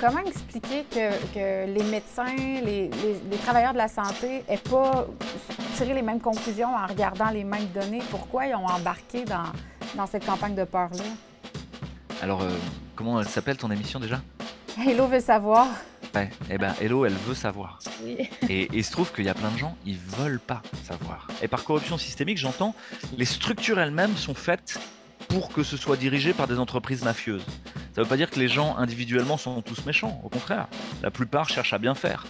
comment expliquer que, les médecins, les, travailleurs de la santé n'aient pas tiré les mêmes conclusions en regardant les mêmes données? Pourquoi ils ont embarqué dans, cette campagne de peur-là? Alors, euh, comment elle s'appelle ton émission déjà? Hello veut savoir. Ouais, eh ben Hello, elle veut savoir. Et, il se trouve qu'il y a plein de gens, ils veulent pas savoir. Et par corruption systémique, j'entends, les structures elles-mêmes sont faites pour que ce soit dirigé par des entreprises mafieuses. Ça ne veut pas dire que les gens individuellement sont tous méchants, au contraire. La plupart cherchent à bien faire.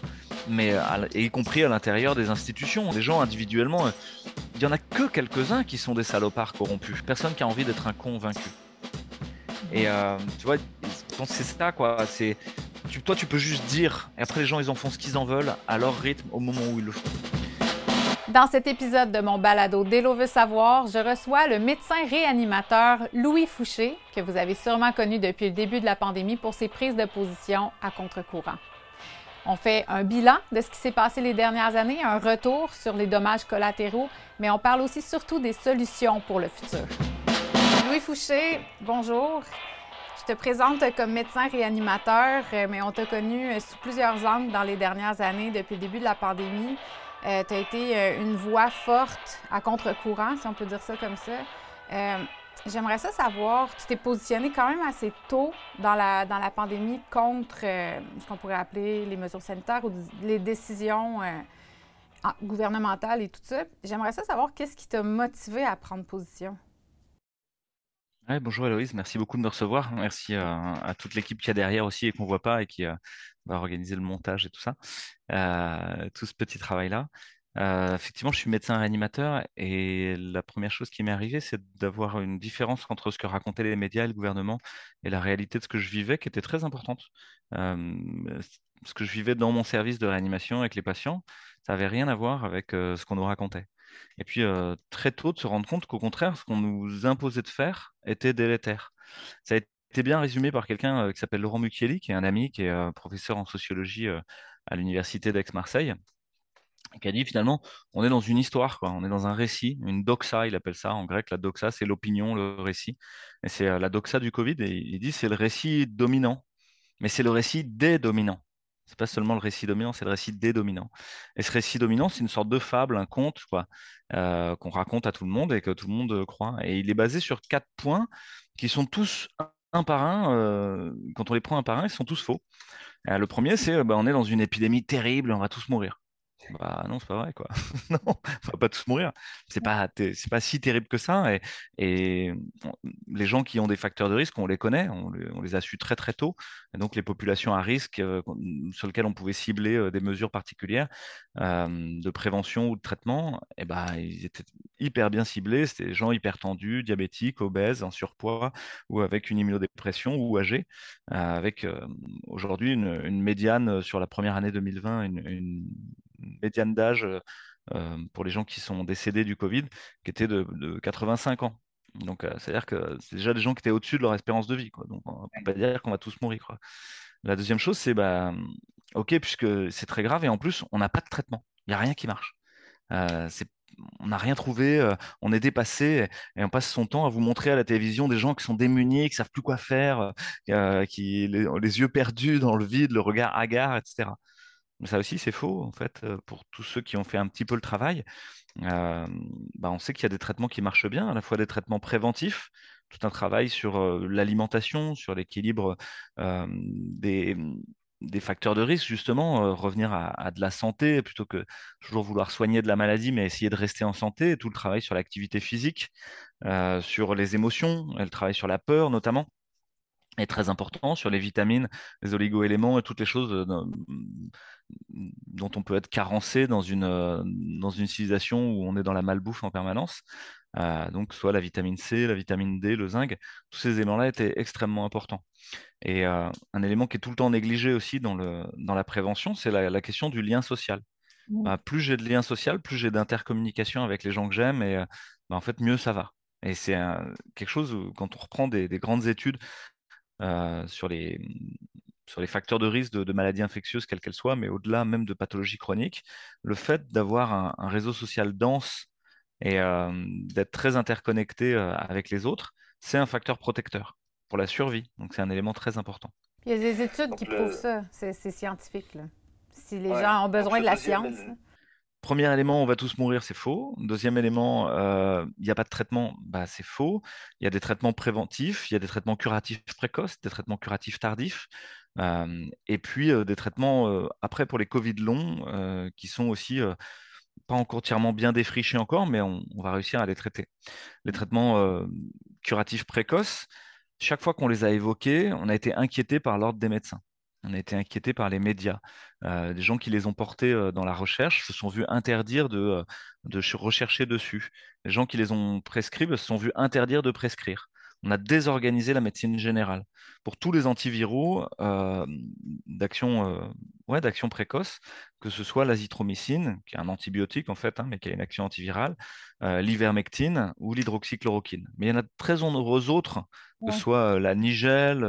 Mais y compris à l'intérieur des institutions, les gens individuellement, euh, il y en a que quelques-uns qui sont des salopards corrompus. Personne qui a envie d'être un convaincu. Et euh, tu vois, c'est ça quoi. Toi, tu peux juste dire, et après les gens, ils en font ce qu'ils en veulent à leur rythme au moment où ils le font. Dans cet épisode de mon balado Délo veut savoir, je reçois le médecin réanimateur Louis Fouché, que vous avez sûrement connu depuis le début de la pandémie pour ses prises de position à contre-courant. On fait un bilan de ce qui s'est passé les dernières années, un retour sur les dommages collatéraux, mais on parle aussi surtout des solutions pour le futur. Louis Fouché, bonjour. Je te présente comme médecin réanimateur, mais on t'a connu sous plusieurs angles dans les dernières années depuis le début de la pandémie. Euh, tu as été une voix forte à contre-courant, si on peut dire ça comme ça. J'aimerais ça savoir, tu t'es positionné quand même assez tôt dans la, dans la pandémie contre ce qu'on pourrait appeler les mesures sanitaires ou les décisions gouvernementales et tout ça. J'aimerais ça savoir qu'est-ce qui t'a motivé à prendre position? Bonjour Héloïse, merci beaucoup de me recevoir. Merci à, toute l'équipe qui est derrière aussi et qu'on ne voit pas et qui euh, organiser le montage et tout ça, euh, tout ce petit travail-là. Euh, effectivement, je suis médecin réanimateur et la première chose qui m'est arrivée, c'est d'avoir une différence entre ce que racontaient les médias et le gouvernement et la réalité de ce que je vivais qui était très importante. ce que je vivais dans mon service de réanimation avec les patients, ça n'avait rien à voir avec ce qu'on nous racontait. Et puis, très tôt, de se rendre compte qu'au contraire, ce qu'on nous imposait de faire était délétère. Ça a été bien résumé par quelqu'un qui s'appelle Laurent Mucchielli, qui est un ami, qui est professeur en sociologie à l'université d'Aix-Marseille, qui a dit finalement, on est dans une histoire, on est dans un récit, une doxa, il appelle ça en grec, la doxa, c'est l'opinion, le récit. Et c'est la doxa du Covid, et il dit c'est le récit dominant, mais c'est le récit des dominants. C'est pas seulement le récit dominant, c'est le récit des dominants. Et ce récit dominant, c'est une sorte de fable, un conte, quoi, euh, qu'on raconte à tout le monde et que tout le monde croit. Et il est basé sur quatre points qui sont tous un par un. Euh, quand on les prend un par un, ils sont tous faux. Euh, le premier, c'est bah, on est dans une épidémie terrible, on va tous mourir. Bah non, c'est pas vrai, quoi. non, on va pas tous mourir. C'est pas, c'est pas si terrible que ça. Et, et, les gens qui ont des facteurs de risque, on les connaît, on les, a su très très tôt. Et donc les populations à risque euh, sur lesquelles on pouvait cibler euh, des mesures particulières euh, de prévention ou de traitement, et eh ben, ils étaient hyper bien ciblés. C'était des gens hyper tendus, diabétiques, obèses, en surpoids ou avec une immunodépression ou âgés, avec aujourd'hui une, une, médiane sur la première année 2020, une, une médiane d'âge euh, euh, pour les gens qui sont décédés du Covid, qui était de, 85 ans. Donc, euh, c'est-à-dire que c'est déjà des gens qui étaient au-dessus de leur espérance de vie. Quoi. Donc, on ne peut pas dire qu'on va tous mourir. Quoi. La deuxième chose, c'est, bah, OK, puisque c'est très grave, et en plus, on n'a pas de traitement. Il n'y a rien qui marche. on n'a rien trouvé, on est dépassé et, on passe son temps à vous montrer à la télévision des gens qui sont démunis, qui savent plus quoi faire, qui les, les, yeux perdus dans le vide, le regard hagard, etc. Ça aussi, c'est faux, en fait, pour tous ceux qui ont fait un petit peu le travail. Bah, on sait qu'il y a des traitements qui marchent bien, à la fois des traitements préventifs, tout un travail sur l'alimentation, sur l'équilibre des, des, facteurs de risque, justement, revenir à, de la santé plutôt que toujours vouloir soigner de la maladie, mais essayer de rester en santé, tout le travail sur l'activité physique, sur les émotions, le travail sur la peur notamment est très important sur les vitamines, les oligo-éléments et toutes les choses euh, dont on peut être carencé dans une, euh, dans une civilisation où on est dans la malbouffe en permanence. Euh, donc, soit la vitamine C, la vitamine D, le zinc, tous ces éléments-là étaient extrêmement importants. Et un élément qui est tout le temps négligé aussi dans, le, dans la prévention, c'est la, question du lien social. Mmh. Bah, plus j'ai de lien social, plus j'ai d'intercommunication avec les gens que j'aime, et bah, en fait, mieux ça va. Et c'est quelque chose où, quand on reprend des, des grandes études euh, sur, les, sur les facteurs de risque de, maladies infectieuses, quelles qu'elles soient, mais au-delà même de pathologies chroniques, le fait d'avoir un, réseau social dense et euh, d'être très interconnecté euh, avec les autres, c'est un facteur protecteur pour la survie. Donc c'est un élément très important. Il y a des études qui prouvent ça, c'est scientifique. Là. Si les gens ont besoin de la science. Premier élément, on va tous mourir, c'est faux. Deuxième élément, euh, il n'y a pas de traitement, bah, c'est faux. Il y a des traitements préventifs, il y a des traitements curatifs précoces, des traitements curatifs tardifs, euh, et puis euh, des traitements après pour les Covid longs qui sont aussi pas encore entièrement bien défrichés encore, mais on, va réussir à les traiter. Les traitements curatifs précoces, chaque fois qu'on les a évoqués, on a été inquiété par l'ordre des médecins. On a été inquiété par les médias. Euh, des gens qui les ont portés euh, dans la recherche se sont vus interdire de, euh, rechercher dessus. Les gens qui les ont prescrits se sont vus interdire de prescrire. On a désorganisé la médecine générale. Pour tous les antiviraux d'action ouais, précoce, que ce soit l'azithromycine, qui est un antibiotique en fait, hein, mais qui a une action antivirale, l'ivermectine ou l'hydroxychloroquine. Mais il y en a très nombreux autres que ce soit la nigel,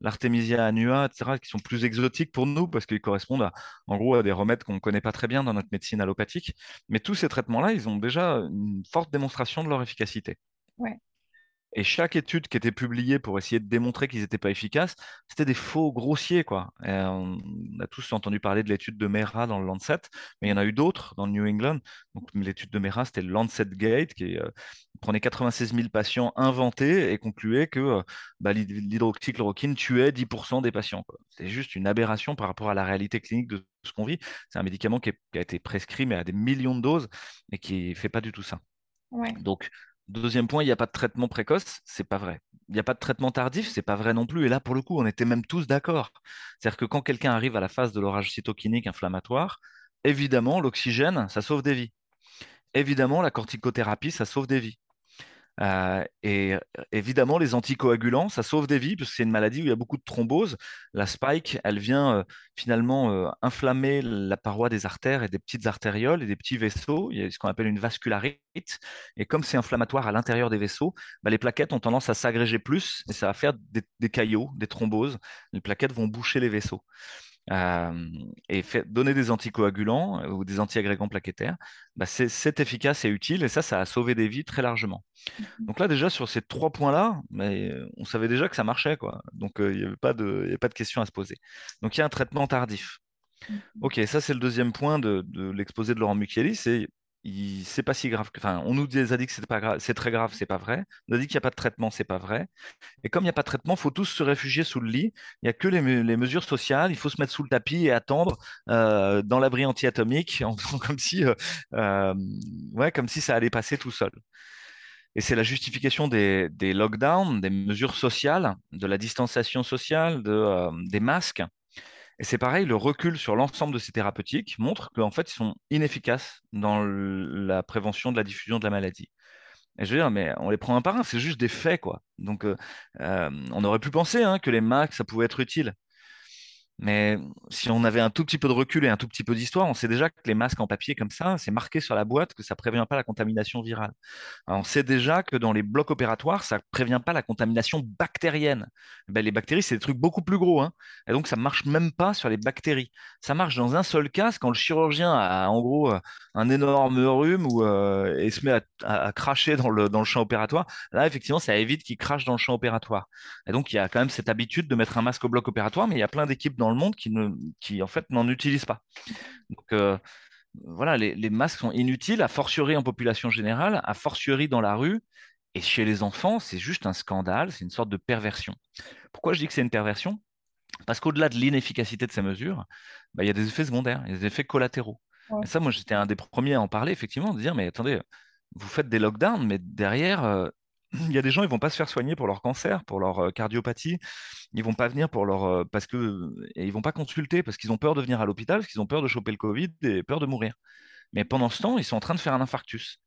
l'artémisia annua, etc., qui sont plus exotiques pour nous parce qu'ils correspondent en gros à des remèdes qu'on ne connaît pas très bien dans notre médecine allopathique. Mais tous ces traitements-là, ils ont déjà une forte démonstration de leur efficacité. Et chaque étude qui était publiée pour essayer de démontrer qu'ils n'étaient pas efficaces, c'était des faux grossiers, quoi. on a tous entendu parler de l'étude de Mera dans le Lancet, mais il y en a eu d'autres dans le New England. Donc l'étude de Mera, c'était le Lancet Gate, qui euh, prenait 96 000 patients inventés et concluait que euh, bah, l'hydroxychloroquine tuait 10% des patients. C'est juste une aberration par rapport à la réalité clinique de ce qu'on vit. C'est un médicament qui, a été prescrit, mais à des millions de doses, et qui ne fait pas du tout ça. Donc, Deuxième point, il n'y a pas de traitement précoce, c'est pas vrai. Il n'y a pas de traitement tardif, c'est pas vrai non plus. Et là, pour le coup, on était même tous d'accord. C'est-à-dire que quand quelqu'un arrive à la phase de l'orage cytokinique inflammatoire, évidemment, l'oxygène, ça sauve des vies. Évidemment, la corticothérapie, ça sauve des vies. Euh, et évidemment, les anticoagulants, ça sauve des vies, parce que c'est une maladie où il y a beaucoup de thrombose. La spike, elle vient euh, finalement euh, inflammer la paroi des artères et des petites artérioles et des petits vaisseaux. Il y a ce qu'on appelle une vascularite. Et comme c'est inflammatoire à l'intérieur des vaisseaux, bah, les plaquettes ont tendance à s'agréger plus et ça va faire des caillots, des thromboses. Les plaquettes vont boucher les vaisseaux. Euh, et donner des anticoagulants euh, ou des antiagrégants plaquettaires, bah c'est efficace et utile, et ça, ça a sauvé des vies très largement. Mhm. Donc là, déjà, sur ces trois points-là, mais on savait déjà que ça marchait, quoi. Donc, euh, il n'y avait, pas de, avait pas de question à se poser. Donc, il y a un traitement tardif. Mhm. Ok, ça, c'est le deuxième point de, l'exposé de Laurent Mucchielli, c'est c'est pas si grave. Enfin, on nous a dit que c'est pas grave, c'est très grave, c'est pas vrai. On a dit qu'il n'y a pas de traitement, c'est pas vrai. Et comme il n'y a pas de traitement, faut tous se réfugier sous le lit. Il n'y a que les, mesures sociales. Il faut se mettre sous le tapis et attendre euh, dans l'abri anti-atomique, comme si, euh, euh, ouais, comme si ça allait passer tout seul. Et c'est la justification des, des, lockdowns, des mesures sociales, de la distanciation sociale, de, des masques et c'est pareil, le recul sur l'ensemble de ces thérapeutiques montre qu'en fait, ils sont inefficaces dans la prévention de la diffusion de la maladie. Et je veux dire, mais on les prend un par un, c'est juste des faits, quoi. Donc, euh, euh, on aurait pu penser hein, que les Macs, ça pouvait être utile. Mais si on avait un tout petit peu de recul et un tout petit peu d'histoire, on sait déjà que les masques en papier comme ça, c'est marqué sur la boîte que ça ne prévient pas la contamination virale. on sait déjà que dans les blocs opératoires, ça ne prévient pas la contamination bactérienne. Ben, les bactéries, c'est des trucs beaucoup plus gros. Hein. Et donc, ça ne marche même pas sur les bactéries. Ça marche dans un seul cas, quand le chirurgien a en gros un énorme rhume ou, euh, et se met à, cracher dans le, dans le champ opératoire. Là, effectivement, ça évite qu'il crache dans le champ opératoire. Et donc, il y a quand même cette habitude de mettre un masque au bloc opératoire, mais il y a plein d'équipes dans le monde qui, ne, qui en fait n'en utilisent pas. Donc euh, voilà, les, masques sont inutiles, à fortiori en population générale, à fortiori dans la rue. Et chez les enfants, c'est juste un scandale, c'est une sorte de perversion. Pourquoi je dis que c'est une perversion? Parce qu'au-delà de l'inefficacité de ces mesures, bah, il y a des effets secondaires, il y a des effets collatéraux. Et ça, moi, j'étais un des premiers à en parler, effectivement, de dire, mais attendez, vous faites des lockdowns, mais derrière, euh, il y a des gens, ils vont pas se faire soigner pour leur cancer, pour leur euh, cardiopathie. Ils vont pas venir pour leur euh, parce que et ils vont pas consulter parce qu'ils ont peur de venir à l'hôpital, parce qu'ils ont peur de choper le Covid et peur de mourir. Mais pendant ce temps, ils sont en train de faire un infarctus.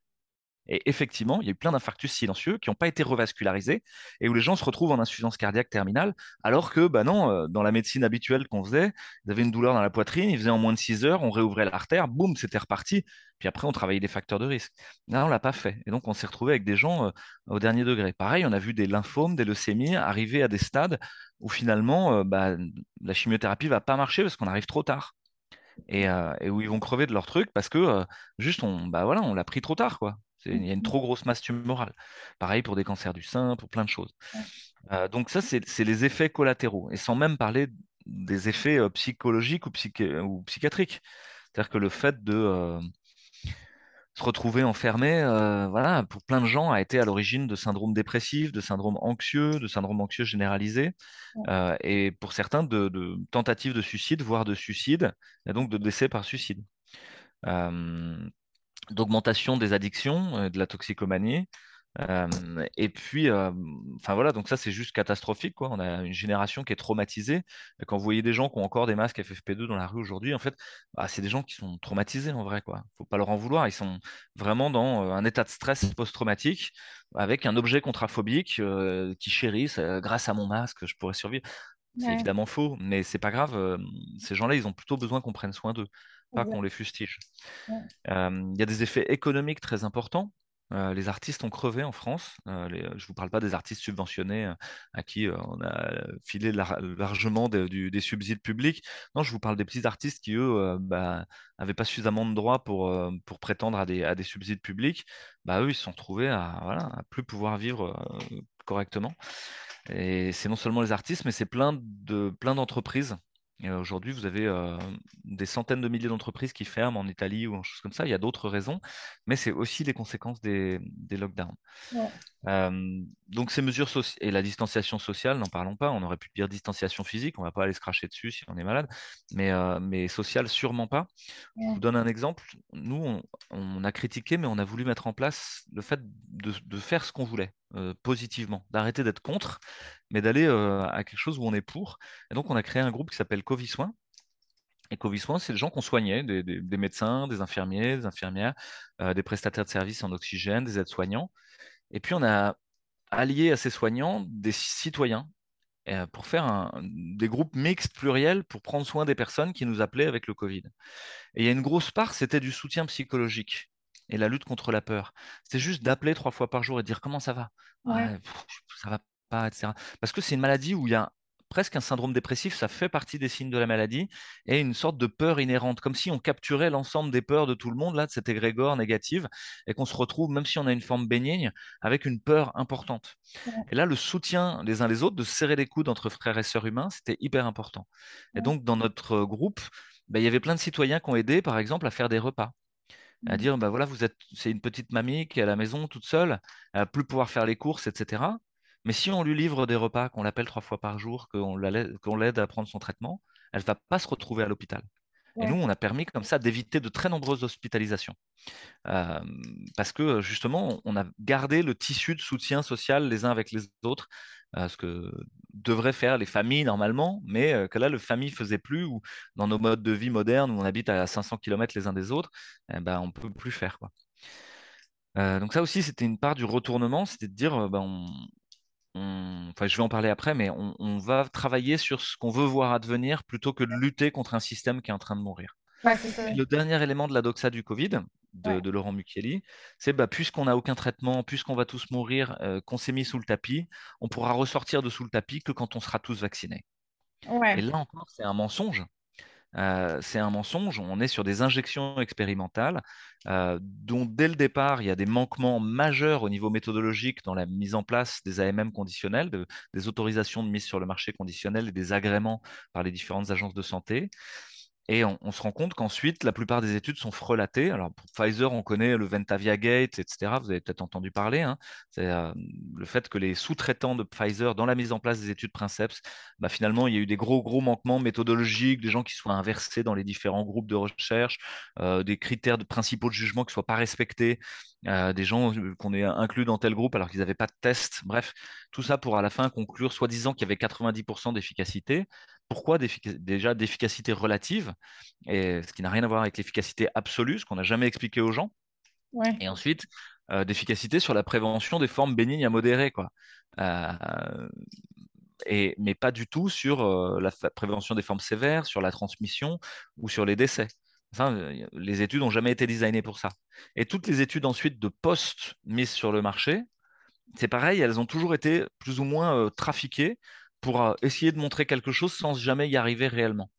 Et effectivement, il y a eu plein d'infarctus silencieux qui n'ont pas été revascularisés et où les gens se retrouvent en insuffisance cardiaque terminale, alors que, bah non, euh, dans la médecine habituelle qu'on faisait, ils avaient une douleur dans la poitrine, ils faisaient en moins de 6 heures, on réouvrait l'artère, boum, c'était reparti. Puis après, on travaillait les facteurs de risque. Là, on l'a pas fait. Et donc, on s'est retrouvé avec des gens euh, au dernier degré. Pareil, on a vu des lymphomes, des leucémies arriver à des stades où finalement, euh, bah, la chimiothérapie va pas marcher parce qu'on arrive trop tard. Et, où ils vont crever de leur truc parce que juste on bah voilà on l'a pris trop tard quoi Il y a une trop grosse masse tumorale. Pareil pour des cancers du sein, pour plein de choses. Euh, donc ça, c'est les effets collatéraux. Et sans même parler des effets euh, psychologiques ou, ou psychiatriques. C'est-à-dire que le fait de euh, se retrouver enfermé, voilà, pour plein de gens, a été à l'origine de syndromes dépressifs, de syndromes anxieux, de syndromes anxieux généralisés, et pour certains de, de, tentatives de suicide, voire de suicide, et donc de décès par suicide d'augmentation des addictions, euh, de la toxicomanie. Euh, et puis, euh, enfin voilà, donc ça c'est juste catastrophique. Quoi. On a une génération qui est traumatisée. Et quand vous voyez des gens qui ont encore des masques FFP2 dans la rue aujourd'hui, en fait, bah, c'est des gens qui sont traumatisés en vrai. Quoi. Faut pas leur en vouloir. Ils sont vraiment dans un état de stress post-traumatique avec un objet contraphobique qui chérissent grâce à mon masque, je pourrais survivre. C'est évidemment faux, mais c'est pas grave. ces gens-là, ils ont plutôt besoin qu'on prenne soin d'eux pas qu'on les fustige. Euh, il y a des effets économiques très importants. Euh, les artistes ont crevé en France. Euh, je ne vous parle pas des artistes subventionnés à qui on a filé largement des subsides publics. Non, je vous parle des petits artistes qui, eux, n'avaient bah, pas suffisamment de droits pour, pour prétendre à des, à des subsides publics. Bah, eux, ils se sont trouvés à, voilà, à plus pouvoir vivre correctement. Et c'est non seulement les artistes, mais c'est plein de plein aujourd'hui, vous avez des centaines de milliers d'entreprises qui ferment en Italie ou en choses comme ça. Il y a d'autres raisons, mais c'est aussi les conséquences des, lockdowns. donc ces mesures et la distanciation sociale, n'en parlons pas. On aurait pu dire distanciation physique, on ne va pas aller se cracher dessus si on est malade, mais, mais sociale, sûrement pas. Je vous donne un exemple. Nous, on, a critiqué, mais on a voulu mettre en place le fait de faire ce qu'on voulait. Euh, positivement, d'arrêter d'être contre, mais d'aller euh, à quelque chose où on est pour. Et donc, on a créé un groupe qui s'appelle Covid Soins. Et Covid Soins, c'est des gens qu'on soignait, des, médecins, des infirmiers, des infirmières, euh, des prestataires de services en oxygène, des aides-soignants. Et puis, on a allié à ces soignants des citoyens pour faire des groupes mixtes pluriels pour prendre soin des personnes qui nous appelaient avec le Covid. Et il y a une grosse part, c'était du soutien psychologique et la lutte contre la peur. C'est juste d'appeler trois fois par jour et dire comment ça va? Ouais. ça va pas, etc. Parce que c'est une maladie où il y a presque un syndrome dépressif, ça fait partie des signes de la maladie, et une sorte de peur inhérente, comme si on capturait l'ensemble des peurs de tout le monde, là, de cette égrégore négative, et qu'on se retrouve, même si on a une forme bénigne, avec une peur importante. Et là, le soutien les uns les autres, de serrer les coudes entre frères et sœurs humains, c'était hyper important. Et donc, dans notre groupe, bah, il y avait plein de citoyens qui ont aidé, par exemple, à faire des repas à dire bah voilà, vous êtes, c'est une petite mamie qui est à la maison toute seule, elle va plus pouvoir faire les courses, etc. Mais si on lui livre des repas, qu'on l'appelle trois fois par jour, qu'on l'aide à prendre son traitement, elle ne va pas se retrouver à l'hôpital. Et nous, on a permis comme ça d'éviter de très nombreuses hospitalisations. parce que justement, on a gardé le tissu de soutien social les uns avec les autres, ce que devraient faire les familles normalement, mais que là, le famille faisait plus, ou dans nos modes de vie modernes, où on habite à 500 km les uns des autres, eh ben, on ne peut plus faire. Donc ça aussi, c'était une part du retournement, c'était de dire, ben, enfin, je vais en parler après, mais on, va travailler sur ce qu'on veut voir advenir plutôt que de lutter contre un système qui est en train de mourir. Le dernier élément de la doxa du Covid, de, Laurent Mucchielli, c'est bah, puisqu'on n'a aucun traitement, puisqu'on va tous mourir, euh, qu'on s'est mis sous le tapis, on pourra ressortir de sous le tapis que quand on sera tous vaccinés. Et là encore, c'est un mensonge. Euh, c'est un mensonge. On est sur des injections expérimentales euh, dont dès le départ, il y a des manquements majeurs au niveau méthodologique dans la mise en place des AMM conditionnels, des autorisations de mise sur le marché conditionnel et des agréments par les différentes agences de santé. Et on, se rend compte qu'ensuite, la plupart des études sont frelatées. Alors, pour Pfizer, on connaît le Ventavia Gate, etc. Vous avez peut-être entendu parler. Hein. C'est euh, le fait que les sous-traitants de Pfizer, dans la mise en place des études Princeps, bah, finalement, il y a eu des gros, gros manquements méthodologiques, des gens qui soient inversés dans les différents groupes de recherche, euh, des critères de principaux de jugement qui ne soient pas respectés, euh, des gens qu'on ait inclus dans tel groupe alors qu'ils n'avaient pas de test. Bref, tout ça pour à la fin conclure, soi-disant qu'il y avait 90% d'efficacité, pourquoi déjà d'efficacité relative, et ce qui n'a rien à voir avec l'efficacité absolue, ce qu'on n'a jamais expliqué aux gens. Et ensuite, euh, d'efficacité sur la prévention des formes bénignes à modérées. Quoi. Euh, et, mais pas du tout sur euh, la prévention des formes sévères, sur la transmission ou sur les décès. Enfin, les études n'ont jamais été designées pour ça. Et toutes les études ensuite de post mises sur le marché, c'est pareil, elles ont toujours été plus ou moins trafiquées pour essayer de montrer quelque chose sans jamais y arriver réellement.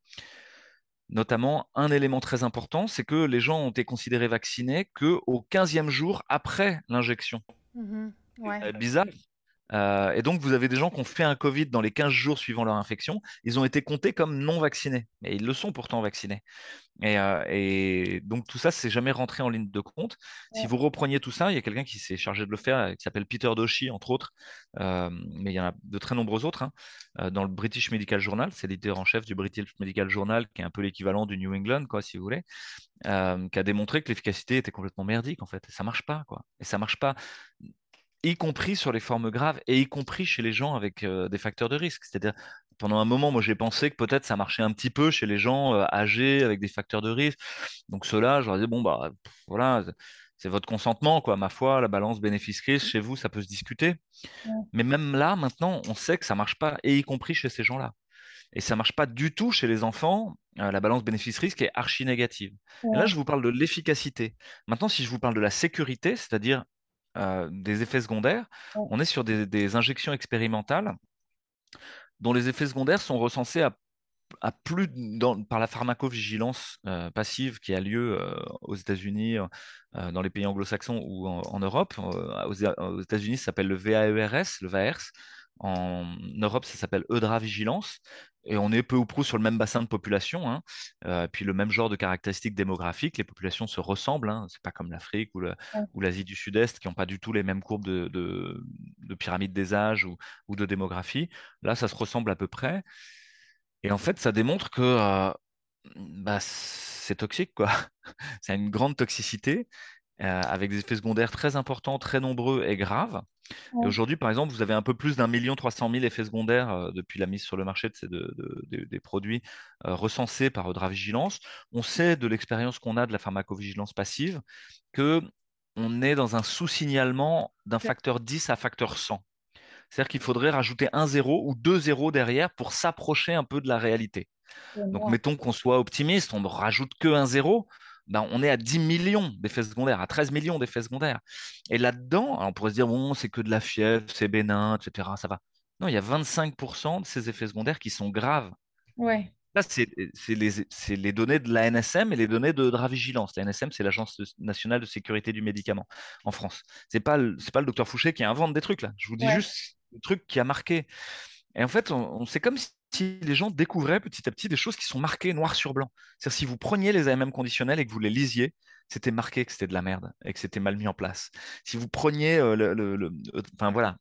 notamment un élément très important, c'est que les gens ont été considérés vaccinés qu'au 15e jour après l'injection. Mhm. Ouais. Euh, bizarre. Euh, et donc, vous avez des gens qui ont fait un Covid dans les 15 jours suivant leur infection. Ils ont été comptés comme non vaccinés. Mais ils le sont pourtant vaccinés. Et, euh, et donc, tout ça, c'est jamais rentré en ligne de compte. Si vous repreniez tout ça, il y a quelqu'un qui s'est chargé de le faire, qui s'appelle Peter Doshi, entre autres. Euh, mais il y en a de très nombreux autres. hein, dans le British Medical Journal, c'est l'éditeur en chef du British Medical Journal, qui est un peu l'équivalent du New England, quoi, si vous voulez, qui a démontré que l'efficacité était complètement merdique, en fait. Et ça marche pas, quoi. Et ça marche pas y compris sur les formes graves et y compris chez les gens avec euh, des facteurs de risque. C'est-à-dire, pendant un moment, moi, j'ai pensé que peut-être ça marchait un petit peu chez les gens euh, âgés avec des facteurs de risque. Donc, ceux-là, je leur disais, bon, bah, pff, voilà, c'est votre consentement, quoi. Ma foi, la balance bénéfice-risque, chez vous, ça peut se discuter. Ouais. Mais même là, maintenant, on sait que ça marche pas, et y compris chez ces gens-là. Et ça marche pas du tout chez les enfants. Euh, la balance bénéfice-risque est archi négative. Et là, je vous parle de l'efficacité. Maintenant, si je vous parle de la sécurité, c'est-à-dire euh, des effets secondaires, on est sur des, des injections expérimentales dont les effets secondaires sont recensés à, à plus dans- par la pharmacovigilance euh, passive qui a lieu euh, aux États-Unis, dans les pays anglo-saxons ou en, en Europe. Aux, aux États-Unis, ça s'appelle le VAERS, le VAERS. En Europe, ça s'appelle EUDRA Vigilance. Et on est peu ou prou sur le même bassin de population, hein. Euh, puis le même genre de caractéristiques démographiques. Les populations se ressemblent. Hein. C'est pas comme l'Afrique ou Ouais. l'Asie du Sud-Est qui n'ont pas du tout les mêmes courbes de, de- de pyramide des âges ou, ou de démographie. Là, ça se ressemble à peu près. Et en fait, ça démontre que euh, bah, c'est toxique, quoi. Ça a une grande toxicité, euh, avec des effets secondaires très importants, très nombreux et graves. Et aujourd'hui, par exemple, vous avez un peu plus d'un million trois cent mille effets secondaires euh, depuis la mise sur le marché de ces, de- de- de- des produits euh, recensés par Eudravigilance. On sait de l'expérience qu'on a de la pharmacovigilance passive que on est dans un sous-signalement d'un Ouais. facteur 10 à facteur 100. C'est-à-dire qu'il faudrait rajouter un zéro ou deux zéros derrière pour s'approcher un peu de la réalité. Donc, mettons qu'on soit optimiste, on ne rajoute que un zéro, ben, on est à 10 millions d'effets secondaires, à 13 millions d'effets secondaires. Et là-dedans, on pourrait se dire, bon, c'est que de la fièvre, c'est bénin, etc., ça va. Non, il y a 25% de ces effets secondaires qui sont graves. Ouais. Là, c'est les, données de la NSM et les données de Dravigilance. La NSM, c'est l'Agence nationale de sécurité du médicament en France. Pas le, c'est pas le docteur Fouché qui invente des trucs là. Je vous dis Ouais. juste le truc qui a marqué. Et en fait, on, c'est comme si les gens découvraient petit à petit des choses qui sont marquées noir sur blanc. C'est-à-dire si vous preniez les AMM conditionnels et que vous les lisiez, c'était marqué que c'était de la merde et que c'était mal mis en place. Si vous preniez euh, le, euh, enfin voilà.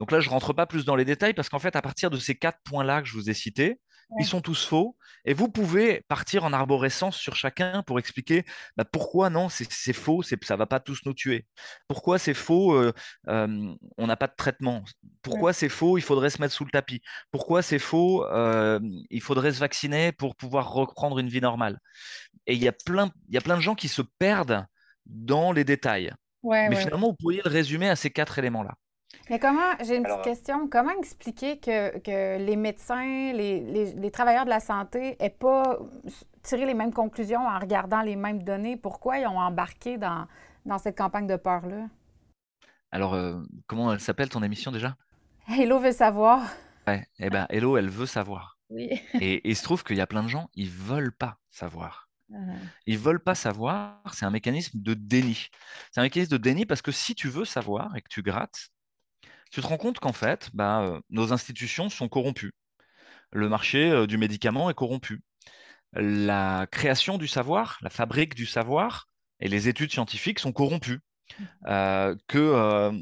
Donc là, je rentre pas plus dans les détails parce qu'en fait, à partir de ces quatre points-là que je vous ai cités, ils sont tous faux et vous pouvez partir en arborescence sur chacun pour expliquer bah, pourquoi non, c'est faux, ça va pas tous nous tuer. Pourquoi c'est faux, euh, euh, on n'a pas de traitement? Pourquoi c'est faux, il faudrait se mettre sous le tapis? Pourquoi c'est faux, euh, il faudrait se vacciner pour pouvoir reprendre une vie normale? Et il y a plein, de gens qui se perdent dans les détails. Ouais, Mais ouais. finalement, vous pourriez le résumer à ces quatre éléments-là. Mais comment, j'ai une petite Alors, question, comment expliquer que, que les médecins, les, les- les travailleurs de la santé n'aient pas tiré les mêmes conclusions en regardant les mêmes données? Pourquoi ils ont embarqué dans, dans cette campagne de peur-là? alors euh, comment elle s'appelle ton émission déjà? Hello veut savoir. Ouais, eh ben, Hello, elle veut savoir. Oui. Et, et il se trouve qu'il y a plein de gens, ils veulent pas savoir. Mhm. Ils veulent pas savoir, c'est un mécanisme de déni. C'est un mécanisme de déni parce que si tu veux savoir et que tu grattes, tu te rends compte qu'en fait, bah, euh, nos institutions sont corrompues. Le marché euh, du médicament est corrompu. La création du savoir, la fabrique du savoir et les études scientifiques sont corrompues. Euh, que, euh,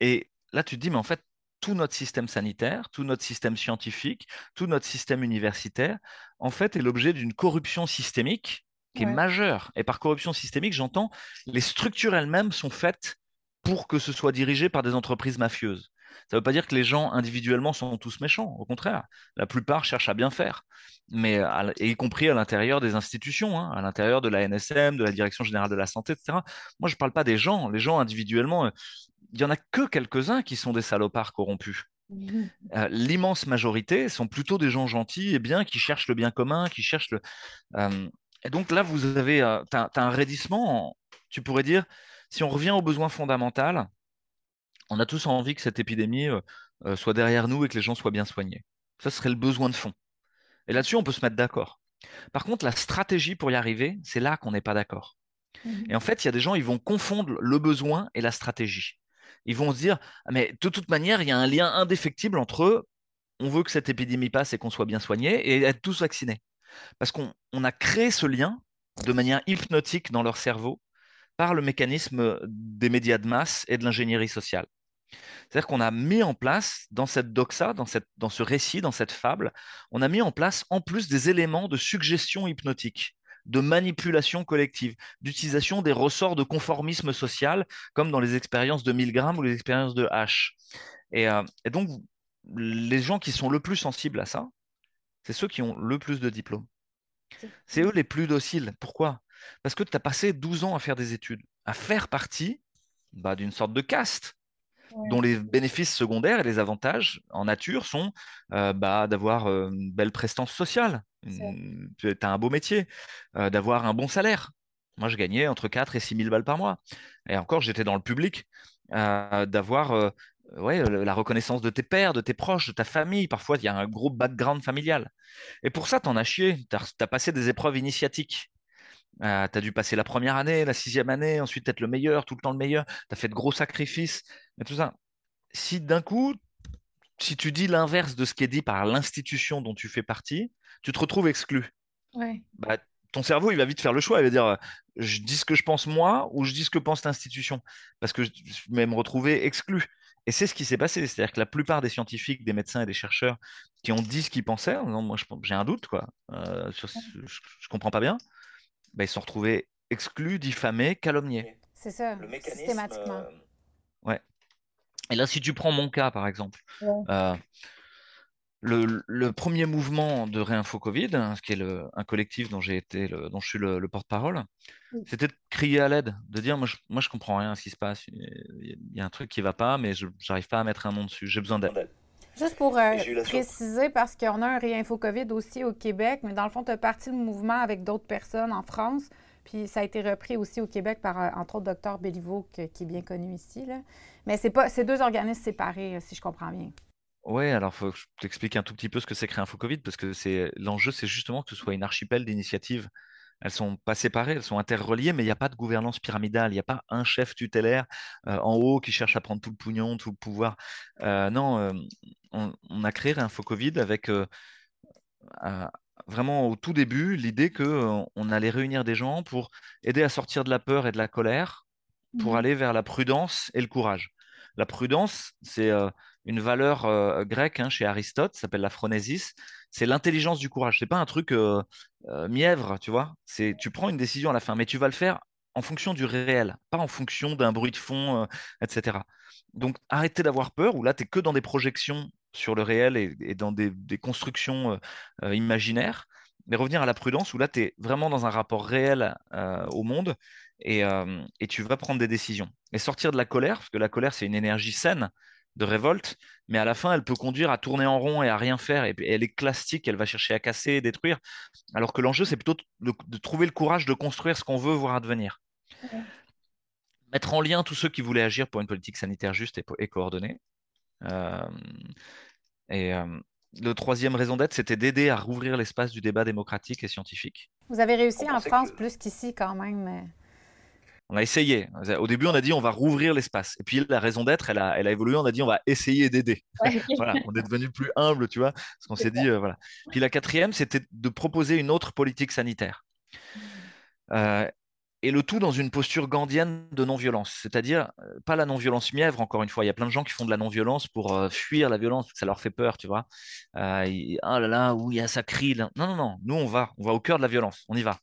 et là, tu te dis, mais en fait, tout notre système sanitaire, tout notre système scientifique, tout notre système universitaire, en fait, est l'objet d'une corruption systémique qui est majeure. Et par corruption systémique, j'entends les structures elles-mêmes sont faites pour que ce soit dirigé par des entreprises mafieuses. Ça ne veut pas dire que les gens individuellement sont tous méchants. Au contraire, la plupart cherchent à bien faire, mais à et y compris à l'intérieur des institutions, hein, à l'intérieur de la NSM, de la Direction générale de la santé, etc. Moi, je ne parle pas des gens. Les gens individuellement, euh, il y en a que quelques-uns qui sont des salopards corrompus. Mhm. Euh, L'immense majorité sont plutôt des gens gentils et bien qui cherchent le bien commun, qui cherchent le. euh, et donc là, vous avez, euh, t'as un raidissement. en- Tu pourrais dire, si on revient aux besoins fondamentaux, on a tous envie que cette épidémie euh, euh, soit derrière nous et que les gens soient bien soignés. Ça serait le besoin de fond. Et là-dessus, on peut se mettre d'accord. Par contre, la stratégie pour y arriver, c'est là qu'on n'est pas d'accord. Mhm. Et en fait, il y a des gens, ils vont confondre le besoin et la stratégie. Ils vont se dire, mais de toute manière, il y a un lien indéfectible entre on veut que cette épidémie passe et qu'on soit bien soigné et être tous vaccinés. Parce qu'on a créé ce lien de manière hypnotique dans leur cerveau par le mécanisme des médias de masse et de l'ingénierie sociale. C'est-à-dire qu'on a mis en place dans cette doxa, dans, cette, dans ce récit, dans cette fable, on a mis en place en plus des éléments de suggestion hypnotique, de manipulation collective, d'utilisation des ressorts de conformisme social, comme dans les expériences de Milgram ou les expériences de H. Et, euh, et donc, les gens qui sont le plus sensibles à ça, c'est ceux qui ont le plus de diplômes. C'est eux les plus dociles. Pourquoi? Parce que tu as passé 12 ans à faire des études, à faire partie bah, d'une sorte de caste dont les bénéfices secondaires et les avantages en nature sont euh, bah, d'avoir euh, une belle prestance sociale, tu as un beau métier, euh, d'avoir un bon salaire. Moi, je gagnais entre 4 et 6 000 balles par mois. Et encore, j'étais dans le public, d'avoir ouais, la reconnaissance de tes pères, de tes proches, de ta famille. Parfois, il y a un gros background familial. Et pour ça, tu en as chié. Tu as, passé des épreuves initiatiques. Euh, tu as dû passer la première année, la sixième année, ensuite être le meilleur, tout le temps le meilleur. Tu as fait de gros sacrifices. Et tout ça. Si d'un coup, si tu dis l'inverse de ce qui est dit par l'institution dont tu fais partie, tu te retrouves exclu. Bah, ton cerveau, il va vite faire le choix. Il va dire je dis ce que je pense moi ou je dis ce que pense l'institution. Parce que je vais me retrouver exclu. Et c'est ce qui s'est passé. C'est-à-dire que la plupart des scientifiques, des médecins et des chercheurs qui ont dit ce qu'ils pensaient, non, moi j'ai un doute, quoi, euh, je, ne comprends pas bien, bah, ils se sont retrouvés exclus, diffamés, calomniés. C'est ça, le systématiquement. Euh, ouais. Et là, si tu prends mon cas, par exemple, euh, le, premier mouvement de Réinfo Covid, hein, ce qui est un collectif dont j'ai été, dont je suis le, porte-parole, c'était de crier à l'aide, de dire moi je, moi je comprends rien à ce qui se passe, il y a un truc qui va pas, mais je n'arrive pas à mettre un nom dessus, j'ai besoin d'aide. Juste pour euh, préciser, parce qu'on a un Réinfo Covid aussi au Québec, mais dans le fond, tu as parti le mouvement avec d'autres personnes en France, puis ça a été repris aussi au Québec par, euh, entre autres, Docteur Béliveau, qui est bien connu ici. Là. Mais c'est pas, c'est deux organismes séparés, si je comprends bien. Ouais, alors faut que je t'explique un tout petit peu ce que c'est créer Info Covid, parce que c'est l'enjeu, c'est justement que ce soit une archipel d'initiatives. Elles sont pas séparées, elles sont interreliées, mais il n'y a pas de gouvernance pyramidale, il n'y a pas un chef tutélaire euh, en haut qui cherche à prendre tout le pognon, tout le pouvoir. Euh, non, euh, on, a créé Info Covid avec vraiment au tout début l'idée qu'on on allait réunir des gens pour aider à sortir de la peur et de la colère, pour mmh aller vers la prudence et le courage. La prudence, c'est une valeur euh, grecque hein, chez Aristote, s'appelle la phronésis. C'est l'intelligence du courage. C'est pas un truc euh, euh, mièvre, tu vois. C'est tu prends une décision à la fin, mais tu vas le faire en fonction du réel, pas en fonction d'un bruit de fond, etc. Donc arrêtez d'avoir peur, ou là, tu n'es que dans des projections sur le réel et, dans des, constructions imaginaires, mais revenir à la prudence, où là, tu es vraiment dans un rapport réel au monde et, et, tu vas prendre des décisions. Et sortir de la colère, parce que la colère, c'est une énergie saine, de révolte, mais à la fin, elle peut conduire à tourner en rond et à rien faire. Et, elle est plastique, elle va chercher à casser, détruire. Alors que l'enjeu, c'est plutôt de, trouver le courage de construire ce qu'on veut voir advenir. Mettre en lien tous ceux qui voulaient agir pour une politique sanitaire juste et, coordonnée. Euh, et euh, le troisième raison d'être, c'était d'aider à rouvrir l'espace du débat démocratique et scientifique. Vous avez réussi en France plus qu'ici quand même. On a essayé. Au début, on a dit on va rouvrir l'espace. Et puis la raison d'être, elle a, elle a évolué. On a dit on va essayer d'aider. voilà, on est devenu plus humble, tu vois. Parce qu'on s'est dit euh, voilà. Puis la quatrième, c'était de proposer une autre politique sanitaire. Euh, et le tout dans une posture gandienne de non-violence, c'est-à-dire euh, pas la non-violence mièvre, encore une fois. Il y a plein de gens qui font de la non-violence pour fuir la violence, ça leur fait peur, tu vois. ah là là, où il y a ça crie. Non, non, non. Nous, on va, on va au cœur de la violence. On y va.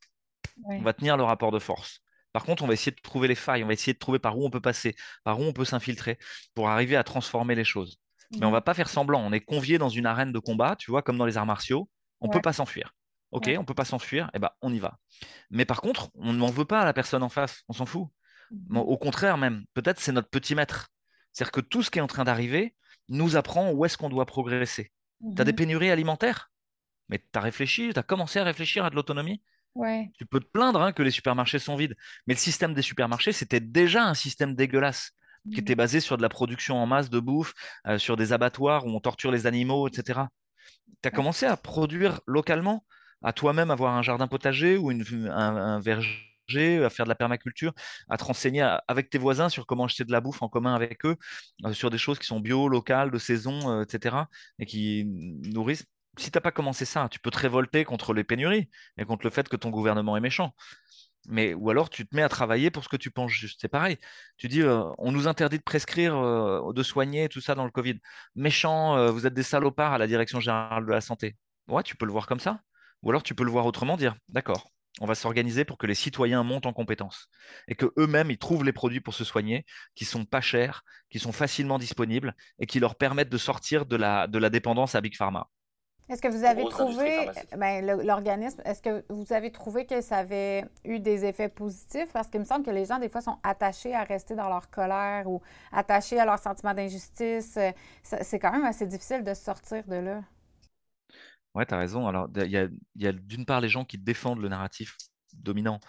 On va tenir le rapport de force. Par contre, on va essayer de trouver les failles, on va essayer de trouver par où on peut passer, par où on peut s'infiltrer pour arriver à transformer les choses. Mais on mhm. va pas faire semblant. On est convié dans une arène de combat, tu vois, comme dans les arts martiaux. On ne peut pas s'enfuir. Ok, on peut pas s'enfuir. Eh ben, on y va. Mais par contre, on n'en veut pas à la personne en face. On s'en fout. Mhm. Au contraire, même, peut-être c'est notre petit maître. C'est-à-dire que tout ce qui est en train d'arriver nous apprend où est-ce qu'on doit progresser. Tu as des mhm. pénuries alimentaires, mais tu as réfléchi, tu as commencé à réfléchir à de l'autonomie? Tu peux te plaindre hein, que les supermarchés sont vides, mais le système des supermarchés, c'était déjà un système dégueulasse qui était mmh. basé sur de la production en masse de bouffe, euh, sur des abattoirs où on torture les animaux, etc. Tu as commencé à produire localement à toi-même avoir un jardin potager ou une, un, verger, à faire de la permaculture, à te renseigner avec tes voisins sur comment acheter de la bouffe en commun avec eux, euh, sur des choses qui sont bio, locales, de saison, etc., et qui nourrissent. Si tu n'as pas commencé ça, tu peux te révolter contre les pénuries et contre le fait que ton gouvernement est méchant. Mais, ou alors tu te mets à travailler pour ce que tu penses juste. C'est pareil. Tu dis, euh, on nous interdit de prescrire, euh, de soigner, tout ça dans le Covid. Méchant, euh, vous êtes des salopards à la Direction générale de la santé. Ouais, tu peux le voir comme ça. Ou alors tu peux le voir autrement, dire, d'accord, on va s'organiser pour que les citoyens montent en compétences et que eux-mêmes ils trouvent les produits pour se soigner, qui sont pas chers, qui sont facilement disponibles et qui leur permettent de sortir de la, de la dépendance à Big Pharma. Est-ce que vous avez trouvé, ben, l'organisme, est-ce que vous avez trouvé que ça avait eu des effets positifs? Parce qu'il me semble que les gens, des fois, sont attachés à rester dans leur colère ou attachés à leur sentiment d'injustice. C'est quand même assez difficile de sortir de là. Oui, tu as raison. Alors, il y a, y a d'une part les gens qui défendent le narratif dominant,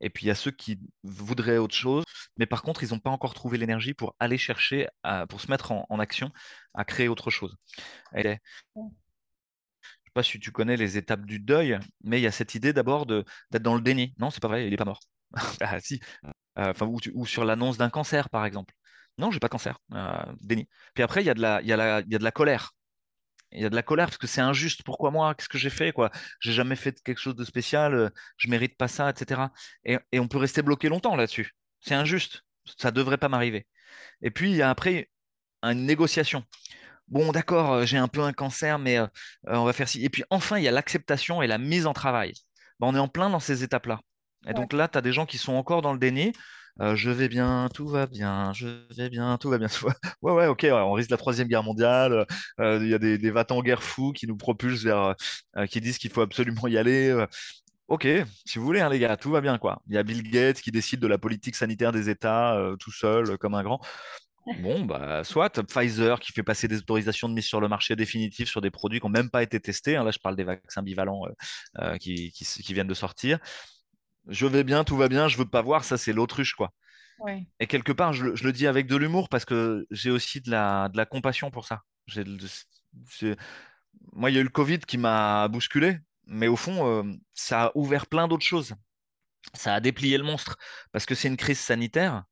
et puis il y a ceux qui voudraient autre chose, mais par contre, ils n'ont pas encore trouvé l'énergie pour aller chercher, pour se mettre en, action, à créer autre chose pas si tu connais les étapes du deuil, mais il y a cette idée d'abord d'être dans le déni. Non, c'est pas vrai, il n'est pas mort. ah, si. Euh, ou, sur l'annonce d'un cancer, par exemple. Non, j'ai pas de cancer. Euh, déni. Puis après, il y, a de la, il, y a la, il y a de la colère. Il y a de la colère parce que c'est injuste. Pourquoi moi? Qu'est-ce que j'ai fait quoi? J'ai jamais fait quelque chose de spécial. Euh, je mérite pas ça, etc. Et, et on peut rester bloqué longtemps là-dessus. C'est injuste. Ça devrait pas m'arriver. Et puis il y a après une négociation bon, d'accord, euh, j'ai un peu un cancer, mais euh, euh, on va faire ci. Et puis enfin, il y a l'acceptation et la mise en travail. Ben, on est en plein dans ces étapes-là. Et donc là, tu as des gens qui sont encore dans le déni. Je vais bien, tout va bien, je vais bien, tout va bien. ouais, ouais, ok, on risque la troisième guerre mondiale. Il y a des, des en guerre fous qui nous propulsent vers, qui disent qu'il faut absolument y aller. Ok, si vous voulez, hein, les gars, tout va bien, quoi. Il y a Bill Gates qui décide de la politique sanitaire des États tout seul, comme un grand. Bon, bah, soit Pfizer qui fait passer des autorisations de mise sur le marché définitif sur des produits qui n'ont même pas été testés. Hein. là, je parle des vaccins bivalents euh, euh, qui, viennent de sortir. Je vais bien, tout va bien, je veux pas voir, ça c'est l'autruche, quoi. Et quelque part, je, le dis avec de l'humour parce que j'ai aussi de la, de la compassion pour ça. Moi, il y a eu le Covid qui m'a bousculé, mais au fond, euh, ça a ouvert plein d'autres choses. Ça a déplié le monstre parce que c'est une crise sanitaire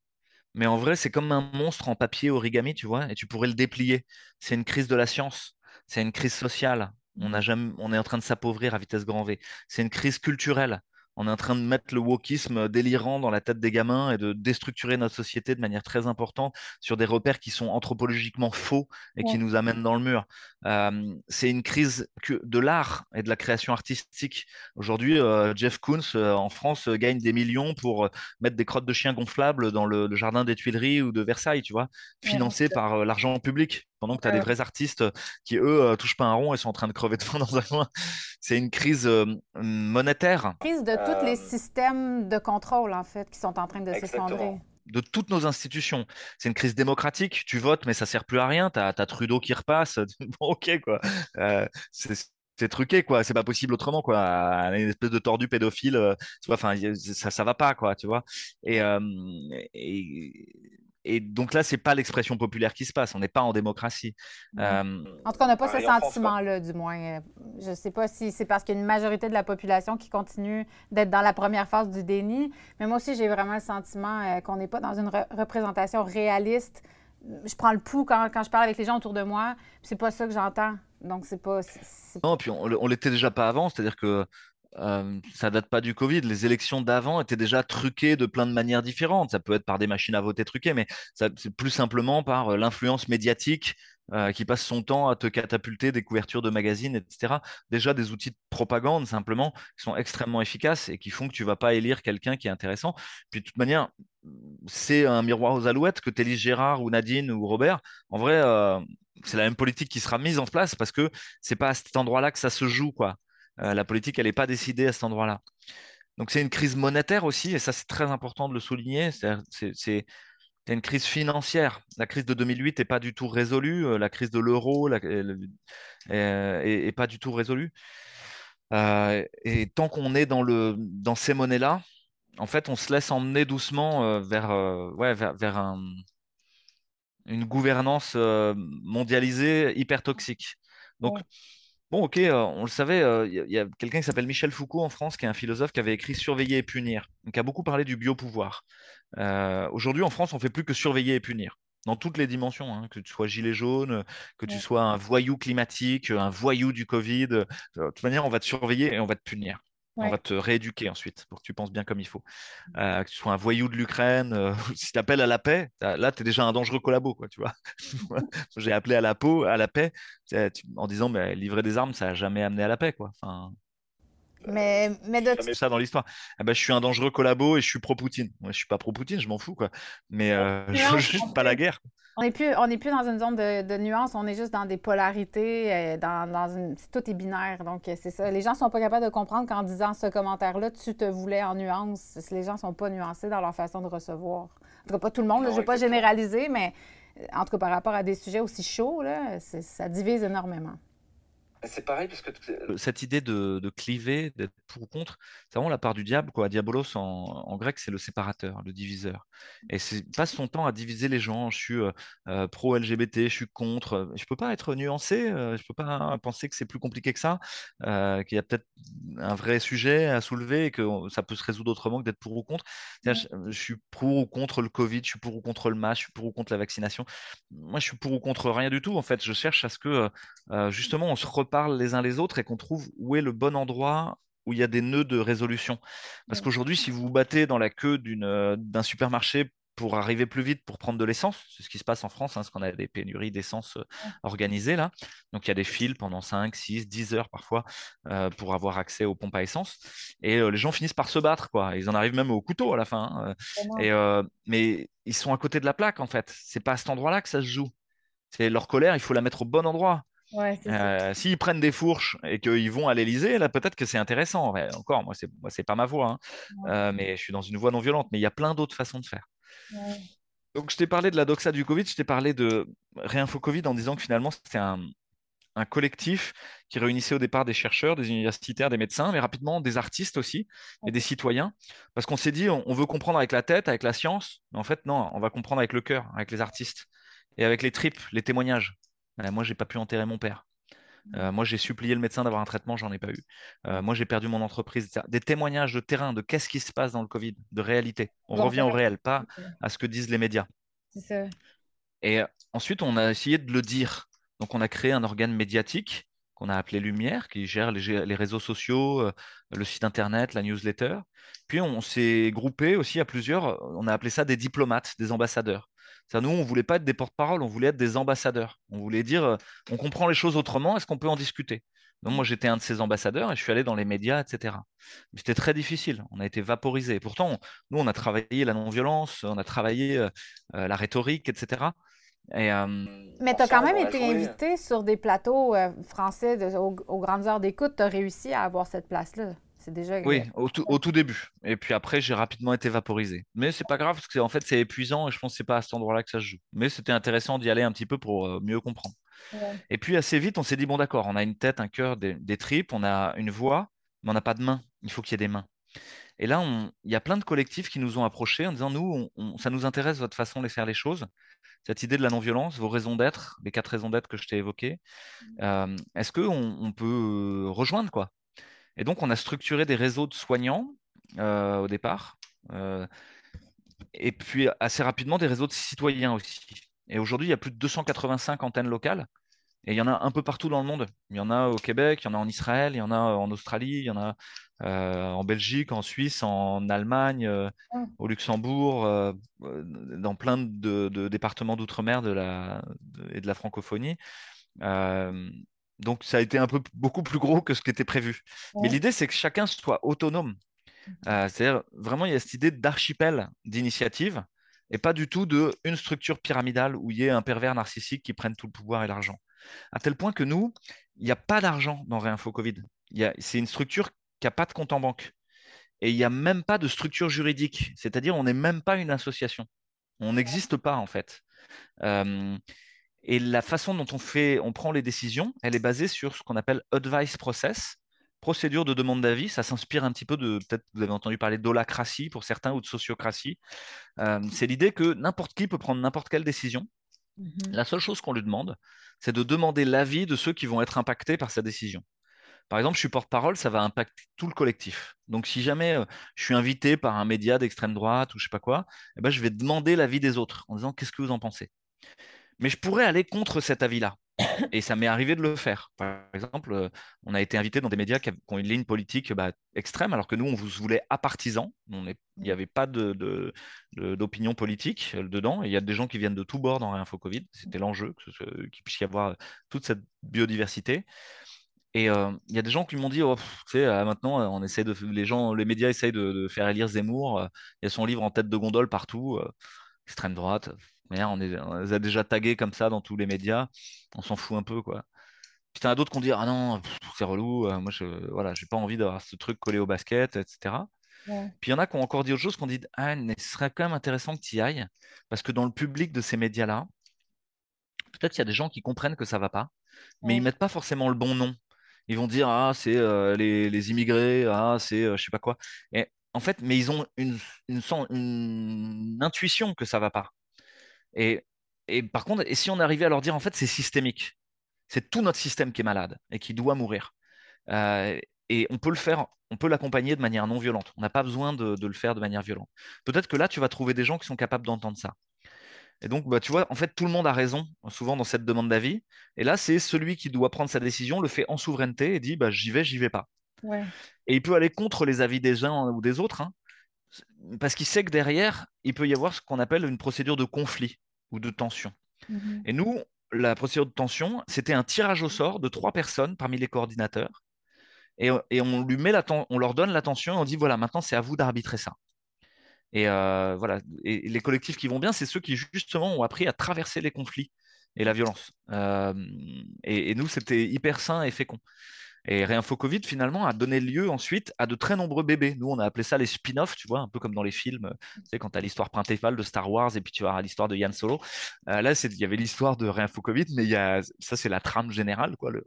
mais en vrai, c'est comme un monstre en papier origami, tu vois, et tu pourrais le déplier. C'est une crise de la science, c'est une crise sociale. On, a jamais, on est en train de s'appauvrir à vitesse grand V. C'est une crise culturelle on est en train de mettre le wokisme délirant dans la tête des gamins et de déstructurer notre société de manière très importante sur des repères qui sont anthropologiquement faux et qui nous amènent dans le mur. Euh, c'est une crise de l'art et de la création artistique. Aujourd'hui, euh, Jeff Koons euh, en France gagne des millions pour mettre des crottes de chiens gonflables dans le, jardin des Tuileries ou de Versailles, tu vois, financé par l'argent public pendant que tu as des vrais artistes qui, eux, touchent pas un rond et sont en train de crever de faim dans un coin. C'est une crise monétaire. Crise de tous les systèmes de contrôle, en fait, qui sont en train de s'effondrer de toutes nos institutions. C'est une crise démocratique. Tu votes, mais ça sert plus à rien. Tu as, Trudeau qui repasse. ok, quoi. c'est truqué, quoi. C'est pas possible autrement, quoi. Une espèce de tordu pédophile. tu vois, enfin, ça, ça va pas, quoi, tu vois. Et, et et donc là, c'est pas l'expression populaire qui se passe. On n'est pas en démocratie. Euh, en tout cas, on n'a pas ce sentiment-là, du moins. Je ne sais pas si c'est parce qu'il y a une majorité de la population qui continue d'être dans la première phase du déni, mais moi aussi, j'ai vraiment le sentiment euh, qu'on n'est pas dans une représentation réaliste. Je prends le pouls quand, quand, je parle avec les gens autour de moi, c'est pas ça que j'entends. Donc, c'est pas. Non, puis on, on l'était déjà pas avant, c'est-à-dire que euh, ça date pas du Covid. Les élections d'avant étaient déjà truquées de plein de manières différentes. Ça peut être par des machines à voter truquées, mais c'est plus simplement par euh, l'influence médiatique euh, qui passe son temps à te catapulter des couvertures de magazines, etc. Déjà des outils de propagande simplement qui sont extrêmement efficaces et qui font que tu vas pas élire quelqu'un qui est intéressant. Puis de toute manière, c'est un miroir aux alouettes que t'élises Gérard ou Nadine ou Robert. En vrai, c'est la même politique qui sera mise en place parce que c'est pas à cet endroit-là que ça se joue, quoi. Euh, la politique, elle n'est pas décidée à cet endroit-là. Donc c'est une crise monétaire aussi, et ça c'est très important de le souligner. C'est une crise financière. La crise de 2008 n'est pas du tout résolue. Euh, la crise de l'euro n'est euh, pas du tout résolue. et tant qu'on est dans, ces monnaies-là, en fait, on se laisse emmener doucement vers, une gouvernance mondialisée hyper toxique. Donc, Bon, ok, euh, on le savait, euh, il y a, quelqu'un qui s'appelle Michel Foucault en France, qui est un philosophe qui avait écrit Surveiller et punir, qui a beaucoup parlé du biopouvoir. Euh, aujourd'hui, en France, on fait plus que surveiller et punir, dans toutes les dimensions, hein, que tu sois gilet jaune, que tu sois un voyou climatique, un voyou du Covid. De toute manière, on va te surveiller et on va te punir. On va te rééduquer ensuite pour que tu penses bien comme il faut. que tu sois un voyou de l'Ukraine, si tu appelles à la paix, là, tu es déjà un dangereux collabo, quoi, tu vois. J'ai appelé à la, peau, à la paix en disant, mais livrer des armes, ça n'a jamais amené à la paix, quoi. Enfin, mais, mais de... ça dans l'histoire. Ah bah, je suis un dangereux collabo et je suis pro-Poutine. Moi, je suis pas pro-Poutine, je m'en fous, quoi. Mais euh, je veux juste pas la guerre. On n'est plus, on plus dans une zone de, de nuances, on est juste dans des polarités, euh, dans, dans une... tout est binaire. Donc, c'est ça. Les gens sont pas capables de comprendre qu'en disant ce commentaire-là, tu te voulais en nuance. Les gens sont pas nuancés dans leur façon de recevoir. En tout cas, pas tout le monde, je ne vais pas généraliser, mais euh, en tout cas, par rapport à des sujets aussi chauds, là, ça divise énormément. C'est pareil, parce que cette idée de, cliver, d'être pour ou contre, c'est vraiment la part du diable. Quoi. Diabolos en, grec, c'est le séparateur, le diviseur. Et c'est passe son temps à diviser les gens. Je suis euh, euh, pro-LGBT, je suis contre. Je peux pas être nuancé. Euh, je peux pas penser que c'est plus compliqué que ça, qu'il y a peut-être un vrai sujet à soulever et que ça peut se résoudre autrement que d'être pour ou contre. Je, je, suis pour ou contre le Covid, je suis pour ou contre le masque, je suis pour ou contre la vaccination. Moi, je suis pour ou contre rien du tout. En fait, je cherche à ce que justement on se les uns les autres et qu'on trouve où est le bon endroit où il y a des nœuds de résolution. Parce qu'aujourd'hui, si vous vous battez dans la queue euh, d'un supermarché pour arriver plus vite pour prendre de l'essence, c'est ce qui se passe en France, hein, parce qu'on a des pénuries d'essence euh, organisées là. Donc il y a des files pendant 5, 6, 10 heures parfois euh, pour avoir accès aux pompes à essence. Et les gens finissent par se battre, quoi. Ils en arrivent même au couteau à la fin. Hein, et, mais ils sont à côté de la plaque, en fait. C'est pas à cet endroit-là que ça se joue. C'est leur colère, il faut la mettre au bon endroit. Euh, s'ils prennent des fourches et qu'ils vont à l'Elysée, là peut-être que c'est intéressant. encore, moi, c'est, pas ma voix, hein. euh, mais je suis dans une voie non violente. Mais il y a plein d'autres façons de faire. Donc, je t'ai parlé de la doxa du Covid, je t'ai parlé de Réinfo Covid en disant que finalement, c'était un, collectif qui réunissait au départ des chercheurs, des universitaires, des médecins, mais rapidement des artistes aussi et des citoyens. Parce qu'on s'est dit, on, on, veut comprendre avec la tête, avec la science, mais en fait, non, on va comprendre avec le cœur, avec les artistes et avec les tripes, les témoignages. Moi, moi, j'ai pas pu enterrer mon père. Euh, moi, j'ai supplié le médecin d'avoir un traitement, j'en ai pas eu. Euh, moi, j'ai perdu mon entreprise. Des témoignages de terrain, de qu'est-ce qui se passe dans le Covid, de réalité. On revient au réel, pas à ce que disent les médias. Ça. Et euh, ensuite, on a essayé de le dire. Donc, on a créé un organe médiatique qu'on a appelé Lumière, qui gère les, les réseaux sociaux, le site internet, la newsletter. Puis, on s'est groupé aussi à plusieurs. On a appelé ça des diplomates, des ambassadeurs nous, on voulait pas être des porte-parole, on voulait être des ambassadeurs. On voulait dire, euh, on comprend les choses autrement, est-ce qu'on peut en discuter? Donc moi, j'étais un de ces ambassadeurs et je suis allé dans les médias, etc. C'était très difficile, on a été vaporisé. Pourtant, nous, on a travaillé la non-violence, on a travaillé euh, euh, la rhétorique, etc. Et, Mais tu as quand même été invité sur des plateaux français aux grandes heures d'écoute. Tu as réussi à avoir cette place-là déjà. Oui, au tout, début. Et puis après, j'ai rapidement été vaporisé. Mais c'est pas grave parce que en fait, c'est épuisant et je pense que c'est pas à cet endroit-là que ça se joue. Mais c'était intéressant d'y aller un petit peu pour euh, mieux comprendre. Et puis assez vite, on s'est dit bon, d'accord, on a une tête, un cœur, des, tripes, on a une voix, mais on n'a pas de mains. Il faut qu'il y ait des mains. Et là, il y a plein de collectifs qui nous ont approchés en disant nous, ça nous intéresse votre façon de faire les choses cette idée de la non-violence, vos raisons d'être, les quatre raisons d'être que je t'ai évoquées. Mmh. Euh, est-ce qu'on on peut rejoindre quoi? Et donc, on a structuré des réseaux de soignants euh, au départ, euh, et puis assez rapidement des réseaux de citoyens aussi. Et aujourd'hui, il y a plus de 285 antennes locales, et il y en a un peu partout dans le monde. Il y en a au Québec, il y en a en Israël, il y en a en Australie, il y en a euh, en Belgique, en Suisse, en Allemagne, au Luxembourg, dans plein de, départements d'outre-mer et de la francophonie. Donc, ça a été un peu beaucoup plus gros que ce qui était prévu. Mais l'idée, c'est que chacun soit autonome. Mhm. Euh, c'est-à-dire, vraiment, il y a cette idée d'archipel d'initiative et pas du tout de une structure pyramidale où il y ait un pervers narcissique qui prenne tout le pouvoir et l'argent. À tel point que nous, il n'y a pas d'argent dans Réinfo Covid. C'est une structure qui n'a pas de compte en banque. Et il n'y a même pas de structure juridique. C'est-à-dire, on n'est même pas une association. On n'existe pas, en fait. Euh, et la façon dont on fait, on prend les décisions, elle est basée sur ce qu'on appelle advice process, procédure de demande d'avis. Ça s'inspire un petit peu de, peut-être vous avez entendu parler d'holacratie pour certains ou de sociocratie. Euh, c'est l'idée que n'importe qui peut prendre n'importe quelle décision. Mm-hmm. La seule chose qu'on lui demande, c'est de demander l'avis de ceux qui vont être impactés par sa décision. Par exemple, je suis porte-parole, ça va impacter tout le collectif. Donc, si jamais euh, je suis invité par un média d'extrême droite ou je sais pas quoi, eh ben, je vais demander l'avis des autres en disant qu'est-ce que vous en pensez? Mais je pourrais aller contre cet avis-là. Et ça m'est arrivé de le faire. Par exemple, euh, on a été invité dans des médias qui ont une ligne politique bah, extrême, alors que nous, on vous voulait apartisan. Il n'y avait pas d'opinion politique euh, dedans. il y a des gens qui viennent de tous bords dans Réinfo Covid. C'était l'enjeu, qu'il puisse y avoir toute cette biodiversité. Et euh, il y a des gens qui m'ont dit, oh, tu sais, maintenant, on essaie de, les gens, les médias essayent de, faire élire Zemmour. il y a son livre en tête de gondole partout, extrême droite on, est, les a déjà tagués comme ça dans tous les médias. On s'en fout un peu, quoi. Puis t'en as d'autres qui ont dit Ah non, c'est relou, euh, moi, je voilà, j'ai pas envie d'avoir ce truc collé au basket, etc. Puis il y en a qui ont encore dit autre chose, qui ont dit Ah, mais ce serait quand même intéressant que tu y ailles, parce que dans le public de ces médias-là, peut-être qu'il y a des gens qui comprennent que ça va pas, mais ils mettent pas forcément le bon nom. Ils vont dire Ah, c'est euh, les, immigrés, ah, c'est euh, je sais pas quoi. Et en fait, mais ils ont une, une, une intuition que ça va pas. Et, par contre, et si on arrivait à leur dire, en fait, c'est systémique, c'est tout notre système qui est malade et qui doit mourir. Euh, et on peut le faire, on peut l'accompagner de manière non violente. On n'a pas besoin de, le faire de manière violente. Peut-être que là, tu vas trouver des gens qui sont capables d'entendre ça. Et donc, bah, tu vois, en fait, tout le monde a raison, souvent dans cette demande d'avis. Et là, c'est celui qui doit prendre sa décision, le fait en souveraineté et dit, bah, j'y vais, j'y vais pas. Et il peut aller contre les avis des uns ou des autres, hein, parce qu'il sait que derrière, il peut y avoir ce qu'on appelle une procédure de conflit ou de tension. Mhm. Et nous, la procédure de tension, c'était un tirage au sort de trois personnes parmi les coordinateurs. Et, on, lui met la on leur donne l'attention et on dit voilà, maintenant c'est à vous d'arbitrer ça. Et euh, voilà, et les collectifs qui vont bien, c'est ceux qui justement ont appris à traverser les conflits et la violence. Euh, et, nous, c'était hyper sain et fécond. Et Réinfo Covid, finalement, a donné lieu ensuite à de très nombreux bébés. Nous, on a appelé ça les spin-offs, tu vois, un peu comme dans les films. Tu sais, quand tu as l'histoire principale de Star Wars et puis tu as l'histoire de Yann Solo. Euh, là, il y avait l'histoire de Réinfo Covid, mais ça, c'est la trame générale, quoi, le,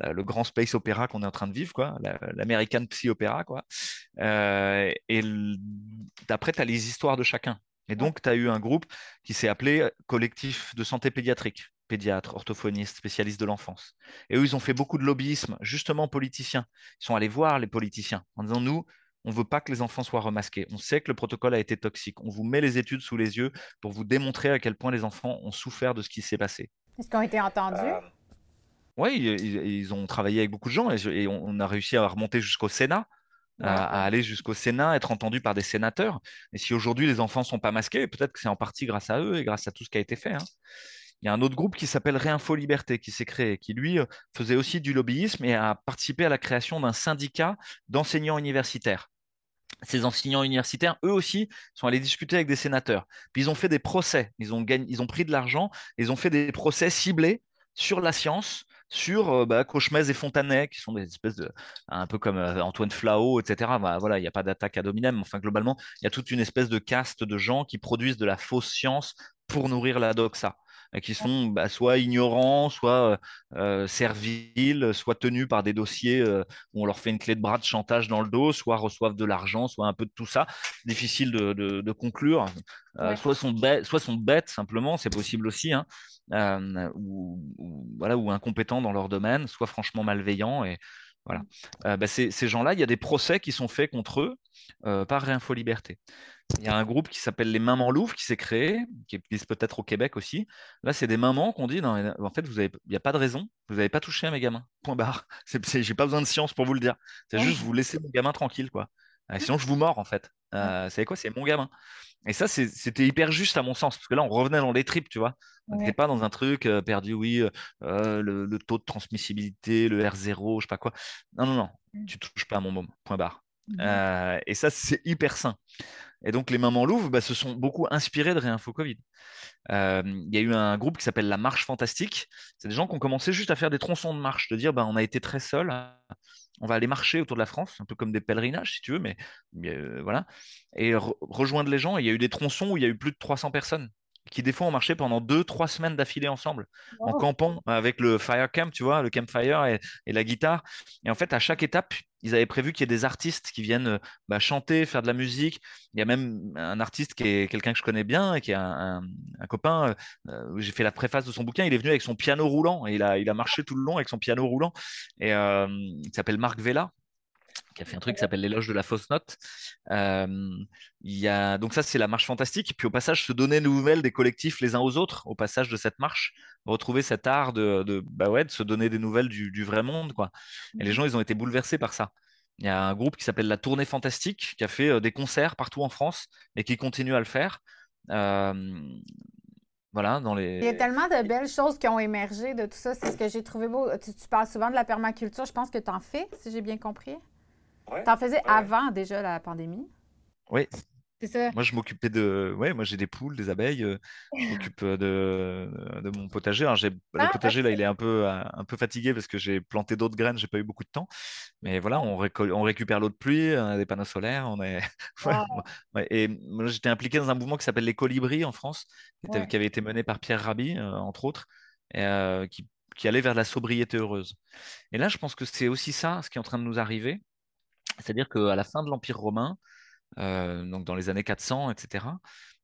le, grand space opéra qu'on est en train de vivre, quoi, l'American Psy Opera, quoi. Euh, et d'après, tu as les histoires de chacun. Et donc, tu as eu un groupe qui s'est appelé Collectif de santé pédiatrique pédiatres, orthophonistes, spécialistes de l'enfance. Et eux, ils ont fait beaucoup de lobbyisme, justement politiciens. Ils sont allés voir les politiciens en disant, nous, on ne veut pas que les enfants soient remasqués. On sait que le protocole a été toxique. On vous met les études sous les yeux pour vous démontrer à quel point les enfants ont souffert de ce qui s'est passé. Est-ce qu'ils ont été entendus? Euh, Oui, ils, ont travaillé avec beaucoup de gens et, on a réussi à remonter jusqu'au Sénat. À, aller jusqu'au Sénat, être entendu par des sénateurs. Et si aujourd'hui les enfants ne sont pas masqués, peut-être que c'est en partie grâce à eux et grâce à tout ce qui a été fait. Hein. Il y a un autre groupe qui s'appelle Réinfo Liberté qui s'est créé, qui lui euh, faisait aussi du lobbyisme et a participé à la création d'un syndicat d'enseignants universitaires. Ces enseignants universitaires, eux aussi, sont allés discuter avec des sénateurs. Puis ils ont fait des procès, ils ont, ils ont pris de l'argent, ils ont fait des procès ciblés sur la science, sur euh, bah, Cauchemez et Fontanet, qui sont des espèces de. un peu comme euh, Antoine Flao, etc. Bah, voilà, il n'y a pas d'attaque à dominem, enfin, globalement, il y a toute une espèce de caste de gens qui produisent de la fausse science pour nourrir la doxa. Euh, qui sont bah, soit ignorants, soit euh, euh, serviles, soit tenus par des dossiers où on leur fait une clé de bras de chantage dans le dos, soit reçoivent de l'argent, soit un peu de tout ça. Difficile de, conclure. soit, sont bêtes, soit sont bêtes simplement, c'est possible aussi, hein, ou, voilà, ou incompétents dans leur domaine, soit franchement malveillants. Et, voilà. Mm. Bah, ces, gens-là, il y a des procès qui sont faits contre eux par Réinfo Liberté. Il y a un groupe qui s'appelle les Mamans Louvres qui s'est créé, qui existe peut-être au Québec aussi. Là, c'est des mamans qu'on dit non, en fait, il n'y a pas de raison, vous n'avez pas touché à mes gamins. Point barre. J'ai pas besoin de science pour vous le dire. C'est juste vous laissez mon gamin tranquille, quoi. Euh, sinon, je vous mords, en fait. Euh, vous savez quoi C'est mon gamin. Et ça, c'était hyper juste à mon sens, parce que là, on revenait dans les tripes, tu vois. On n'était pas dans un truc euh, perdu, oui, le, taux de transmissibilité, le R0, je sais pas quoi. Non, non, non, mm. tu touches pas à mon môme, point barre. Mmh. et ça, c'est hyper sain. Et donc, les mamans louves bah, se sont beaucoup inspirées de Réinfo Covid. Il y a eu un groupe qui s'appelle La Marche Fantastique. C'est des gens qui ont commencé juste à faire des tronçons de marche, de dire bah, on a été très seuls, on va aller marcher autour de la France, un peu comme des pèlerinages, si tu veux, mais, voilà. Et rejoindre les gens. Il y a eu des tronçons où il y a eu plus de 300 personnes qui des fois ont marché pendant deux, trois semaines d'affilée ensemble, en campant avec le fire camp, tu vois, le campfire et, et la guitare. Et en fait, à chaque étape, ils avaient prévu qu'il y ait des artistes qui viennent bah, chanter, faire de la musique. Il y a même un artiste qui est quelqu'un que je connais bien, qui est un, copain. J'ai fait la préface de son bouquin. Il est venu avec son piano roulant il a, il a marché tout le long avec son piano roulant. Et il s'appelle Marc Vella qui a fait un truc qui s'appelle l'éloge de la fausse note. il y a... Donc ça, c'est la marche fantastique. Puis au passage, se donner des nouvelles des collectifs les uns aux autres, au passage de cette marche, retrouver cet art de, de, bah ouais, de se donner des nouvelles du, du, vrai monde. Quoi. Et les mmh. gens, ils ont été bouleversés par ça. Il y a un groupe qui s'appelle La Tournée Fantastique, qui a fait des concerts partout en France et qui continue à le faire. Voilà, dans les... Il y a tellement de belles choses qui ont émergé de tout ça. C'est ce que j'ai trouvé beau. Tu, tu, parles souvent de la permaculture. Je pense que tu en fais, si j'ai bien compris. Tu en faisais avant déjà la pandémie? Oui. C'est ça. Moi, je m'occupais de. Ouais, moi, j'ai des poules, des abeilles. Euh, je m'occupe euh, de... de mon potager. Alors, j'ai... Le ah, potager, là, il est un peu, un peu fatigué parce que j'ai planté d'autres graines, j'ai pas eu beaucoup de temps. Mais voilà, on, on récupère l'eau de pluie, on a des panneaux solaires. On est... Et moi, j'étais impliqué dans un mouvement qui s'appelle les colibris en France, qui, avait été mené par Pierre Rabhi, euh, entre autres, et, qui... qui allait vers la sobriété heureuse. Et là, je pense que c'est aussi ça, ce qui est en train de nous arriver c'est-à-dire qu'à la fin de l'Empire romain, euh, donc dans les années 400, etc.,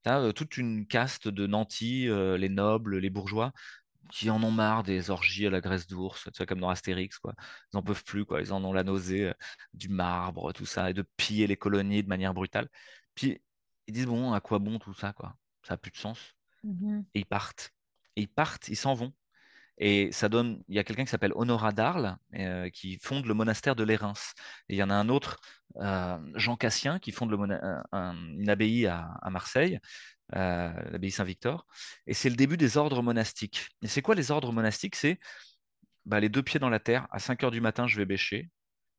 tu as euh, toute une caste de nantis, euh, les nobles, les bourgeois, qui en ont marre des orgies à la graisse d'ours, tu vois, comme dans Astérix, quoi. Ils n'en peuvent plus, quoi. Ils en ont la nausée du marbre, tout ça, et de piller les colonies de manière brutale. Puis ils disent, bon, à quoi bon tout ça, quoi? Ça n'a plus de sens. Mmh et ils partent. Et ils partent, ils s'en vont. Et ça donne, il y a quelqu'un qui s'appelle Honorat d'Arles, euh, qui fonde le monastère de Lérins. Et il y en a un autre, euh, Jean Cassien, qui fonde une abbaye à, Marseille, euh, l'abbaye Saint-Victor. Et c'est le début des ordres monastiques. Et c'est quoi les ordres monastiques? C'est bah, les deux pieds dans la terre. À 5 heures du matin, je vais bêcher,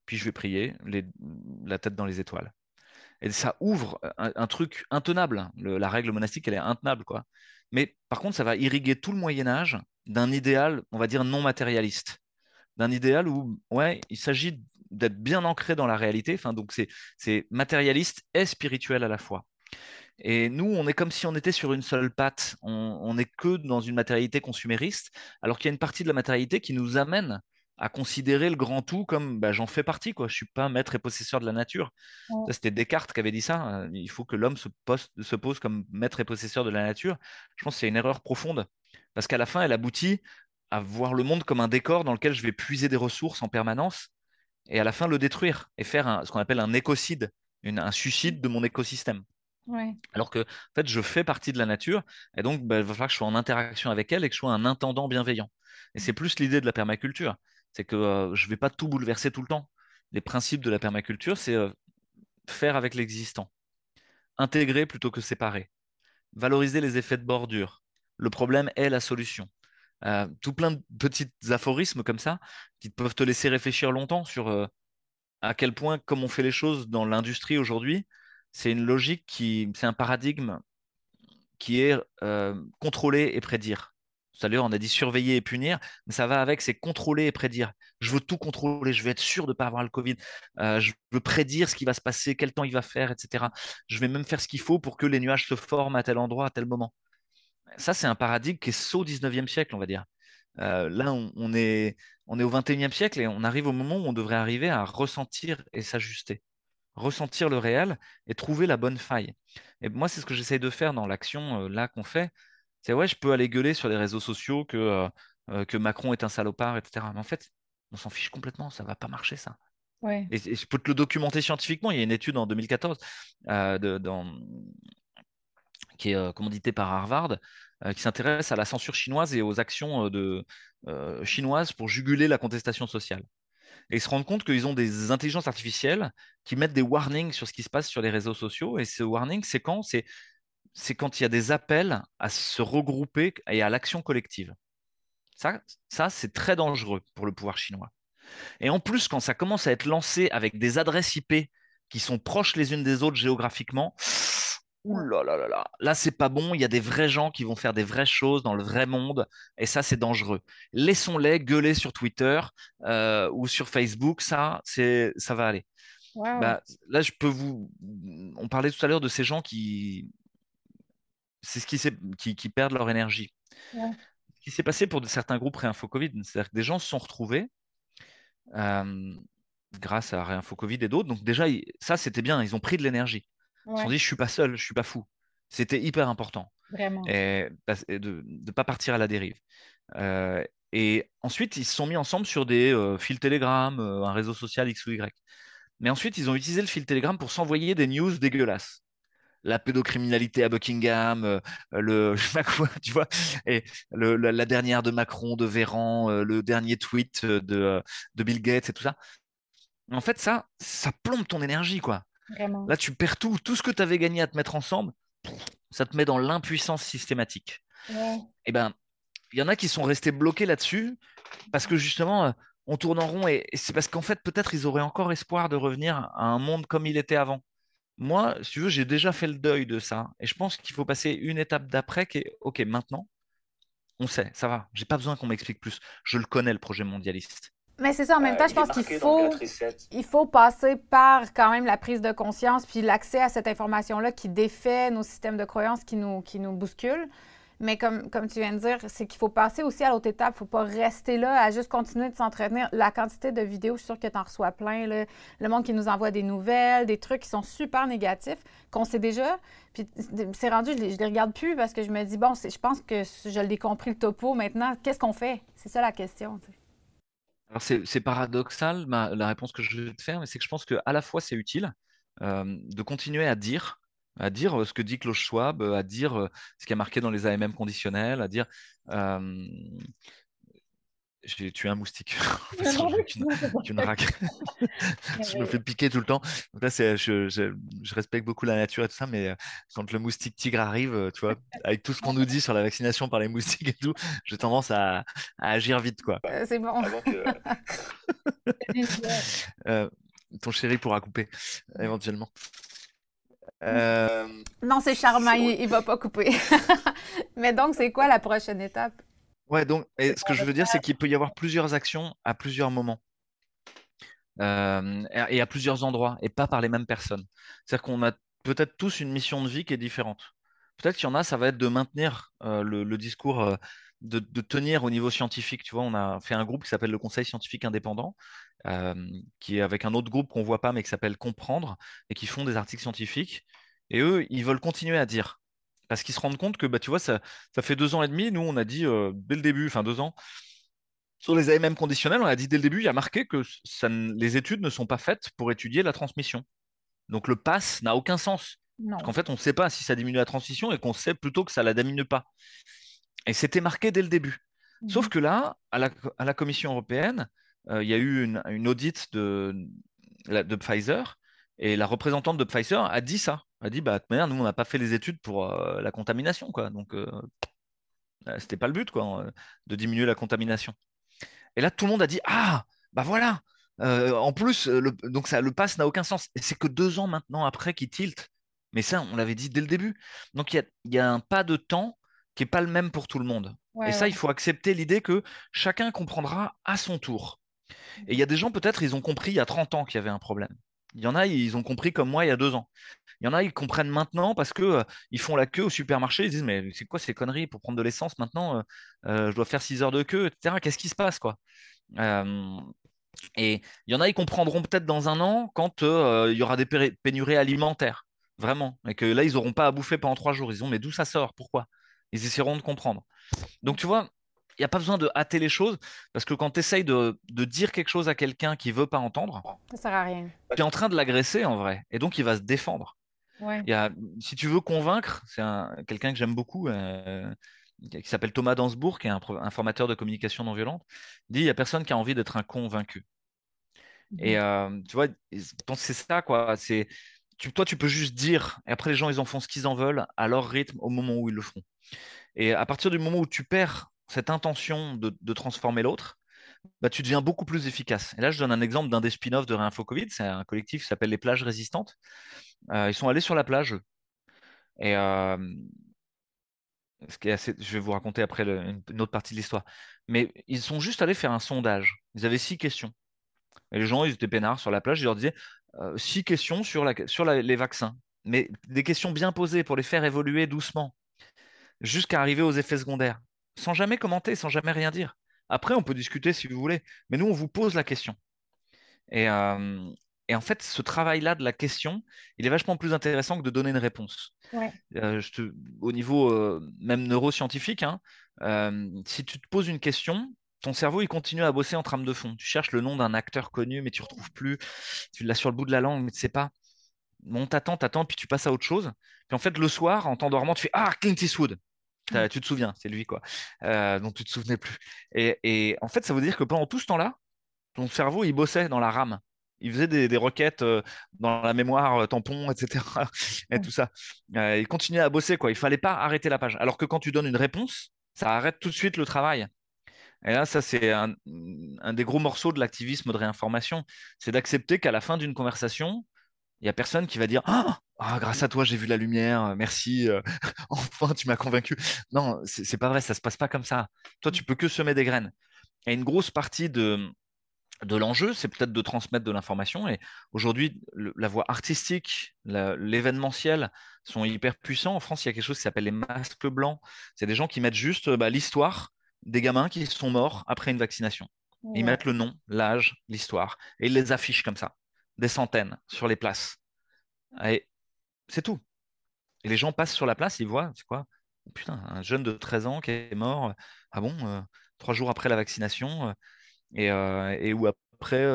puis je vais prier, la tête dans les étoiles. Et ça ouvre un, truc intenable. la règle monastique, elle est intenable, quoi. Mais par contre, ça va irriguer tout le Moyen Âge d'un idéal, on va dire, non matérialiste. D'un idéal où, ouais, il s'agit d'être bien ancré dans la réalité. Donc, c'est matérialiste et spirituel à la fois. Et nous, on est comme si on était sur une seule patte. On n'est que dans une matérialité consumériste, alors qu'il y a une partie de la matérialité qui nous amène à considérer le grand tout comme bah, j'en fais partie, quoi. Je suis pas maître et possesseur de la nature. C'était Descartes qui avait dit ça. Euh, il faut que l'homme se, se, pose comme maître et possesseur de la nature. Je pense que c'est une erreur profonde. Parce qu'à la fin, elle aboutit à voir le monde comme un décor dans lequel je vais puiser des ressources en permanence et à la fin le détruire et faire ce qu'on appelle un écocide, un suicide de mon écosystème. Alors que, en fait, je fais partie de la nature et donc bah, il va falloir que je sois en interaction avec elle et que je sois un intendant bienveillant. Et c'est plus l'idée de la permaculture. C'est que je ne vais pas tout bouleverser tout le temps. Les principes de la permaculture, c'est faire avec l'existant, intégrer plutôt que séparer, valoriser les effets de bordure, le problème est la solution. Tout plein de petits aphorismes comme ça qui peuvent te laisser réfléchir longtemps sur à quel point, comme on fait les choses dans l'industrie aujourd'hui, c'est une logique qui, c'est un paradigme qui est contrôler et prédire. Tout à l'heure, on a dit surveiller et punir, mais ça va avec, c'est contrôler et prédire. Je veux tout contrôler, je veux être sûr de ne pas avoir le Covid, je veux prédire ce qui va se passer, quel temps il va faire, etc. Je vais même faire ce qu'il faut pour que les nuages se forment à tel endroit, à tel moment ça, c'est un paradigme qui est saut 19e siècle, on va dire. Euh, là, on, est, on est au 21e siècle et on arrive au moment où on devrait arriver à ressentir et s'ajuster. Ressentir le réel et trouver la bonne faille. Et moi, c'est ce que j'essaye de faire dans l'action euh, là qu'on fait. C'est ouais, je peux aller gueuler sur les réseaux sociaux que, euh, que Macron est un salopard, etc. Mais en fait, on s'en fiche complètement, ça va pas marcher ça. Ouais. Et, je peux te le documenter scientifiquement. Il y a une étude en 2014 de, dans, qui est euh, commandité par Harvard, euh, qui s'intéresse à la censure chinoise et aux actions euh, de, chinoises pour juguler la contestation sociale. Et ils se rendent compte qu'ils ont des intelligences artificielles qui mettent des warnings sur ce qui se passe sur les réseaux sociaux. Et ce warning, c'est quand? C'est, c'est quand il y a des appels à se regrouper et à l'action collective. Ça, ça c'est très dangereux pour le pouvoir chinois. Et en plus, quand ça commence à être lancé avec des adresses IP qui sont proches les unes des autres géographiquement, Ouh là là là là, là c'est pas bon, il y a des vrais gens qui vont faire des vraies choses dans le vrai monde, et ça c'est dangereux. Laissons-les gueuler sur Twitter euh, ou sur Facebook, ça, c'est, ça va aller. Bah, là, je peux vous. On parlait tout à l'heure de ces gens qui. C'est ce qui, qui, qui, perdent leur énergie. Ce qui s'est passé pour certains groupes pré-info Covid, c'est-à-dire que des gens se sont retrouvés. Euh, grâce à Réinfo Covid et d'autres. Donc déjà, ça, c'était bien. Ils ont pris de l'énergie. Ils se sont dit, je suis pas seul, je suis pas fou. C'était hyper important. Vraiment. Et, de ne pas partir à la dérive. Euh, et ensuite, ils se sont mis ensemble sur des euh, fils Telegram, un réseau social X ou Y. Mais ensuite, ils ont utilisé le fil Telegram pour s'envoyer des news dégueulasses la pédocriminalité à Buckingham, le je sais pas quoi, tu vois, et la, dernière de Macron, de Véran, le dernier tweet de, de, Bill Gates et tout ça. En fait, ça, ça plombe ton énergie, quoi. Là, tu perds tout, tout ce que tu avais gagné à te mettre ensemble, ça te met dans l'impuissance systématique. Et eh ben, il y en a qui sont restés bloqués là-dessus parce que justement, euh, on tourne en rond et, c'est parce qu'en fait, peut-être ils auraient encore espoir de revenir à un monde comme il était avant. Moi, si tu veux, j'ai déjà fait le deuil de ça et je pense qu'il faut passer une étape d'après qui est OK, maintenant, on sait, ça va, j'ai pas besoin qu'on m'explique plus. Je le connais, le projet mondialiste. Mais c'est ça, en même euh, temps, je pense qu'il faut, il faut passer par quand même la prise de conscience puis l'accès à cette information-là qui défait nos systèmes de croyances qui nous, qui nous bousculent. Mais comme, tu viens de dire, c'est qu'il faut passer aussi à l'autre étape. Il ne faut pas rester là à juste continuer de s'entraîner. La quantité de vidéos, je suis sûre que tu en reçois plein. Le monde qui nous envoie des nouvelles, des trucs qui sont super négatifs, qu'on sait déjà. Puis c'est rendu, je ne les, regarde plus parce que je me dis, bon, je pense que je l'ai compris le topo maintenant. Qu'est-ce qu'on fait? C'est ça la question. Alors c'est paradoxal, la réponse que je vais te faire, mais c'est que je pense qu'à la fois c'est utile euh, de continuer à dire à dire euh, ce que dit Klaus Schwab, euh, à dire euh, ce qui a marqué dans les AMM conditionnels, à dire j'ai tué un moustique je me fais piquer tout le temps. là, je, je, respecte beaucoup la nature et tout ça, mais quand le moustique tigre arrive, tu vois, avec tout ce qu'on nous dit sur la vaccination par les moustiques et tout, j'ai tendance à, agir vite, quoi. c'est bon. ton chéri pourra couper éventuellement. Euh, non, c'est charmant, il, ne va pas couper. Mais donc, c'est quoi la prochaine étape? Ouais, donc, ce que je veux dire, c'est qu'il peut y avoir plusieurs actions à plusieurs moments. Euh, et à plusieurs endroits, et pas par les mêmes personnes. C'est-à-dire qu'on a peut-être tous une mission de vie qui est différente. Peut-être qu'il y en a, ça va être de maintenir euh, le, discours, de, tenir au niveau scientifique. Tu vois, on a fait un groupe qui s'appelle le Conseil scientifique indépendant, qui est avec un autre groupe qu'on voit pas, mais qui s'appelle Comprendre, et qui font des articles scientifiques. Et eux, ils veulent continuer à dire. Parce qu'ils se rendent compte que, bah, tu vois, ça, ça fait deux ans et demi, nous, on a dit dès le début, enfin deux ans, sur les AMM conditionnels, on a dit dès le début, il y a marqué que ça, les études ne sont pas faites pour étudier la transmission. Donc le pass n'a aucun sens. Parce qu'en fait, on ne sait pas si ça diminue la transmission et qu'on sait plutôt que ça la diminue pas. Et c'était marqué dès le début. Sauf mmh. que là, à la, Commission européenne, il y a eu une, une audit de, de Pfizer et la représentante de Pfizer a dit ça. Elle a dit bah, nous, on n'a pas fait les études pour euh, la contamination. Quoi. Donc, euh, euh, c'était pas le but quoi, de diminuer la contamination. Et là, tout le monde a dit Ah, bah voilà En plus, le, donc ça, le pass n'a aucun sens. Et c'est que deux ans maintenant après qu'il tilt. Mais ça, on l'avait dit dès le début. Donc, il y a, un pas de temps qui n'est pas le même pour tout le monde. et ça, il faut accepter l'idée que chacun comprendra à son tour. Et il y a des gens, peut-être, ils ont compris il y a 30 ans qu'il y avait un problème. Il y en a, ils ont compris comme moi il y a deux ans. Il y en a, ils comprennent maintenant parce que euh, ils font la queue au supermarché. Ils disent mais c'est quoi ces conneries pour prendre de l'essence maintenant euh, euh, Je dois faire six heures de queue, etc. Qu'est-ce qui se passe quoi? Et il y en a, ils comprendront peut-être dans un an quand il y aura des pénuries alimentaires, vraiment, et que là ils n'auront pas à bouffer pendant trois jours. Ils disent mais d'où ça sort? Pourquoi? Ils essaieront de comprendre. Donc tu vois, il n'y a pas besoin de hâter les choses parce que quand tu essayes de, dire quelque chose à quelqu'un qui veut pas entendre, ça sert à rien. Tu es en train de l'agresser en vrai et donc il va se défendre. Il y a, si tu veux convaincre, c'est quelqu'un que j'aime beaucoup euh, qui s'appelle Thomas Dansbourg, qui est un, formateur de communication non violente. Dit il n'y a personne qui a envie d'être un convaincu. Et mhm. euh, tu vois, c'est ça quoi. C'est toi, tu peux juste dire, et après les gens, ils en font ce qu'ils en veulent à leur rythme au moment où ils le feront. Et à partir du moment où tu perds cette intention de, transformer l'autre, bah, tu deviens beaucoup plus efficace. Et là, je donne un exemple d'un des spin-offs de Réinfo Covid. C'est un collectif qui s'appelle les plages résistantes. Euh, ils sont allés sur la plage. Et euh, je vais vous raconter après une, autre partie de l'histoire. Mais ils sont juste allés faire un sondage. Ils avaient six questions. Et les gens, ils étaient peinards sur la plage. Ils leur disaient euh, six questions sur les vaccins. Mais des questions bien posées pour les faire évoluer doucement jusqu'à arriver aux effets secondaires sans jamais commenter, sans jamais rien dire. Après, on peut discuter si vous voulez, mais nous, on vous pose la question. Et, et en fait, ce travail-là de la question, il est vachement plus intéressant que de donner une réponse. je te, au niveau même neuroscientifique, hein, si tu te poses une question, ton cerveau, il continue à bosser en trame de fond. Tu cherches le nom d'un acteur connu, mais tu ne retrouves plus. Tu l'as sur le bout de la langue, mais tu ne sais pas. Bon, t'attends, t'attends, puis tu passes à autre chose. Puis en fait, le soir, en t'endormant, tu fais Ah, Clint Eastwood. Tu te souviens, c'est lui, quoi. Euh, dont tu te souvenais plus. Et, en fait, ça veut dire que pendant tout ce temps-là, ton cerveau, il bossait dans la RAM. Il faisait des, requêtes euh, dans la mémoire, euh, tampon, etc. et tout ça. il continuait à bosser, quoi. Il fallait pas arrêter la page. Alors que quand tu donnes une réponse, ça arrête tout de suite le travail. Et là, ça, c'est un, des gros morceaux de l'activisme de réinformation. C'est d'accepter qu'à la fin d'une conversation, il n'y a personne qui va dire ah, ah, grâce à toi, j'ai vu la lumière, merci, euh, enfin, tu m'as convaincu. Non, c'est pas vrai, ça se passe pas comme ça. Toi, tu peux que semer des graines. Et une grosse partie de, de l'enjeu, c'est peut-être de transmettre de l'information. Et aujourd'hui, la voie artistique, l'événementiel sont hyper puissants. En France, il y a quelque chose qui s'appelle les masques blancs. C'est des gens qui mettent juste bah, l'histoire des gamins qui sont morts après une vaccination. Ils mettent le nom, l'âge, l'histoire, et ils les affichent comme ça, des centaines sur les places. Et c'est tout. Et les gens passent sur la place, ils voient, c'est quoi? Putain, un jeune de 13 ans qui est mort, ah bon, euh, trois jours après la vaccination, euh, et, euh, et où après,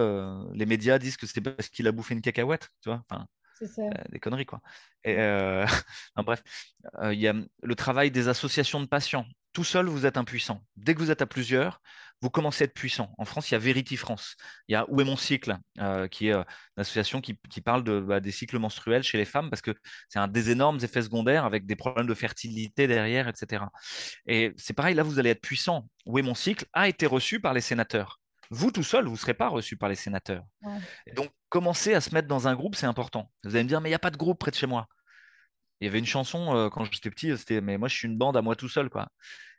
les médias disent que c'est parce qu'il a bouffé une cacahuète, tu vois enfin, des conneries, quoi. Et, bref, il y a le travail des associations de patients tout seul, vous êtes impuissant. Dès que vous êtes à plusieurs, vous commencez à être puissant. En France, il y a Verity France. Il y a Où est mon cycle, euh, qui est euh, une association qui, parle de, bah, des cycles menstruels chez les femmes, parce que c'est un des énormes effets secondaires avec des problèmes de fertilité derrière, etc. Et c'est pareil, là, vous allez être puissant. Où est mon cycle a été reçu par les sénateurs. Vous tout seul, vous ne serez pas reçu par les sénateurs. donc, commencer à se mettre dans un groupe, c'est important. Vous allez me dire, mais il n'y a pas de groupe près de chez moi. Il y avait une chanson euh, quand j'étais petit, c'était Mais moi, je suis une bande à moi tout seul. quoi.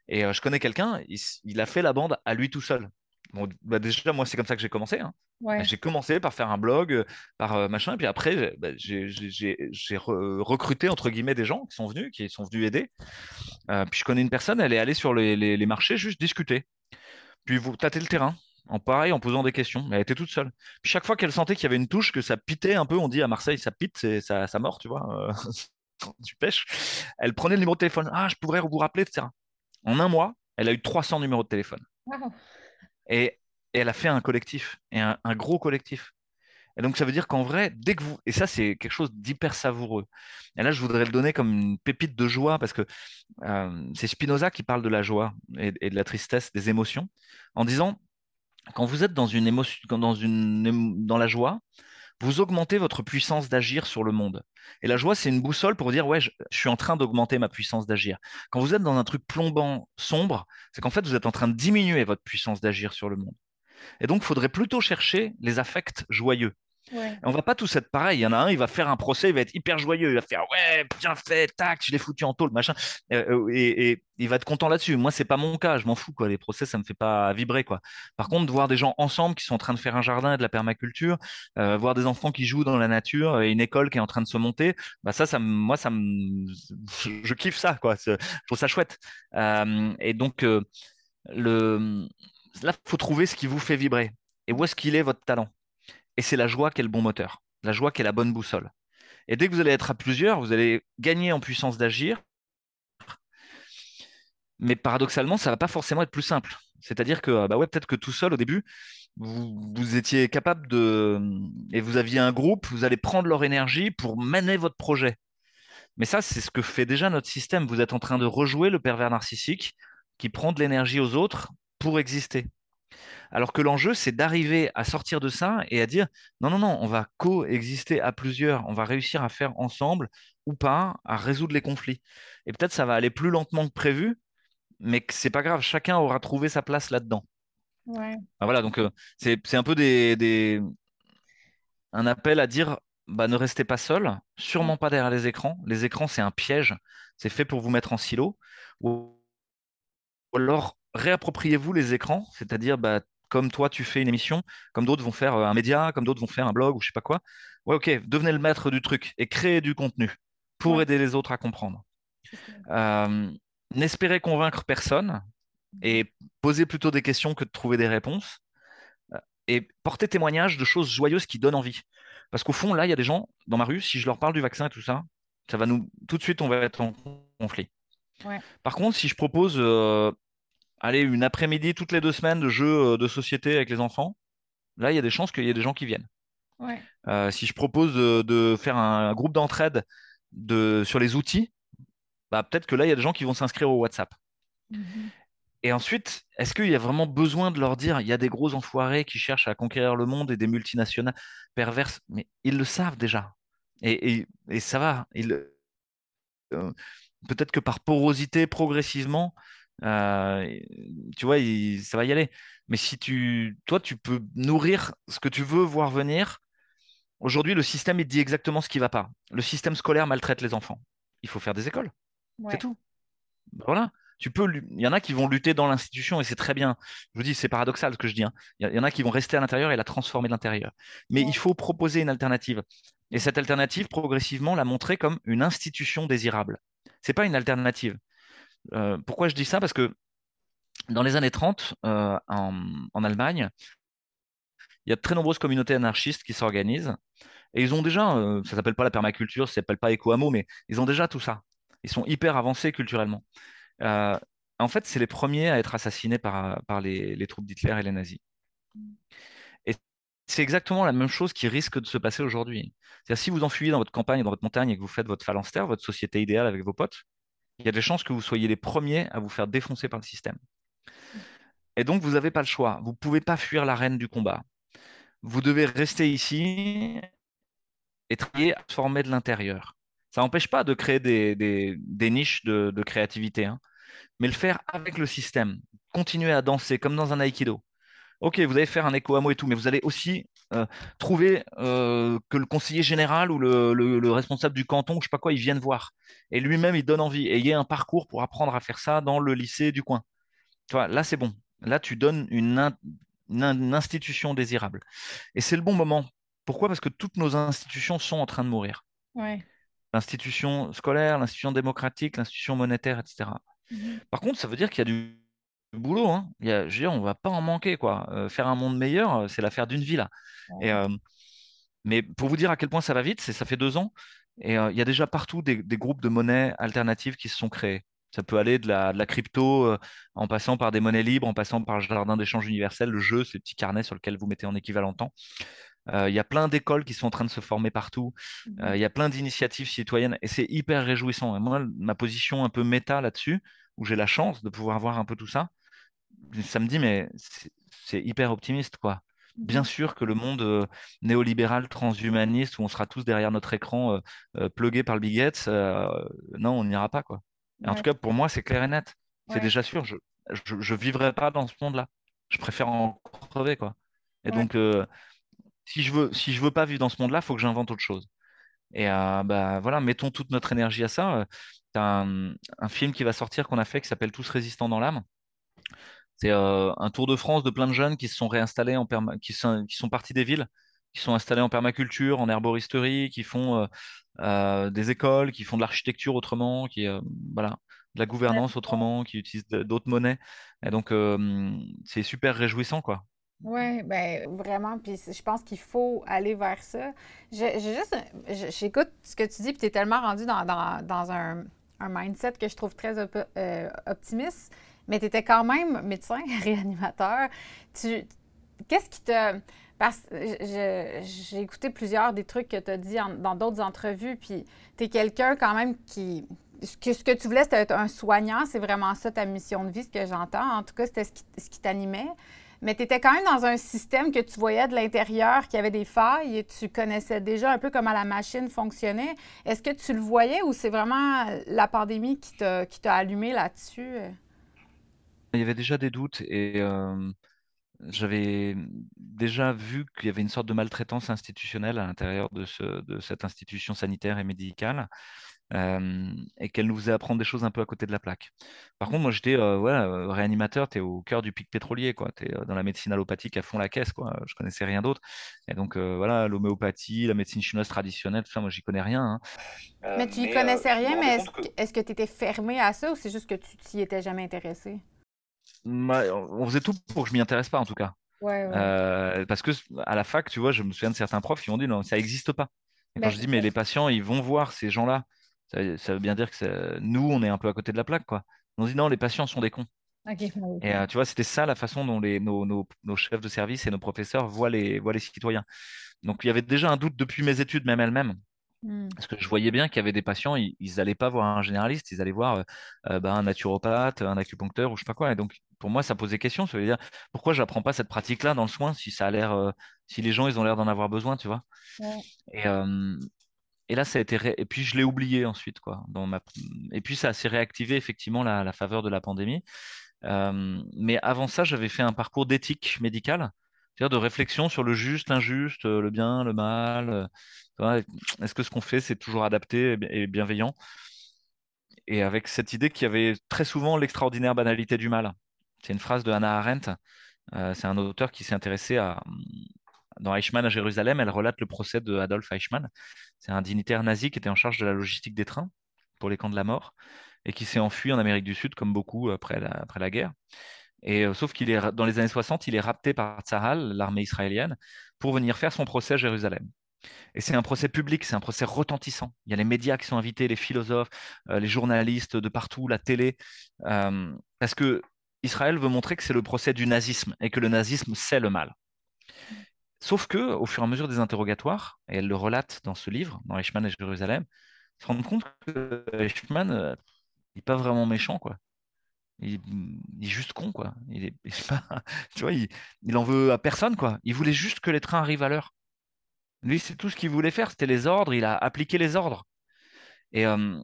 Et euh, je connais quelqu'un, il, a fait la bande à lui tout seul. Bon, bah, déjà, moi, c'est comme ça que j'ai commencé. Hein. J'ai commencé par faire un blog, euh, par euh, machin, et puis après, bah, j'ai recruté, entre guillemets, des gens qui sont venus, qui sont venus aider. puis je connais une personne, elle est allée sur les, marchés juste discuter. Puis vous tâtez le terrain, en pareil, en posant des questions. Mais elle était toute seule. Puis chaque fois qu'elle sentait qu'il y avait une touche, que ça pitait un peu, on dit à Marseille, ça pite, c'est ça, ça mort, tu vois, tu pêches. Elle prenait le numéro de téléphone. Ah, je pourrais vous rappeler, etc. En un mois, elle a eu 300 numéros de téléphone. Et, elle a fait un collectif, et un, gros collectif. Et donc, ça veut dire qu'en vrai, dès que vous. Et ça, c'est quelque chose d'hyper savoureux. Et là, je voudrais le donner comme une pépite de joie, parce que euh, c'est Spinoza qui parle de la joie et, de la tristesse, des émotions, en disant quand vous êtes dans, une émotion, dans, une, dans la joie, vous augmentez votre puissance d'agir sur le monde. Et la joie, c'est une boussole pour dire, ouais, je, suis en train d'augmenter ma puissance d'agir. Quand vous êtes dans un truc plombant, sombre, c'est qu'en fait, vous êtes en train de diminuer votre puissance d'agir sur le monde. Et donc, il faudrait plutôt chercher les affects joyeux. Ouais. On va pas tous être pareil. Il y en a un, il va faire un procès, il va être hyper joyeux, il va faire ouais, bien fait, tac, je l'ai foutu en tôle, machin, euh, et, il va être content là-dessus. Moi, c'est pas mon cas, je m'en fous quoi. Les procès, ça me fait pas vibrer quoi. Par contre, voir des gens ensemble qui sont en train de faire un jardin et de la permaculture, euh, voir des enfants qui jouent dans la nature et une école qui est en train de se monter, bah ça, ça, moi, ça me, je kiffe ça quoi. Je trouve ça chouette. Euh, et donc le, là, faut trouver ce qui vous fait vibrer. Et où est-ce qu'il est votre talent? Et c'est la joie qui est le bon moteur, la joie qui est la bonne boussole. Et dès que vous allez être à plusieurs, vous allez gagner en puissance d'agir. Mais paradoxalement, ça ne va pas forcément être plus simple. C'est-à-dire que bah ouais, peut-être que tout seul, au début, vous, étiez capable de... Et vous aviez un groupe, vous allez prendre leur énergie pour mener votre projet. Mais ça, c'est ce que fait déjà notre système. Vous êtes en train de rejouer le pervers narcissique qui prend de l'énergie aux autres pour exister. Alors que l'enjeu, c'est d'arriver à sortir de ça et à dire non, non, non, on va coexister à plusieurs, on va réussir à faire ensemble ou pas, à résoudre les conflits. Et peut-être ça va aller plus lentement que prévu, mais c'est pas grave, chacun aura trouvé sa place là-dedans. Ouais. voilà, donc euh, c'est un peu des, un appel à dire bah, ne restez pas seul, sûrement pas derrière les écrans. Les écrans, c'est un piège, c'est fait pour vous mettre en silo. Ou alors réappropriez-vous les écrans, c'est-à-dire bah, comme toi tu fais une émission, comme d'autres vont faire euh, un média, comme d'autres vont faire un blog ou je sais pas quoi. Ouais, ok, devenez le maître du truc et créez du contenu pour aider les autres à comprendre. Euh, n'espérez convaincre personne et posez plutôt des questions que de trouver des réponses. Euh, et porter témoignage de choses joyeuses qui donnent envie. Parce qu'au fond, là, il y a des gens dans ma rue, si je leur parle du vaccin et tout ça, ça va nous tout de suite, on va être en conflit. Par contre, si je propose, euh, allez, une après-midi toutes les deux semaines de jeux euh, de société avec les enfants, là, il y a des chances qu'il y ait des gens qui viennent. Euh, si je propose de, faire un, groupe d'entraide de, sur les outils, bah, peut-être que là, il y a des gens qui vont s'inscrire au WhatsApp. Mhm. Et ensuite, est-ce qu'il y a vraiment besoin de leur dire, il y a des gros enfoirés qui cherchent à conquérir le monde et des multinationales perverses? Mais ils le savent déjà. Et, ça va. Euh, peut-être que par porosité, progressivement, euh, tu vois, ça va y aller. Mais si tu, toi, tu peux nourrir ce que tu veux voir venir. Aujourd'hui, le système, il dit exactement ce qui ne va pas. Le système scolaire maltraite les enfants. Il faut faire des écoles. C'est tout. Voilà tu peux, il y en a qui vont lutter dans l'institution et c'est très bien. Je vous dis, c'est paradoxal ce que je dis. Hein. Il y en a qui vont rester à l'intérieur et la transformer de l'intérieur. Mais il faut proposer une alternative. Et cette alternative, progressivement, la montrer comme une institution désirable. C'est pas une alternative. Euh, pourquoi je dis ça? Parce que dans les années 30, euh, en, Allemagne, il y a de très nombreuses communautés anarchistes qui s'organisent. Et ils ont déjà, euh, ça s'appelle pas la permaculture, ça s'appelle pas éco-hameau, mais ils ont déjà tout ça. Ils sont hyper avancés culturellement. En fait, c'est les premiers à être assassinés par, par les, troupes d'Hitler et les nazis. Et c'est exactement la même chose qui risque de se passer aujourd'hui. C'est-à-dire, si vous enfuyez dans votre campagne, dans votre montagne et que vous faites votre phalanstère, votre société idéale avec vos potes, il y a des chances que vous soyez les premiers à vous faire défoncer par le système. Et donc, vous n'avez pas le choix. Vous ne pouvez pas fuir l'arène du combat. Vous devez rester ici et travailler à former de l'intérieur. Ça n'empêche pas de créer des, niches de, créativité. Hein mais le faire avec le système. Continuer à danser comme dans un aïkido. Ok, vous allez faire un écho mot et tout, mais vous allez aussi euh, trouver euh, que le conseiller général ou le, responsable du canton, je sais pas quoi, il vienne voir. Et lui-même, il donne envie. Et il y a un parcours pour apprendre à faire ça dans le lycée du coin. Tu vois, là, c'est bon. Là, tu donnes une, institution désirable. Et c'est le bon moment. Pourquoi? Parce que toutes nos institutions sont en train de mourir. L'institution scolaire, l'institution démocratique, l'institution monétaire, etc. Mhm. Par contre, ça veut dire qu'il y a du boulot. Hein. Il y a, je veux dire, on va pas en manquer. Quoi. Euh, faire un monde meilleur, euh, c'est l'affaire d'une vie. Là. Et, euh, mais pour vous dire à quel point ça va vite, c'est ça fait deux ans. Et il y a déjà partout des, groupes de monnaies alternatives qui se sont créés. Ça peut aller de la, de la crypto en passant par des monnaies libres, en passant par le jardin d'échange universel, le jeu, ces petits carnets sur lesquels vous mettez en équivalent temps. Il y a plein d'écoles qui sont en train de se former partout. Mhm. Il y a plein d'initiatives citoyennes et c'est hyper réjouissant. Et moi, ma position un peu méta là-dessus, où j'ai la chance de pouvoir voir un peu tout ça, ça me dit, mais c'est hyper optimiste, quoi. Bien mmh sûr que le monde euh, néolibéral, transhumaniste, où on sera tous derrière notre écran euh, euh plugués par le Big non, on n'ira pas, quoi. En tout cas, pour moi, c'est clair et net. C'est déjà sûr. Je, je, vivrai pas dans ce monde-là. Je préfère en crever, quoi. Et donc, si je veux, si je veux pas vivre dans ce monde-là, il faut que j'invente autre chose. Et bah, voilà, mettons toute notre énergie à ça. Tu as un, film qui va sortir qu'on a fait qui s'appelle Tous résistants dans l'âme. C'est euh, un tour de France de plein de jeunes qui se sont réinstallés en qui sont, qui sont partis des villes, qui sont installés en permaculture, en herboristerie, qui font euh, euh, des écoles, qui font de l'architecture autrement, qui voilà, de la gouvernance autrement, qui utilisent d'autres monnaies. Et donc c'est super réjouissant quoi. Oui, ben vraiment. Puis je pense qu'il faut aller vers ça. J'écoute ce que tu dis, puis tu es tellement rendu dans, dans un, un mindset que je trouve très euh, optimiste, mais tu étais quand même médecin, réanimateur. Tu, qu'est-ce qui te... Parce j'ai écouté plusieurs des trucs que tu as dit dans d'autres entrevues, puis tu es quelqu'un quand même qui... Ce que, ce que tu voulais, c'était être un soignant, c'est vraiment ça ta mission de vie, ce que j'entends. En tout cas, c'était ce qui, ce qui t'animait mais tu étais quand même dans un système que tu voyais de l'intérieur qui avait des failles et tu connaissais déjà un peu comment la machine fonctionnait. Est-ce que tu le voyais ou c'est vraiment la pandémie qui t'a, allumé là-dessus? Il y avait déjà des doutes et euh, j'avais déjà vu qu'il y avait une sorte de maltraitance institutionnelle à l'intérieur de, de cette institution sanitaire et médicale et qu'elle nous faisait apprendre des choses un peu à côté de la plaque. Par contre, moi, j'étais euh, réanimateur, tu es au cœur du pic pétrolier, quoi. Tu es dans la médecine allopathique à fond la caisse, quoi. Je connaissais rien d'autre. Et donc, voilà, l'homéopathie, la médecine chinoise traditionnelle, tout ça, moi, j'y connais rien. Hein. mais tu y connaissais rien, mais est-ce que tu étais fermé à ça ou c'est juste que tu t'y étais jamais intéressé? On faisait tout pour que je m'y intéresse pas, en tout cas. Ouais, ouais. Euh, parce que à la fac, tu vois, je me souviens de certains profs qui m'ont dit non, ça n'existe pas. Et quand Ben, je dis mais les patients, ils vont voir ces gens-là, ça, ça veut bien dire que ça- nous, on est un peu à côté de la plaque, quoi. On dit non, les patients sont des cons. Et euh, tu vois, c'était ça la façon dont les, nos, nos- nos chefs de service et nos professeurs voient les, voient les citoyens. Donc il y avait déjà un doute depuis mes études, même elles-mêmes. Hmm. Parce que je voyais bien qu'il y avait des patients, ils n'allaient pas voir un généraliste, ils allaient voir euh, euh, bah, un naturopathe, un acupuncteur ou je sais pas quoi. Et donc, pour moi, ça posait question. Ça veut dire, pourquoi je n'apprends pas cette pratique-là dans le soin si ça a l'air, euh, si les gens, ils ont l'air d'en avoir besoin, tu vois? Ouais. Et, euh, et là, ça a été. ré- Et puis, je l'ai oublié ensuite, quoi. Dans ma... Et puis, ça s'est réactivé, effectivement, la, la faveur de la pandémie. Mais avant ça, j'avais fait un parcours d'éthique médicale, c'est-à-dire de réflexion sur le juste, l'injuste, le bien, le mal. Est-ce que ce qu'on fait, c'est toujours adapté et bi- et bienveillant? Et avec cette idée qu'il y avait très souvent l'extraordinaire banalité du mal. C'est une phrase de Hannah Arendt. Euh, c'est un auteur qui s'est intéressé à. Dans Eichmann à Jérusalem, elle relate le procès de Adolf Eichmann. C'est un dignitaire nazi qui était en charge de la logistique des trains pour les camps de la mort et qui s'est enfui en Amérique du Sud, comme beaucoup après la, guerre. Et euh, sauf qu'il est dans les années 60, il est rapté par Tsahal, l'armée israélienne, pour venir faire son procès à Jérusalem. Et c'est un procès public, c'est un procès retentissant. Il y a les médias qui sont invités, les philosophes, euh, les journalistes de partout, la télé, euh, parce que Israël veut montrer que c'est le procès du nazisme et que le nazisme c'est le mal. Sauf que, au fur et à mesure des interrogatoires, et elle le relate dans ce livre, dans Eichmann et Jérusalem, se rend compte que Eichmann, euh, n'est pas vraiment méchant, quoi. Il, est juste con, quoi. Il est, il en veut à personne, quoi. Il voulait juste que les trains arrivent à l'heure. Lui, c'est tout ce qu'il voulait faire, c'était les ordres, il a appliqué les ordres. Et, euh,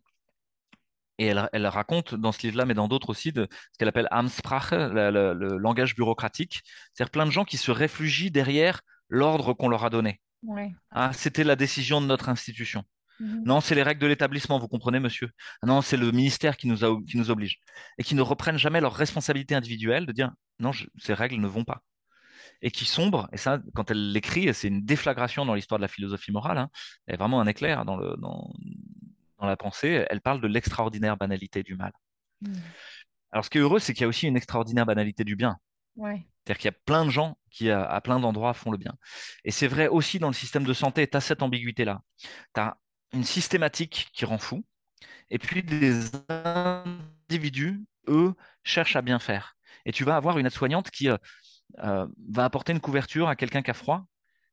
et elle, elle raconte dans ce livre-là, mais dans d'autres aussi, de ce qu'elle appelle Amtssprache, le, le- le langage bureaucratique. C'est-à-dire plein de gens qui se réfugient derrière l'ordre qu'on leur a donné. Ouais. Ah, c'était la décision de notre institution. Mhm. Non, c'est les règles de l'établissement, vous comprenez, monsieur. Ah Non, c'est le ministère qui nous, a- qui nous oblige. Et qui ne reprennent jamais leur responsabilité individuelle de dire non, je- ces règles ne vont pas. Et qui sombrent, et ça, quand elle l'écrit, c'est une déflagration dans l'histoire de la philosophie morale, hein. Y a vraiment un éclair dans, le, dans, dans la pensée. Elle parle de l'extraordinaire banalité du mal. Mhm. Alors, ce qui est heureux, c'est qu'il y a aussi une extraordinaire banalité du bien. Ouais. C'est-à-dire qu'il y a plein de gens qui, à, à plein d'endroits, font le bien. Et c'est vrai aussi dans le système de santé, tu as cette ambiguïté-là. Tu as une systématique qui rend fou, et puis des individus, eux, cherchent à bien faire. Et tu vas avoir une aide-soignante qui euh, va apporter une couverture à quelqu'un qui a froid,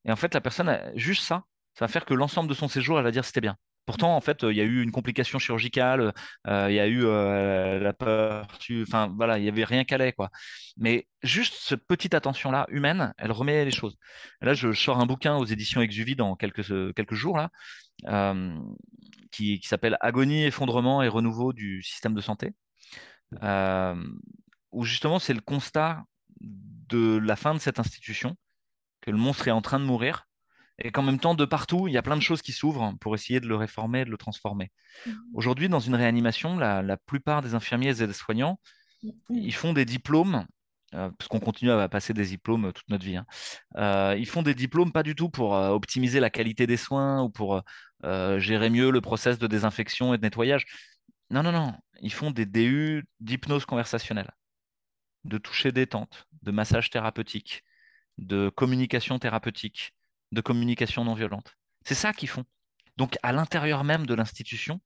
et en fait, la personne, juste ça, ça va faire que l'ensemble de son séjour, elle va dire c'était bien. Pourtant, en fait, euh, il y a eu une complication chirurgicale, euh, il y a eu la peur, enfin voilà, il y avait rien qu'à quoi. Mais juste cette petite attention-là, humaine, elle remet les choses. Là, je sors un bouquin aux éditions Exuvie dans quelques, quelques jours, là, qui, s'appelle Agonie, effondrement et renouveau du système de santé, où justement c'est le constat de la fin de cette institution, que le monstre est en train de mourir, et qu'en même temps, de partout, il y a plein de choses qui s'ouvrent pour essayer de le réformer, de le transformer. Mhm. Aujourd'hui, dans une réanimation, la, la plupart des infirmiers et des soignants, Mhm. ils font des diplômes, euh, parce qu'on continue à passer des diplômes toute notre vie. hein. Euh, ils font des diplômes pas du tout pour euh, optimiser la qualité des soins ou pour euh, euh, gérer mieux le process de désinfection et de nettoyage. Non, non, non. Ils font des DU d'hypnose conversationnelle, de toucher détente, de massage thérapeutique, de communication thérapeutique, de communication non violente. C'est ça qu'ils font. Donc, à l'intérieur même de l'institution,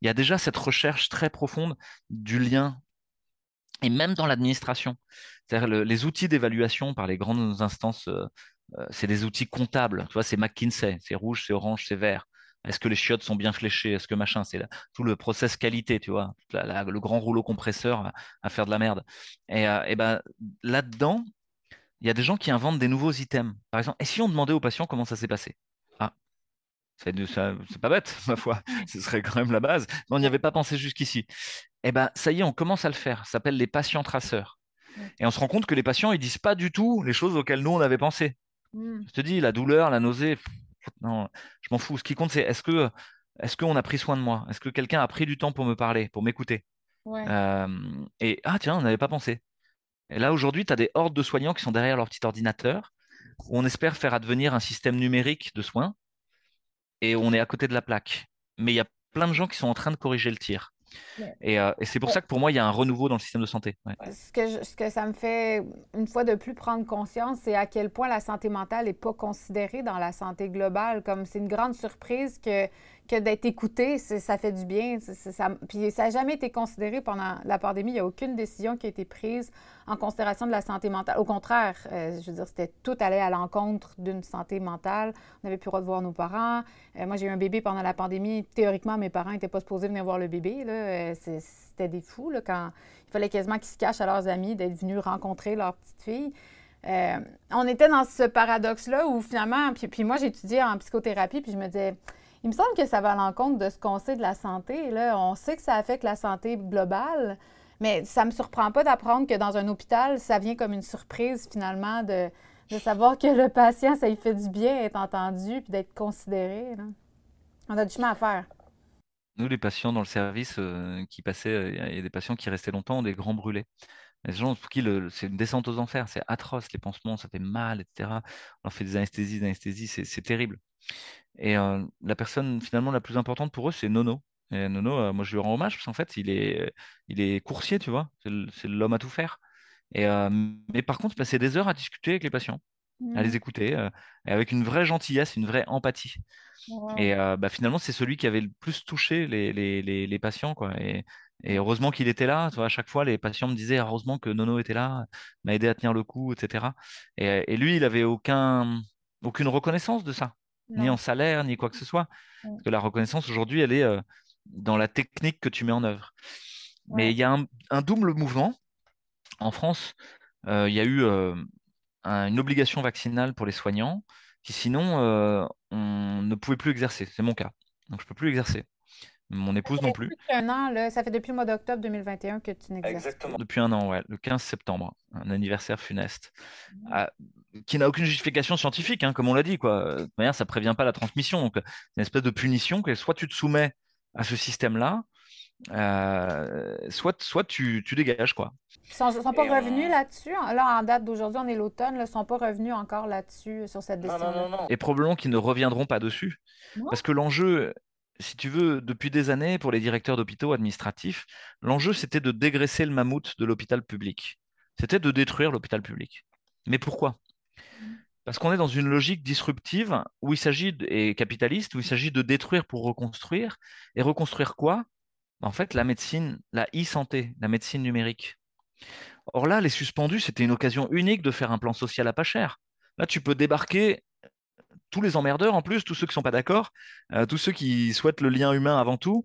il y a déjà cette recherche très profonde du lien et même dans l'administration. Les outils d'évaluation par les grandes instances, euh, euh, c'est des outils comptables. Tu vois, c'est McKinsey, c'est rouge, c'est orange, c'est vert. Est-ce que les chiottes sont bien fléchées? Est-ce que machin? C'est tout le process qualité, tu vois, la- la- le grand rouleau compresseur à, à faire de la merde. Et, euh, et ben là-dedans, il y a des gens qui inventent des nouveaux items. Par exemple, et si on demandait aux patients comment ça s'est passé? Ah, c'est de- ça- c'est pas bête, ma foi. Ce serait quand même la base. Mais on n'y avait pas pensé jusqu'ici. Eh ben, ça y est, on commence à le faire. Ça s'appelle les patients traceurs. Et on se rend compte que les patients, ils disent pas du tout les choses auxquelles nous, on avait pensé. Mhm. Je te dis, la douleur, la nausée, non, je m'en fous. Ce qui compte, c'est est-ce que, est-ce qu'on a pris soin de moi? Est-ce que quelqu'un a pris du temps pour me parler, pour m'écouter? Ouais. Euh, et ah, tiens, on n'avait pas pensé. Et là, aujourd'hui, tu as des hordes de soignants qui sont derrière leur petit ordinateur, où on espère faire advenir un système numérique de soins, et on est à côté de la plaque. Mais il y a plein de gens qui sont en train de corriger le tir. Et, euh, et c'est pour ça que pour moi, il y a un renouveau dans le système de santé. Ouais. Ce que, je- ce que ça me fait, une fois de plus, prendre conscience, c'est à quel point la santé mentale n'est pas considérée dans la santé globale. Comme c'est une grande surprise que, que d'être écouté, ça fait du bien. Ça, puis ça n'a jamais été considéré pendant la pandémie. Il n'y a aucune décision qui a été prise en considération de la santé mentale. Au contraire, euh, je veux dire, c'était tout allait à l'encontre d'une santé mentale. On n'avait plus le droit de voir nos parents. Euh, moi, j'ai eu un bébé pendant la pandémie. Théoriquement, mes parents n'étaient pas supposés venir voir le bébé. Euh, C'était des fous quand il fallait quasiment qu'ils se cachent à leurs amis d'être venus rencontrer leur petite fille. On était dans ce paradoxe-là où finalement, puis moi j'étudiais en psychothérapie, puis je me disais, il me semble que ça va à l'encontre de ce qu'on sait de la santé. Là. On sait que ça affecte la santé globale, mais ça me surprend pas d'apprendre que dans un hôpital, ça vient comme une surprise finalement de, de savoir que le patient, ça lui fait du bien d'être entendu puis d'être considéré. On a du chemin à faire. Nous, les patients dans le service euh, qui passaient, euh, il y a des patients qui restaient longtemps, des grands brûlés. Les gens pour qui c'est une descente aux enfers, c'est atroce, les pansements, ça fait mal, etc. On leur fait des anesthésies, des anesthésies, c'est terrible. Et euh, la personne finalement la plus importante pour eux, c'est Nono. Et Nono, euh, moi je lui rends hommage parce qu'en fait, il est, il est coursier, tu vois, c'est l'homme à tout faire. Et, euh, mais par contre, il passait des heures à discuter avec les patients, à les écouter, euh, et avec une vraie gentillesse, une vraie empathie. Wow. Et bah, finalement, c'est celui qui avait le plus touché les, les, les, les patients, quoi. Et, et heureusement qu'il était là. Tu vois, à chaque fois, les patients me disaient heureusement que Nono était là, m'a aidé à tenir le coup, etc. Et, et lui, il avait aucun, aucune reconnaissance de ça, ni en salaire, ni quoi que ce soit. Parce que la reconnaissance aujourd'hui, elle est euh, dans la technique que tu mets en œuvre. Mais il y a un, un double mouvement. En France, euh, il y a eu euh, un- une obligation vaccinale pour les soignants, qui sinon, on ne pouvait plus exercer. C'est mon cas. Donc, je ne peux plus exercer. Mon épouse non plus. Depuis un an, là, ça fait depuis le mois d'octobre 2021 que tu n'exerces. Exactement. Depuis un an, ouais, le 15 septembre, un anniversaire funeste, Ah, qui n'a aucune justification scientifique, hein, comme on l'a dit. Quoi. De toute manière, ça ne prévient pas la transmission. Donc, c'est une espèce de punition que soit tu te soumets à ce système-là, euh, soit, soit tu, tu dégages. Quoi. Ils sont, sont pas Et on- revenus là-dessus? Là, en date d'aujourd'hui, on est l'automne, ils sont pas revenus encore là-dessus, sur cette Non, non, décision. non, non. Et probablement qu'ils ne reviendront pas dessus. Non. Parce que l'enjeu, si tu veux, depuis des années, pour les directeurs d'hôpitaux administratifs, l'enjeu, c'était de dégraisser le mammouth de l'hôpital public. C'était de détruire l'hôpital public. Mais pourquoi? Parce qu'on est dans une logique disruptive où il s'agit, et capitaliste, où il s'agit de détruire pour reconstruire. Et reconstruire quoi? En fait, la médecine, la e-santé, la médecine numérique. Or là, les suspendus, c'était une occasion unique de faire un plan social à pas cher. Là, tu peux débarquer tous les emmerdeurs en plus, tous ceux qui sont pas d'accord, euh, tous ceux qui souhaitent le lien humain avant tout.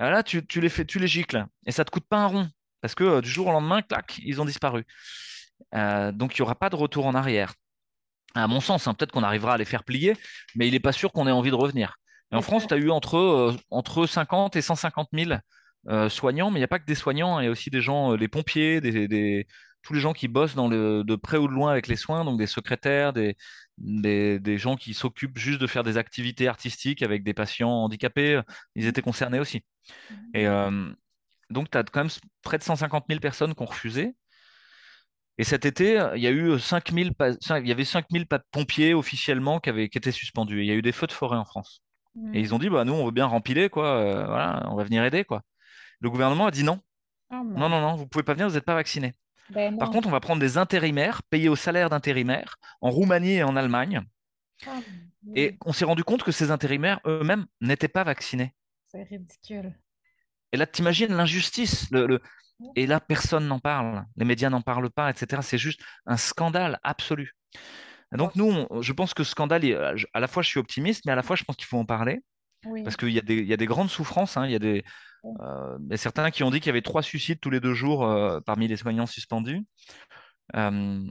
Euh, là, tu, tu les fais, tu les gicles et ça te coûte pas un rond parce que euh, du jour au lendemain, clac, ils ont disparu. Euh, donc, il n'y aura pas de retour en arrière. À mon sens, hein, peut-être qu'on arrivera à les faire plier, mais il n'est pas sûr qu'on ait envie de revenir. Et en France, tu as eu entre, entre 50 et 150 000 euh, soignants, mais il n'y a pas que des soignants, il y a aussi des gens, les pompiers, des, des- tous les gens qui bossent dans le, de près ou de loin avec les soins, donc des secrétaires, des, des, des gens qui s'occupent juste de faire des activités artistiques avec des patients handicapés, euh, ils étaient concernés aussi. Et euh, donc, tu as quand même près de 150 000 personnes qui ont refusé. Et cet été, il y a eu 5000 pa- cinq- il y avait 5000 pa- pompiers officiellement qui, avaient, qui étaient suspendus. Et il y a eu des feux de forêt en France. Et ils ont dit, bah, nous, on veut bien rempiler, quoi. euh, voilà, on va venir aider, quoi. Le gouvernement a dit non. Oh, Non, non, non, vous pouvez pas venir, vous n'êtes pas vaccinés. Ben Par contre, on va prendre des intérimaires, payés au salaire d'intérimaires, en Roumanie et en Allemagne. Dieu. Et on s'est rendu compte que ces intérimaires eux-mêmes n'étaient pas vaccinés. C'est ridicule. Et là, t'imagines l'injustice. Le, le- Et là, personne n'en parle. Les médias n'en parlent pas, etc. C'est juste un scandale absolu. Et donc, nous, on- je pense que scandale, il- à la fois, je suis optimiste, mais à la fois, je pense qu'il faut en parler. Oui. Parce qu'il y, a des- il y a des grandes souffrances. hein. Il y a des, euh, y a certains qui ont dit qu'il y avait trois suicides tous les deux jours euh, parmi les soignants suspendus. Euh,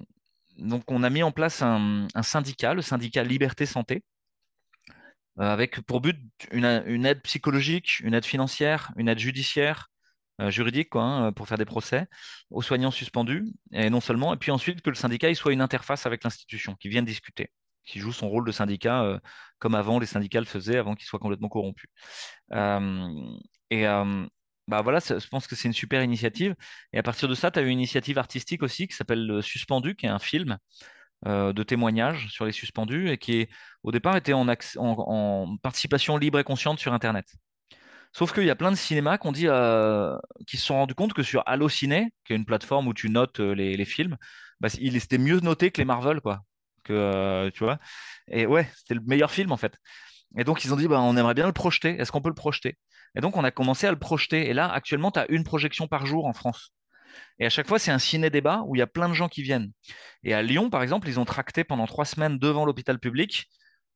donc, on a mis en place un, syndicat, le syndicat Liberté Santé, euh, avec pour but une, aide psychologique, une aide financière, une aide judiciaire, euh, juridique, quoi, hein, pour faire des procès aux soignants suspendus, et non seulement, et puis ensuite que le syndicat il soit une interface avec l'institution, qui vienne discuter, qui joue son rôle de syndicat euh, comme avant les syndicats le faisaient, avant qu'ils soient complètement corrompus. Euh, et euh, bah voilà, je pense que c'est une super initiative. Et à partir de ça, tu as eu une initiative artistique aussi qui s'appelle le Suspendu, qui est un film de témoignages sur les suspendus et qui est, au départ était en, participation libre et consciente sur Internet. Sauf qu'il y a plein de cinémas qui se sont rendus compte que sur Allociné, qui est une plateforme où tu notes les, les films, bah, il était mieux noté que les Marvel, quoi. Que, euh, tu vois. Et ouais, c'était le meilleur film, en fait. Et donc, ils ont dit, bah, on aimerait bien le projeter. Est-ce qu'on peut le projeter? Et donc, on a commencé à le projeter. Et là, actuellement, tu as une projection par jour en France. Et à chaque fois, c'est un ciné-débat où il y a plein de gens qui viennent. Et à Lyon, par exemple, ils ont tracté pendant trois semaines devant l'hôpital public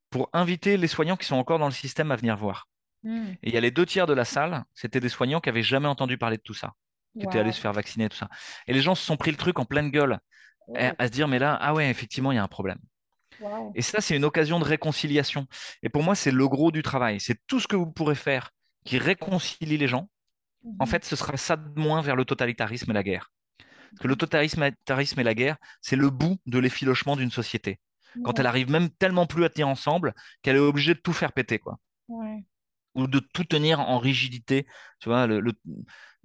pour inviter les soignants qui sont encore dans le système à venir voir. Hmm. Et il y a les deux tiers de la salle, c'était des soignants qui avaient jamais entendu parler de tout ça, qui étaient allés se faire vacciner, tout ça. Et les gens se sont pris le truc en pleine gueule, à, à se dire, mais là, ah ouais, effectivement, il y a un problème. Wow. Et ça, c'est une occasion de réconciliation. Et pour moi, c'est le gros du travail. C'est tout ce que vous pourrez faire qui réconcilie les gens. En Mhm. fait, ce sera ça de moins vers le totalitarisme et la guerre. Parce que le totalitarisme et la guerre, c'est le bout de l'effilochement d'une société. Quand elle arrive même tellement plus à tenir ensemble qu'elle est obligée de tout faire péter, quoi. Ou de tout tenir en rigidité. Tu vois, le, le-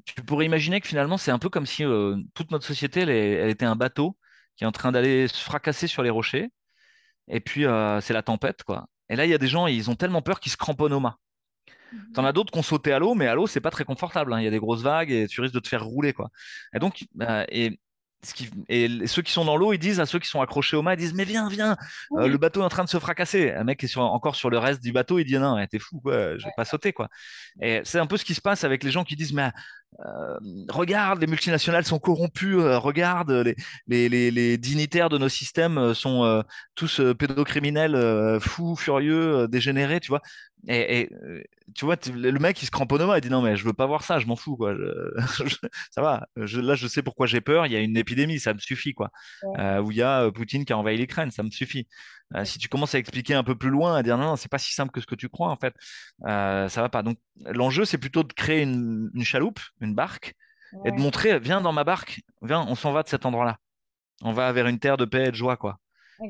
tu pourrais imaginer que finalement, c'est un peu comme si euh, toute notre société, elle était un bateau qui est en train d'aller se fracasser sur les rochers. Et puis, euh, c'est la tempête, quoi. Et là, il y a des gens, ils ont tellement peur qu'ils se cramponnent au mât. Mhm. T'en as d'autres qui ont sauté à l'eau, mais à l'eau, c'est pas très confortable. hein. Il y a des grosses vagues et tu risques de te faire rouler, quoi. Et donc, euh, et, ce qui, et ceux qui sont dans l'eau, ils disent à ceux qui sont accrochés au mât, ils disent, mais viens, viens, euh, le bateau est en train de se fracasser. Un mec qui est sur- encore sur le reste du bateau, il dit, non, t'es fou, quoi, je vais pas sauter, quoi. Et c'est un peu ce qui se passe avec les gens qui disent, mais euh, regarde, les multinationales sont corrompues, euh, regarde, les, les, les, les dignitaires de nos systèmes sont tous pédocriminels, fous, furieux, dégénérés, tu vois. Et, et, euh, tu vois, le mec, il se cramponne au il dit non, mais je veux pas voir ça, je m'en fous, quoi. Je- je- ça va, je- là, je sais pourquoi j'ai peur, il y a une épidémie, ça me suffit, quoi. Ouais. Euh, où il y a euh, Poutine qui a envahi l'Ukraine, ça me suffit. Euh, si tu commences à expliquer un peu plus loin, à dire non, non, c'est pas si simple que ce que tu crois, en fait, euh, ça va pas. Donc, l'enjeu, c'est plutôt de créer une, une chaloupe, une barque, et de montrer, viens dans ma barque, viens, on s'en va de cet endroit-là. On va vers une terre de paix et de joie, quoi.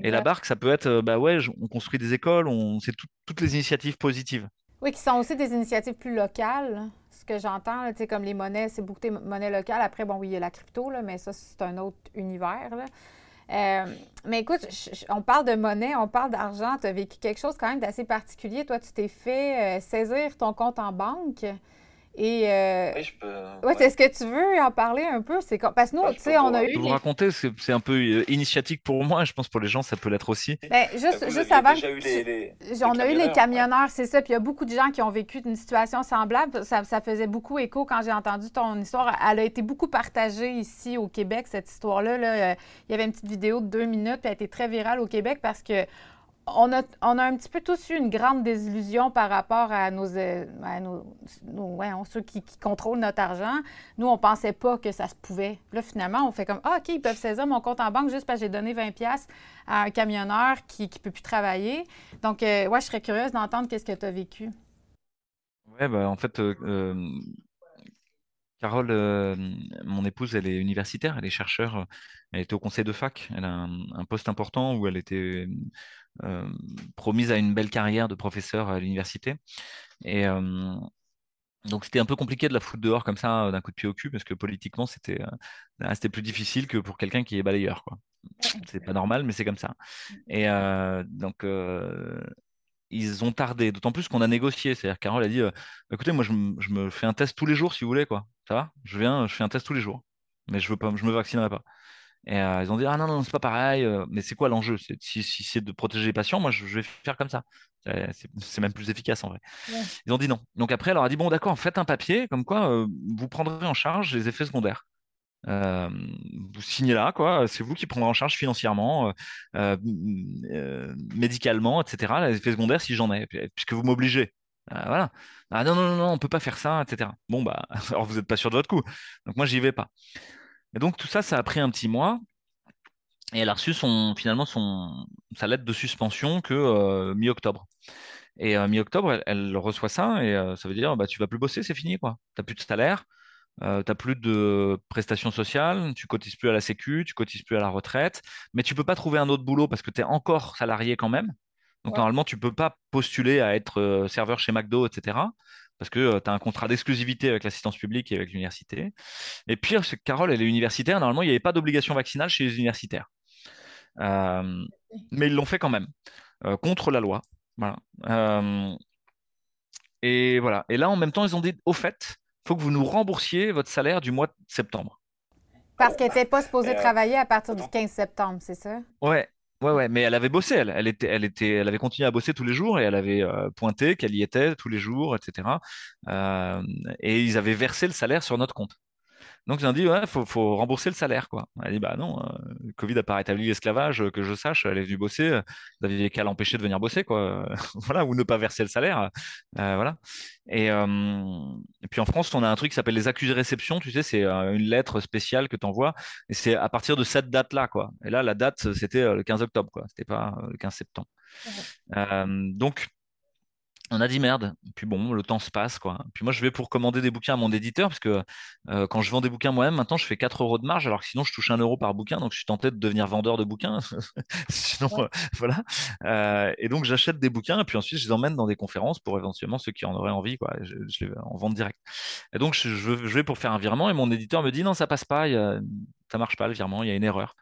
Et la barque, ça peut être, euh, bah ouais, on construit des écoles, on, c'est tout- toutes les initiatives positives. Oui, qui sont aussi des initiatives plus locales. Ce que j'entends, tu sais, comme les monnaies, c'est beaucoup de monnaies locales. Après, bon, oui, il y a la crypto, là, mais ça, c'est un autre univers. là. Euh, mais écoute, je- je- on parle de monnaie, on parle d'argent. Tu as vécu quelque chose quand même d'assez particulier. Toi, tu t'es fait euh, saisir ton compte en banque. Et euh, Oui, je peux. ouais, ouais. est-ce que tu veux en parler un peu? C'est Parce que nous, Ouais, je tu sais, on a Je eu peux vous raconter, c'est un peu euh, initiatique pour moi, je pense pour les gens, ça peut l'être aussi. Ben, juste, Vous juste avant déjà eu les, les- les On a eu les ouais. camionneurs, c'est ça. Puis il y a beaucoup de gens qui ont vécu une situation semblable. Ça, ça faisait beaucoup écho quand j'ai entendu ton histoire. Elle a été beaucoup partagée ici au Québec, cette histoire-là. là. Euh, Il y avait une petite vidéo de deux minutes, puis elle a été très virale au Québec parce que on a, un petit peu tous eu une grande désillusion par rapport à nos, euh, ouais, ceux qui, contrôlent notre argent. Nous, on pensait pas que ça se pouvait. Là, finalement, on fait comme, ah, OK, ils peuvent saisir mon compte en banque juste parce que j'ai donné 20 pièces à un camionneur qui ne peut plus travailler. Donc, euh, je serais curieuse d'entendre qu'est-ce que tu as vécu. Ouais, bah, en fait, euh, Carole, mon épouse, elle est universitaire, elle est chercheure, elle était au conseil de fac, elle a un, poste important où elle était promise à une belle carrière de professeur à l'université. Et euh, donc c'était un peu compliqué de la foutre dehors comme ça euh, d'un coup de pied au cul parce que politiquement c'était euh, c'était plus difficile que pour quelqu'un qui est balayeur, quoi. C'est pas normal, mais c'est comme ça. Et euh, donc euh, ils ont tardé, d'autant plus qu'on a négocié. C'est-à-dire, Carole a dit, euh, écoutez, moi, je, je me fais un test tous les jours, si vous voulez, quoi. Ça va? Je viens, je fais un test tous les jours. Mais je veux pas, je me vaccinerai pas. Et euh, ils ont dit, ah non, non, c'est pas pareil. euh, mais c'est quoi l'enjeu? Si, si c'est de protéger les patients, moi, je, je vais faire comme ça. C'est même plus efficace, en vrai. Ouais. Ils ont dit non. Donc après, elle leur a dit, bon, d'accord, faites un papier, comme quoi euh, vous prendrez en charge les effets secondaires. Euh, vous signez là, quoi. C'est vous qui prendrez en charge financièrement, médicalement, etc. Les effets secondaires, si j'en ai, puisque vous m'obligez. Voilà. Ah non, non, non, non, on peut pas faire ça, etc. Bon, bah, alors vous n'êtes pas sûr de votre coup. Donc moi, j'y vais pas. Et donc tout ça, ça a pris un petit mois. Et elle a reçu son, finalement son, sa lettre de suspension que euh, mi-octobre. Et euh, mi-octobre, elle, elle reçoit ça et euh, ça veut dire bah, tu vas plus bosser, c'est fini, quoi. T'as plus de salaire, euh, t'as plus de prestations sociales, tu cotises plus à la Sécu, tu cotises plus à la retraite, mais tu peux pas trouver un autre boulot parce que tu es encore salarié quand même. Donc Ouais. normalement, tu peux pas postuler à être serveur chez McDo, etc. Parce que tu as un contrat d'exclusivité avec l'assistance publique et avec l'université. Et pire, c'est que Carole, elle est universitaire. Normalement, il n'y avait pas d'obligation vaccinale chez les universitaires. Euh, mais ils l'ont fait quand même, euh, contre la loi. Voilà. Euh, Et voilà. Et là, en même temps, ils ont dit, au fait, il faut que vous nous remboursiez votre salaire du mois de septembre. Parce qu'elle n'était pas supposée travailler à partir du 15 septembre, c'est ça? Ouais, ouais, ouais. Mais elle avait bossé, elle. Elle était, elle était, elle avait continué à bosser tous les jours et elle avait euh, pointé qu'elle y était tous les jours, etc. Euh, et ils avaient versé le salaire sur notre compte. Donc, ils ont dit, ouais, faut, faut rembourser le salaire, quoi. Elle a dit, bah non, euh, le Covid n'a pas rétabli l'esclavage, euh, que je sache, elle est venue bosser, euh, vous aviez qu'à l'empêcher de venir bosser, quoi. voilà, ou ne pas verser le salaire. Euh, voilà. Et, et puis en France, on a un truc qui s'appelle les accusés réception, tu sais, c'est une lettre spéciale que tu envoies, et c'est à partir de cette date-là, quoi. Et là, la date, c'était le 15 octobre, quoi. C'était pas le 15 septembre. Donc, on a dit merde. Puis bon, le temps se passe, quoi. Puis moi, je vais pour commander des bouquins à mon éditeur, parce que euh, quand je vends des bouquins moi-même, maintenant, je fais 4 euros de marge, alors que sinon, je touche 1 euro par bouquin. Donc, je suis tenté de devenir vendeur de bouquins. Sinon, euh, voilà. Euh, et donc, j'achète des bouquins, et puis ensuite, je les emmène dans des conférences pour éventuellement ceux qui en auraient envie, quoi. Je, je les en vente direct. Et donc, je, vais pour faire un virement, et mon éditeur me dit, non, ça passe pas, y a- ça marche pas, le virement, il y a une erreur.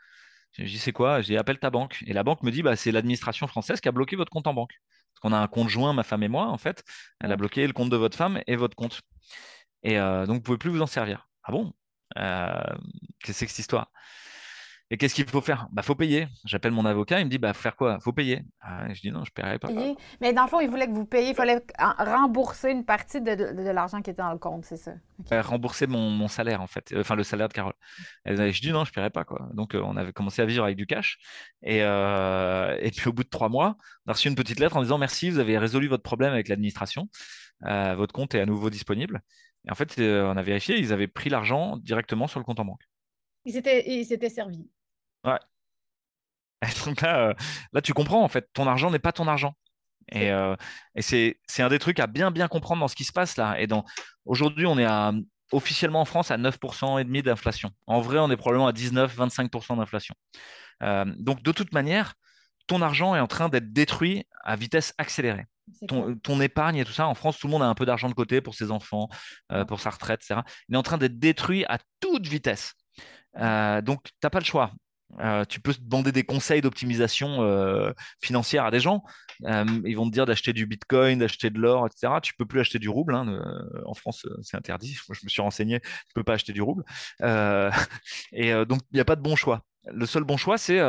Je dis, c'est quoi? J'ai appelle ta banque. Et la banque me dit, bah, c'est l'administration française qui a bloqué votre compte en banque. Parce qu'on a un compte joint, ma femme et moi, en fait. Elle a bloqué le compte de votre femme et votre compte. Et euh, donc, vous pouvez plus vous en servir. Ah bon? Euh, qu'est-ce que c'est que cette histoire? Et qu'est-ce qu'il faut faire? Bah, faut payer. J'appelle mon avocat, il me dit, bah, faut faire quoi? Faut payer. Ah, je dis, non, je paierai pas. Payer. Mais dans le fond, il voulait que vous payiez, il fallait rembourser une partie de, de- de l'argent qui était dans le compte, c'est ça? Euh, rembourser mon, mon salaire, en fait. Euh, Enfin, le salaire de Carole. Et je dis, non, je paierai pas, quoi. Donc, euh, on avait commencé à vivre avec du cash. Et, euh, et puis, au bout de trois mois, on a reçu une petite lettre en disant, merci, vous avez résolu votre problème avec l'administration. Euh, votre compte est à nouveau disponible. Et en fait, euh, on a vérifié, ils avaient pris l'argent directement sur le compte en banque. Il s'était, il s'était servi. Ouais. Donc là, euh, là, tu comprends, en fait, ton argent n'est pas ton argent. Et, euh, et c'est, c'est un des trucs à bien, bien comprendre dans ce qui se passe là. Et dans, aujourd'hui, on est à, officiellement en France à 9% et demi d'inflation. En vrai, on est probablement à 19-25% d'inflation. Euh, donc, de toute manière, ton argent est en train d'être détruit à vitesse accélérée. Ton, ton épargne et tout ça, en France, tout le monde a un peu d'argent de côté pour ses enfants, euh, pour sa retraite, etc. Il est en train d'être détruit à toute vitesse. Euh, donc, tu n'as pas le choix. Euh, tu peux demander des conseils d'optimisation euh, financière à des gens. Euh, ils vont te dire d'acheter du bitcoin, d'acheter de l'or, etc. Tu peux plus acheter du rouble. hein. En France, c'est interdit. Je me suis renseigné. Tu peux pas acheter du rouble. Et donc, il n'y a pas de bon choix. Le seul bon choix, c'est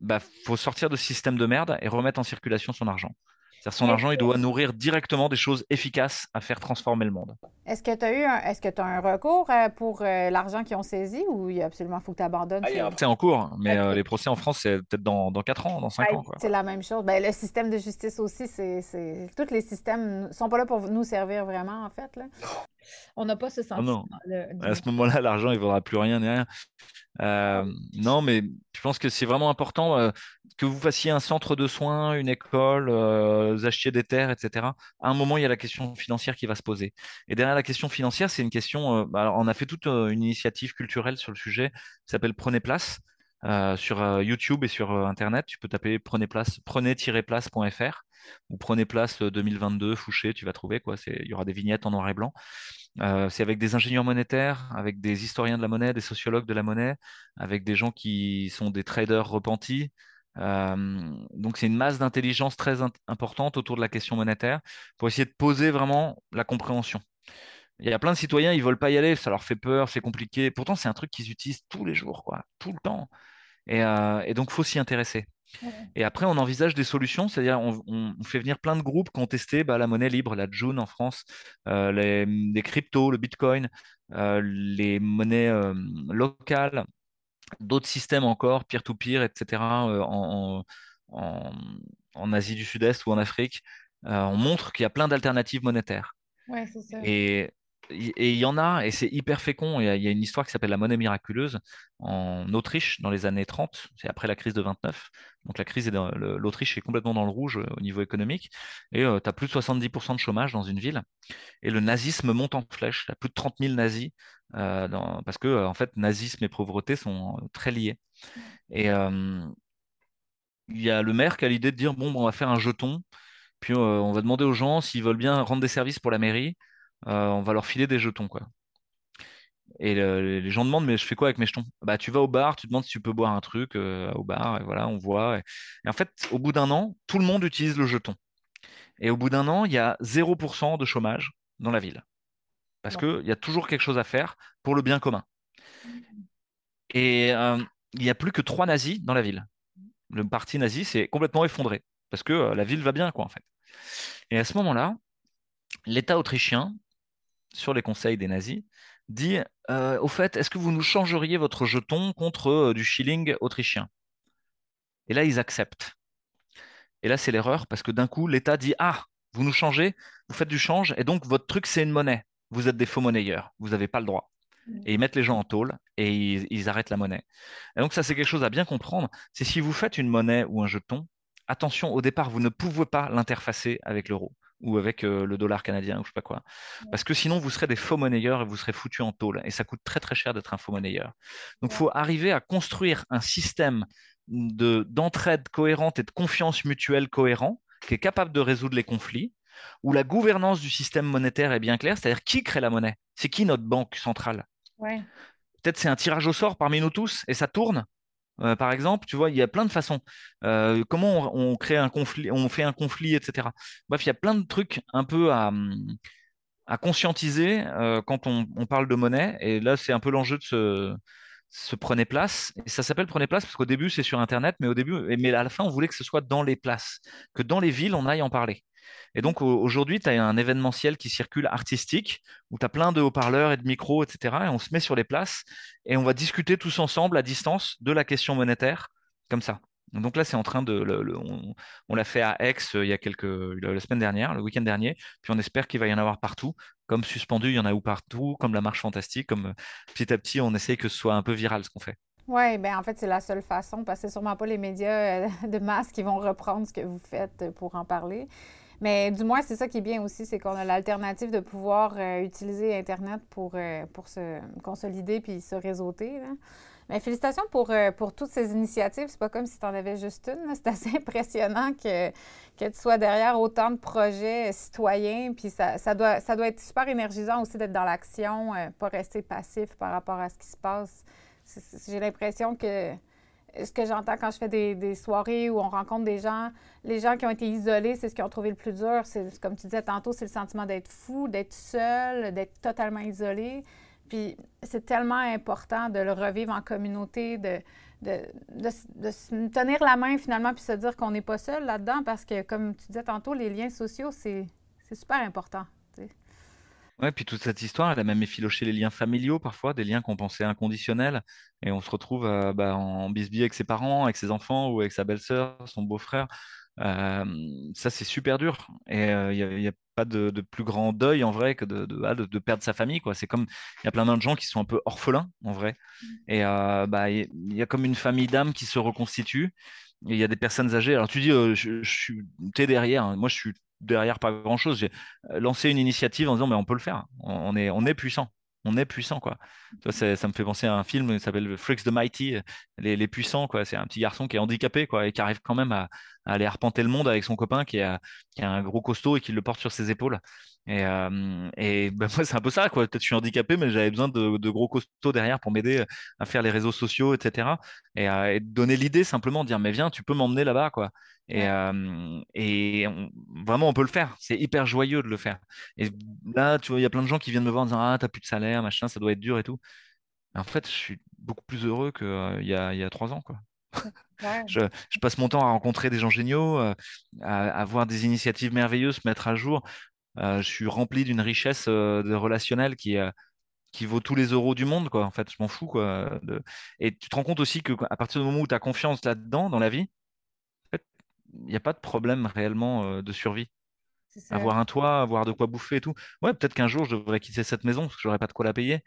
bah, faut sortir de ce système de merde et remettre en circulation son argent. C'est-à-dire son argent, il doit nourrir directement des choses efficaces à faire transformer le monde. Est-ce que tu as eu un, est-ce que tu as un recours euh, pour euh, l'argent qu'ils ont saisi ou il y a absolument faut que tu abandonnes? Ah, C'est en cours, mais euh, les procès en France, c'est peut-être dans, dans 4 ans, dans 5 Ah, ans. Quoi. C'est la même chose. Ben, le système de justice aussi, c'est, c'est... Tous les systèmes ne sont pas là pour nous servir vraiment, en fait. Là. On n'a pas ce Ah non. sentiment. À ce moment-là, l'argent, il ne vaudra plus rien. Euh, non, mais je pense que c'est vraiment important euh, que vous fassiez un centre de soins, une école, euh, vous achetiez des terres, etc. À un moment, il y a la question financière qui va se poser. Et derrière la question financière, c'est une question. bah, alors, on a fait toute une initiative culturelle sur le sujet qui s'appelle Prenez place. sur YouTube et sur Internet, tu peux taper prenez place, prenez-place.fr ou prenez place euh, 2022 Fouché, tu vas trouver quoi. Il y aura des vignettes en noir et blanc. Euh, c'est avec des ingénieurs monétaires, avec des historiens de la monnaie, des sociologues de la monnaie, avec des gens qui sont des traders repentis. Euh, donc c'est une masse d'intelligence très importante autour de la question monétaire pour essayer de poser vraiment la compréhension. Il y a plein de citoyens, ils veulent pas y aller, ça leur fait peur, c'est compliqué. Pourtant, c'est un truc qu'ils utilisent tous les jours, quoi, tout le temps. Et, euh, et donc, faut s'y intéresser. Et après, on envisage des solutions, c'est-à-dire on, fait venir plein de groupes qui ont testé bah, la monnaie libre, la June en France, euh, les, les cryptos, le Bitcoin, euh, les monnaies euh, locales, d'autres systèmes encore, peer-to-peer, etc., en, en- en Asie du Sud-Est ou en Afrique. On montre qu'il y a plein d'alternatives monétaires. C'est ça. Et et il y en a, et c'est hyper fécond. Il y a, une histoire qui s'appelle la monnaie miraculeuse en Autriche dans les années 30, c'est après la crise de 29. Donc la crise l'Autriche est complètement dans le rouge euh, au niveau économique. Et tu as plus de 70% de chômage dans une ville. Et le nazisme monte en flèche. Il y a plus de 30 000 nazis, euh, parce que euh, en fait, nazisme et pauvreté sont euh, très liés. Et euh, il y a le maire qui a l'idée de dire, bon, bon, on va faire un jeton, puis euh, on va demander aux gens s'ils veulent bien rendre des services pour la mairie, euh, on va leur filer des jetons, quoi. Et le- les gens demandent, mais je fais quoi avec mes jetons? Bah, tu vas au bar, tu demandes si tu peux boire un truc euh, au bar, et voilà, on voit. Et, et en fait, au bout d'un an, tout le monde utilise le jeton. Et au bout d'un an, il y a 0% de chômage dans la ville. Parce qu'il y a toujours quelque chose à faire pour le bien commun. Et euh, il n'y a plus que trois nazis dans la ville. Le parti nazi s'est complètement effondré parce que euh, la ville va bien, quoi, en fait. Et à ce moment-là, l'État autrichien, sur les conseils des nazis, dit euh, Au fait, est-ce que vous nous changeriez votre jeton contre euh, du shilling autrichien? Et là, ils acceptent. Et là, c'est l'erreur parce que d'un coup, l'État dit Ah, vous nous changez, vous faites du change, et donc votre truc, c'est une monnaie. Vous êtes des faux monnayeurs, vous n'avez pas le droit. Et ils mettent les gens en tôle et ils, ils arrêtent la monnaie. Et donc, ça, c'est quelque chose à bien comprendre. C'est si vous faites une monnaie ou un jeton, attention, au départ, vous ne pouvez pas l'interfacer avec l'euro ou avec euh, le dollar canadien ou je sais pas quoi. Parce que sinon, vous serez des faux monnayeurs et vous serez foutus en tôle. Et ça coûte très, très cher d'être un faux monnayeur. Donc, il faut arriver à construire un système de, d'entraide cohérente et de confiance mutuelle cohérent qui est capable de résoudre les conflits, où la gouvernance du système monétaire est bien claire, c'est-à-dire qui crée la monnaie? C'est qui notre banque centrale? Ouais. Peut-être c'est un tirage au sort parmi nous tous et ça tourne. Euh, par exemple, tu vois, il y a plein de façons. Euh, comment on, crée un conflit, on fait un conflit, etc. Bref, il y a plein de trucs un peu à, conscientiser euh, quand on, on parle de monnaie. Et là, c'est un peu l'enjeu de ce, ce prenez place. Et ça s'appelle prenez place parce qu'au début, c'est sur Internet, mais au début, mais à la fin, on voulait que ce soit dans les places, que dans les villes, on aille en parler. Et donc au- aujourd'hui, tu as un événementiel qui circule artistique, où tu as plein de haut-parleurs et de micros, etc. Et on se met sur les places et on va discuter tous ensemble à distance de la question monétaire, comme ça. Donc là, c'est en train de... le- on l'a fait à Aix euh, il y a quelques... la semaine dernière, le week-end dernier, puis on espère qu'il va y en avoir partout. Comme suspendu, il y en a où partout, comme la marche fantastique, comme euh, petit à petit, on essaye que ce soit un peu viral ce qu'on fait. Oui, ben en fait, c'est la seule façon parce que c'est sûrement pas les médias euh, de masse qui vont reprendre ce que vous faites pour en parler. Mais du moins, c'est ça qui est bien aussi, c'est qu'on a l'alternative de pouvoir euh, utiliser Internet pour, euh, pour se consolider puis se réseauter. là. Mais félicitations pour, euh, pour toutes ces initiatives. C'est pas comme si tu en avais juste une. C'est assez impressionnant que, que tu sois derrière autant de projets citoyens. Puis ça, ça doit, ça doit être super énergisant aussi d'être dans l'action, pas rester passif par rapport à ce qui se passe. J'ai l'impression que ce que j'entends quand je fais des, des soirées où on rencontre des gens, les gens qui ont été isolés, c'est ce qu'ils ont trouvé le plus dur. C'est comme tu disais tantôt, c'est le sentiment d'être fou, d'être seul, d'être totalement isolé. Puis c'est tellement important de le revivre en communauté, de, de, de, tenir la main finalement, puis se dire qu'on n'est pas seul là-dedans, parce que comme tu disais tantôt, les liens sociaux, c'est super important. Ouais, puis toute cette histoire, elle a même effiloché les liens familiaux parfois, des liens qu'on pensait inconditionnels, et on se retrouve euh, bah, en bisbille avec ses parents, avec ses enfants ou avec sa belle-sœur, son beau-frère. Euh, ça, c'est super dur. Et il n'y a, pas de, de plus grand deuil en vrai que de, de, ah, de- perdre sa famille, quoi. C'est comme, il y a plein de gens qui sont un peu orphelins en vrai. Et euh, bah, il y, y a comme une famille d'âmes qui se reconstitue. Il y a des personnes âgées. Alors tu dis, euh, je, je suis, t'es derrière. hein. Moi, je suis derrière pas grand-chose. J'ai euh, lancé une initiative en disant, mais on peut le faire. On, est, on est puissant. On est puissant, quoi. Ça me fait penser à un film qui s'appelle Freaks the Mighty, les, les puissants, quoi. C'est un petit garçon qui est handicapé, quoi, et qui arrive quand même à, à aller arpenter le monde avec son copain qui a, qui a un gros costaud et qui le porte sur ses épaules. Et, euh, et ben, moi, c'est un peu ça, quoi. Peut-être je suis handicapé, mais j'avais besoin de, de gros costauds derrière pour m'aider à faire les réseaux sociaux, etc. Et, euh, de donner l'idée simplement, dire, mais viens, tu peux m'emmener là-bas, quoi. Et, Ouais. euh, et on- vraiment, on peut le faire. C'est hyper joyeux de le faire. Et là, tu vois, il y a plein de gens qui viennent me voir en disant, ah, t'as plus de salaire, machin, ça doit être dur et tout. Mais en fait, je suis beaucoup plus heureux qu'il y a, il y a trois ans, quoi. Ouais. Je, je passe mon temps à rencontrer des gens géniaux, euh, à, à voir des initiatives merveilleuses se mettre à jour. Je suis rempli d'une richesse euh, de relationnel qui, qui vaut tous les euros du monde, quoi. En fait, je m'en fous, quoi. de- Et tu te rends compte aussi que à partir du moment où tu as confiance là-dedans, dans la vie, n'y a pas de problème réellement euh, de survie. C'est ça. Avoir un toit, avoir de quoi bouffer et tout. Ouais, peut-être qu'un jour, je devrais quitter cette maison parce que j'aurais pas de quoi la payer.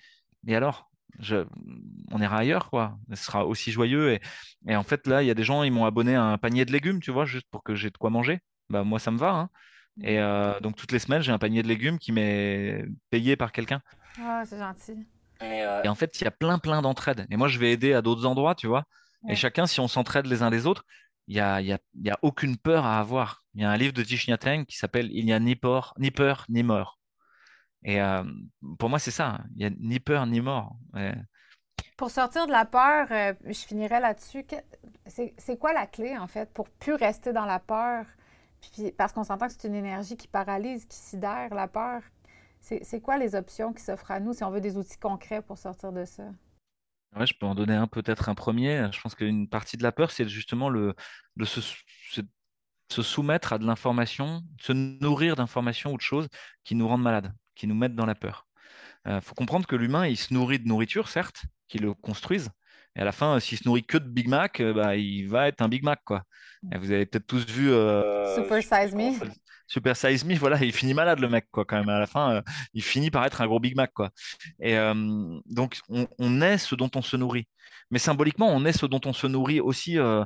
Et alors? Je... On ira ailleurs, quoi. Ce sera aussi joyeux. Et, et en fait, là, il y a des gens, ils m'ont abonné à un panier de légumes, tu vois, juste pour que j'ai de quoi manger. Bah, moi, ça me va, hein. Et euh, donc, toutes les semaines, j'ai un panier de légumes qui m'est payé par quelqu'un. Ah, c'est gentil. Et, euh, Et en fait, il y a plein, plein d'entraide. Et moi, je vais aider à d'autres endroits, tu vois. Et chacun, si on s'entraide les uns les autres, il y a, y a, y a aucune peur à avoir. Il y a un livre de Thich qui s'appelle Il n'y a ni peur, ni peur, ni mort. Et euh, pour moi, c'est ça. hein. Il n'y a ni peur, ni mort. Pour sortir de la peur, euh, je finirais là-dessus. C'est quoi la clé, en fait, pour plus rester dans la peur, parce qu'on s'entend que c'est une énergie qui paralyse, qui sidère la peur. C'est quoi les options qui s'offrent à nous si on veut des outils concrets pour sortir de ça? Ouais, je peux en donner un peut-être un premier. Je pense qu'une partie de la peur, c'est justement le, de se, se- se soumettre à de l'information, se nourrir d'informations ou de choses qui nous rendent malades, qui nous mettent dans la peur. Il faut comprendre que l'humain, il se nourrit de nourriture, certes, qui le construisent. Et à la fin, euh, s'il se nourrit que de Big Mac, euh, bah, il va être un Big Mac, quoi. Et vous avez peut-être tous vu euh, Super Size Me. Super Size Me, voilà, il finit malade le mec, quoi, quand même. À la fin, euh, il finit par être un gros Big Mac, quoi. Et euh, donc, on, est ce dont on se nourrit. Mais symboliquement, on est ce dont on se nourrit aussi euh,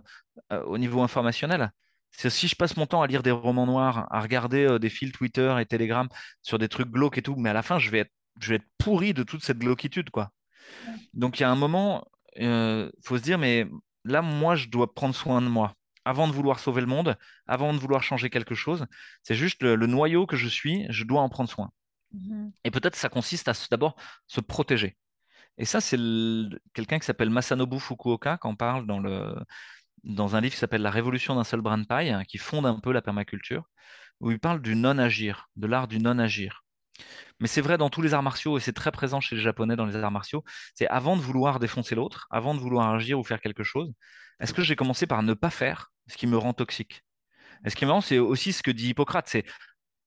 au niveau informationnel. C'est si je passe mon temps à lire des romans noirs, à regarder des fils Twitter et Telegram sur des trucs glauques et tout, mais à la fin, je vais être, je vais être pourri de toute cette glauquitude, quoi. Donc, il y a un moment, il faut se dire, mais là, moi, je dois prendre soin de moi. Avant de vouloir sauver le monde, avant de vouloir changer quelque chose, c'est juste le, le noyau que je suis, je dois en prendre soin. Mhm. Et peut-être ça consiste à d'abord se protéger. Et ça, c'est quelqu'un qui s'appelle Masanobu Fukuoka, qui en parle dans, le, dans un livre qui s'appelle La révolution d'un seul brin de paille, hein, qui fonde un peu la permaculture, où il parle du non-agir, de l'art du non-agir. Mais c'est vrai dans tous les arts martiaux, et c'est très présent chez les Japonais dans les arts martiaux, c'est avant de vouloir défoncer l'autre, avant de vouloir agir ou faire quelque chose, est-ce que j'ai commencé par ne pas faire ce qui me rend toxique? Et ce qui est marrant, c'est aussi ce que dit Hippocrate, c'est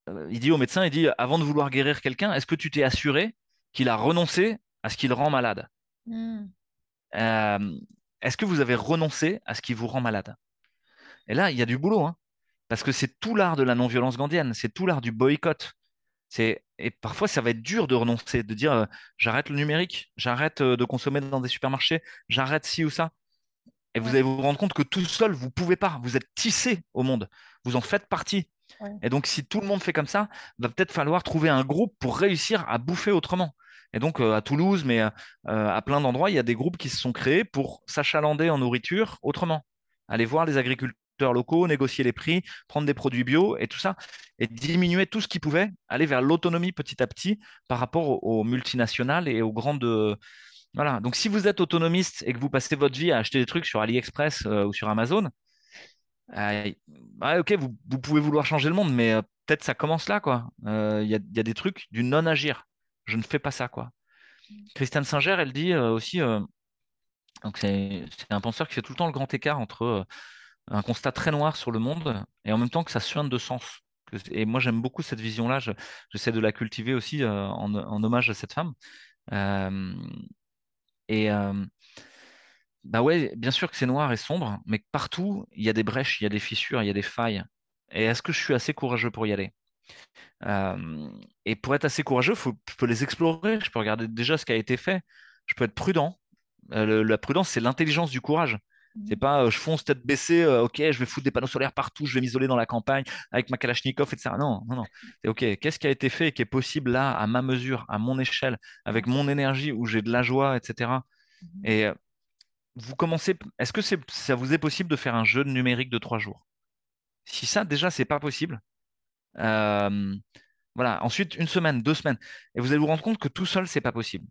euh, il dit au médecin, il dit, avant de vouloir guérir quelqu'un, est-ce que tu t'es assuré qu'il a renoncé à ce qui le rend malade? Mm. Euh, est-ce que vous avez renoncé à ce qui vous rend malade? Et là, il y a du boulot, hein, parce que c'est tout l'art de la non-violence gandhienne, c'est tout l'art du boycott. C'est, et parfois, ça va être dur de renoncer, de dire, euh, j'arrête le numérique, j'arrête euh, de consommer dans des supermarchés, j'arrête ci ou ça. Et vous allez vous rendre compte que tout seul, vous pouvez pas. Vous êtes tissé au monde. Vous en faites partie. Et donc, si tout le monde fait comme ça, va peut-être falloir trouver un groupe pour réussir à bouffer autrement. Et donc, euh, à Toulouse, mais euh, à plein d'endroits, il y a des groupes qui se sont créés pour s'achalander en nourriture autrement. Aller voir les agriculteurs locaux, négocier les prix, prendre des produits bio et tout ça, et diminuer tout ce qui pouvait, aller vers l'autonomie petit à petit par rapport aux, aux multinationales et aux grandes, voilà. Donc, si vous êtes autonomiste et que vous passez votre vie à acheter des trucs sur AliExpress euh, ou sur Amazon, euh, ouais, ok, vous, vous pouvez vouloir changer le monde, mais euh, peut-être ça commence là, quoi. Il y a, il y a des trucs du non-agir. Je ne fais pas ça, quoi. Christiane Singer, elle dit aussi, donc c'est un penseur qui fait tout le temps le grand écart entre un constat très noir sur le monde et en même temps que ça suinte de sens. Et moi, j'aime beaucoup cette vision-là. Je- J'essaie de la cultiver aussi en, en hommage à cette femme. Euh, et euh, bah ouais, bien sûr que c'est noir et sombre, mais partout, il y a des brèches, il y a des fissures, il y a des failles. Et est-ce que je suis assez courageux pour y aller? Euh, et pour être assez courageux, faut, je peux les explorer, je peux regarder déjà ce qui a été fait, je peux être prudent. Euh, la prudence, c'est l'intelligence du courage. C'est pas euh, je fonce tête baissée, euh, ok, je vais foutre des panneaux solaires partout, je vais m'isoler dans la campagne avec ma Kalachnikov, etc. Non, non, non. C'est ok, qu'est-ce qui a été fait et qui est possible là, à ma mesure, à mon échelle, avec mon énergie, où j'ai de la joie, etc. Et euh, vous commencez, est-ce que ça vous est possible de faire un jeu de numérique de trois jours? Si ça, déjà, c'est pas possible, euh, voilà. Ensuite, une semaine, deux semaines. Et vous allez vous rendre compte que tout seul, c'est pas possible.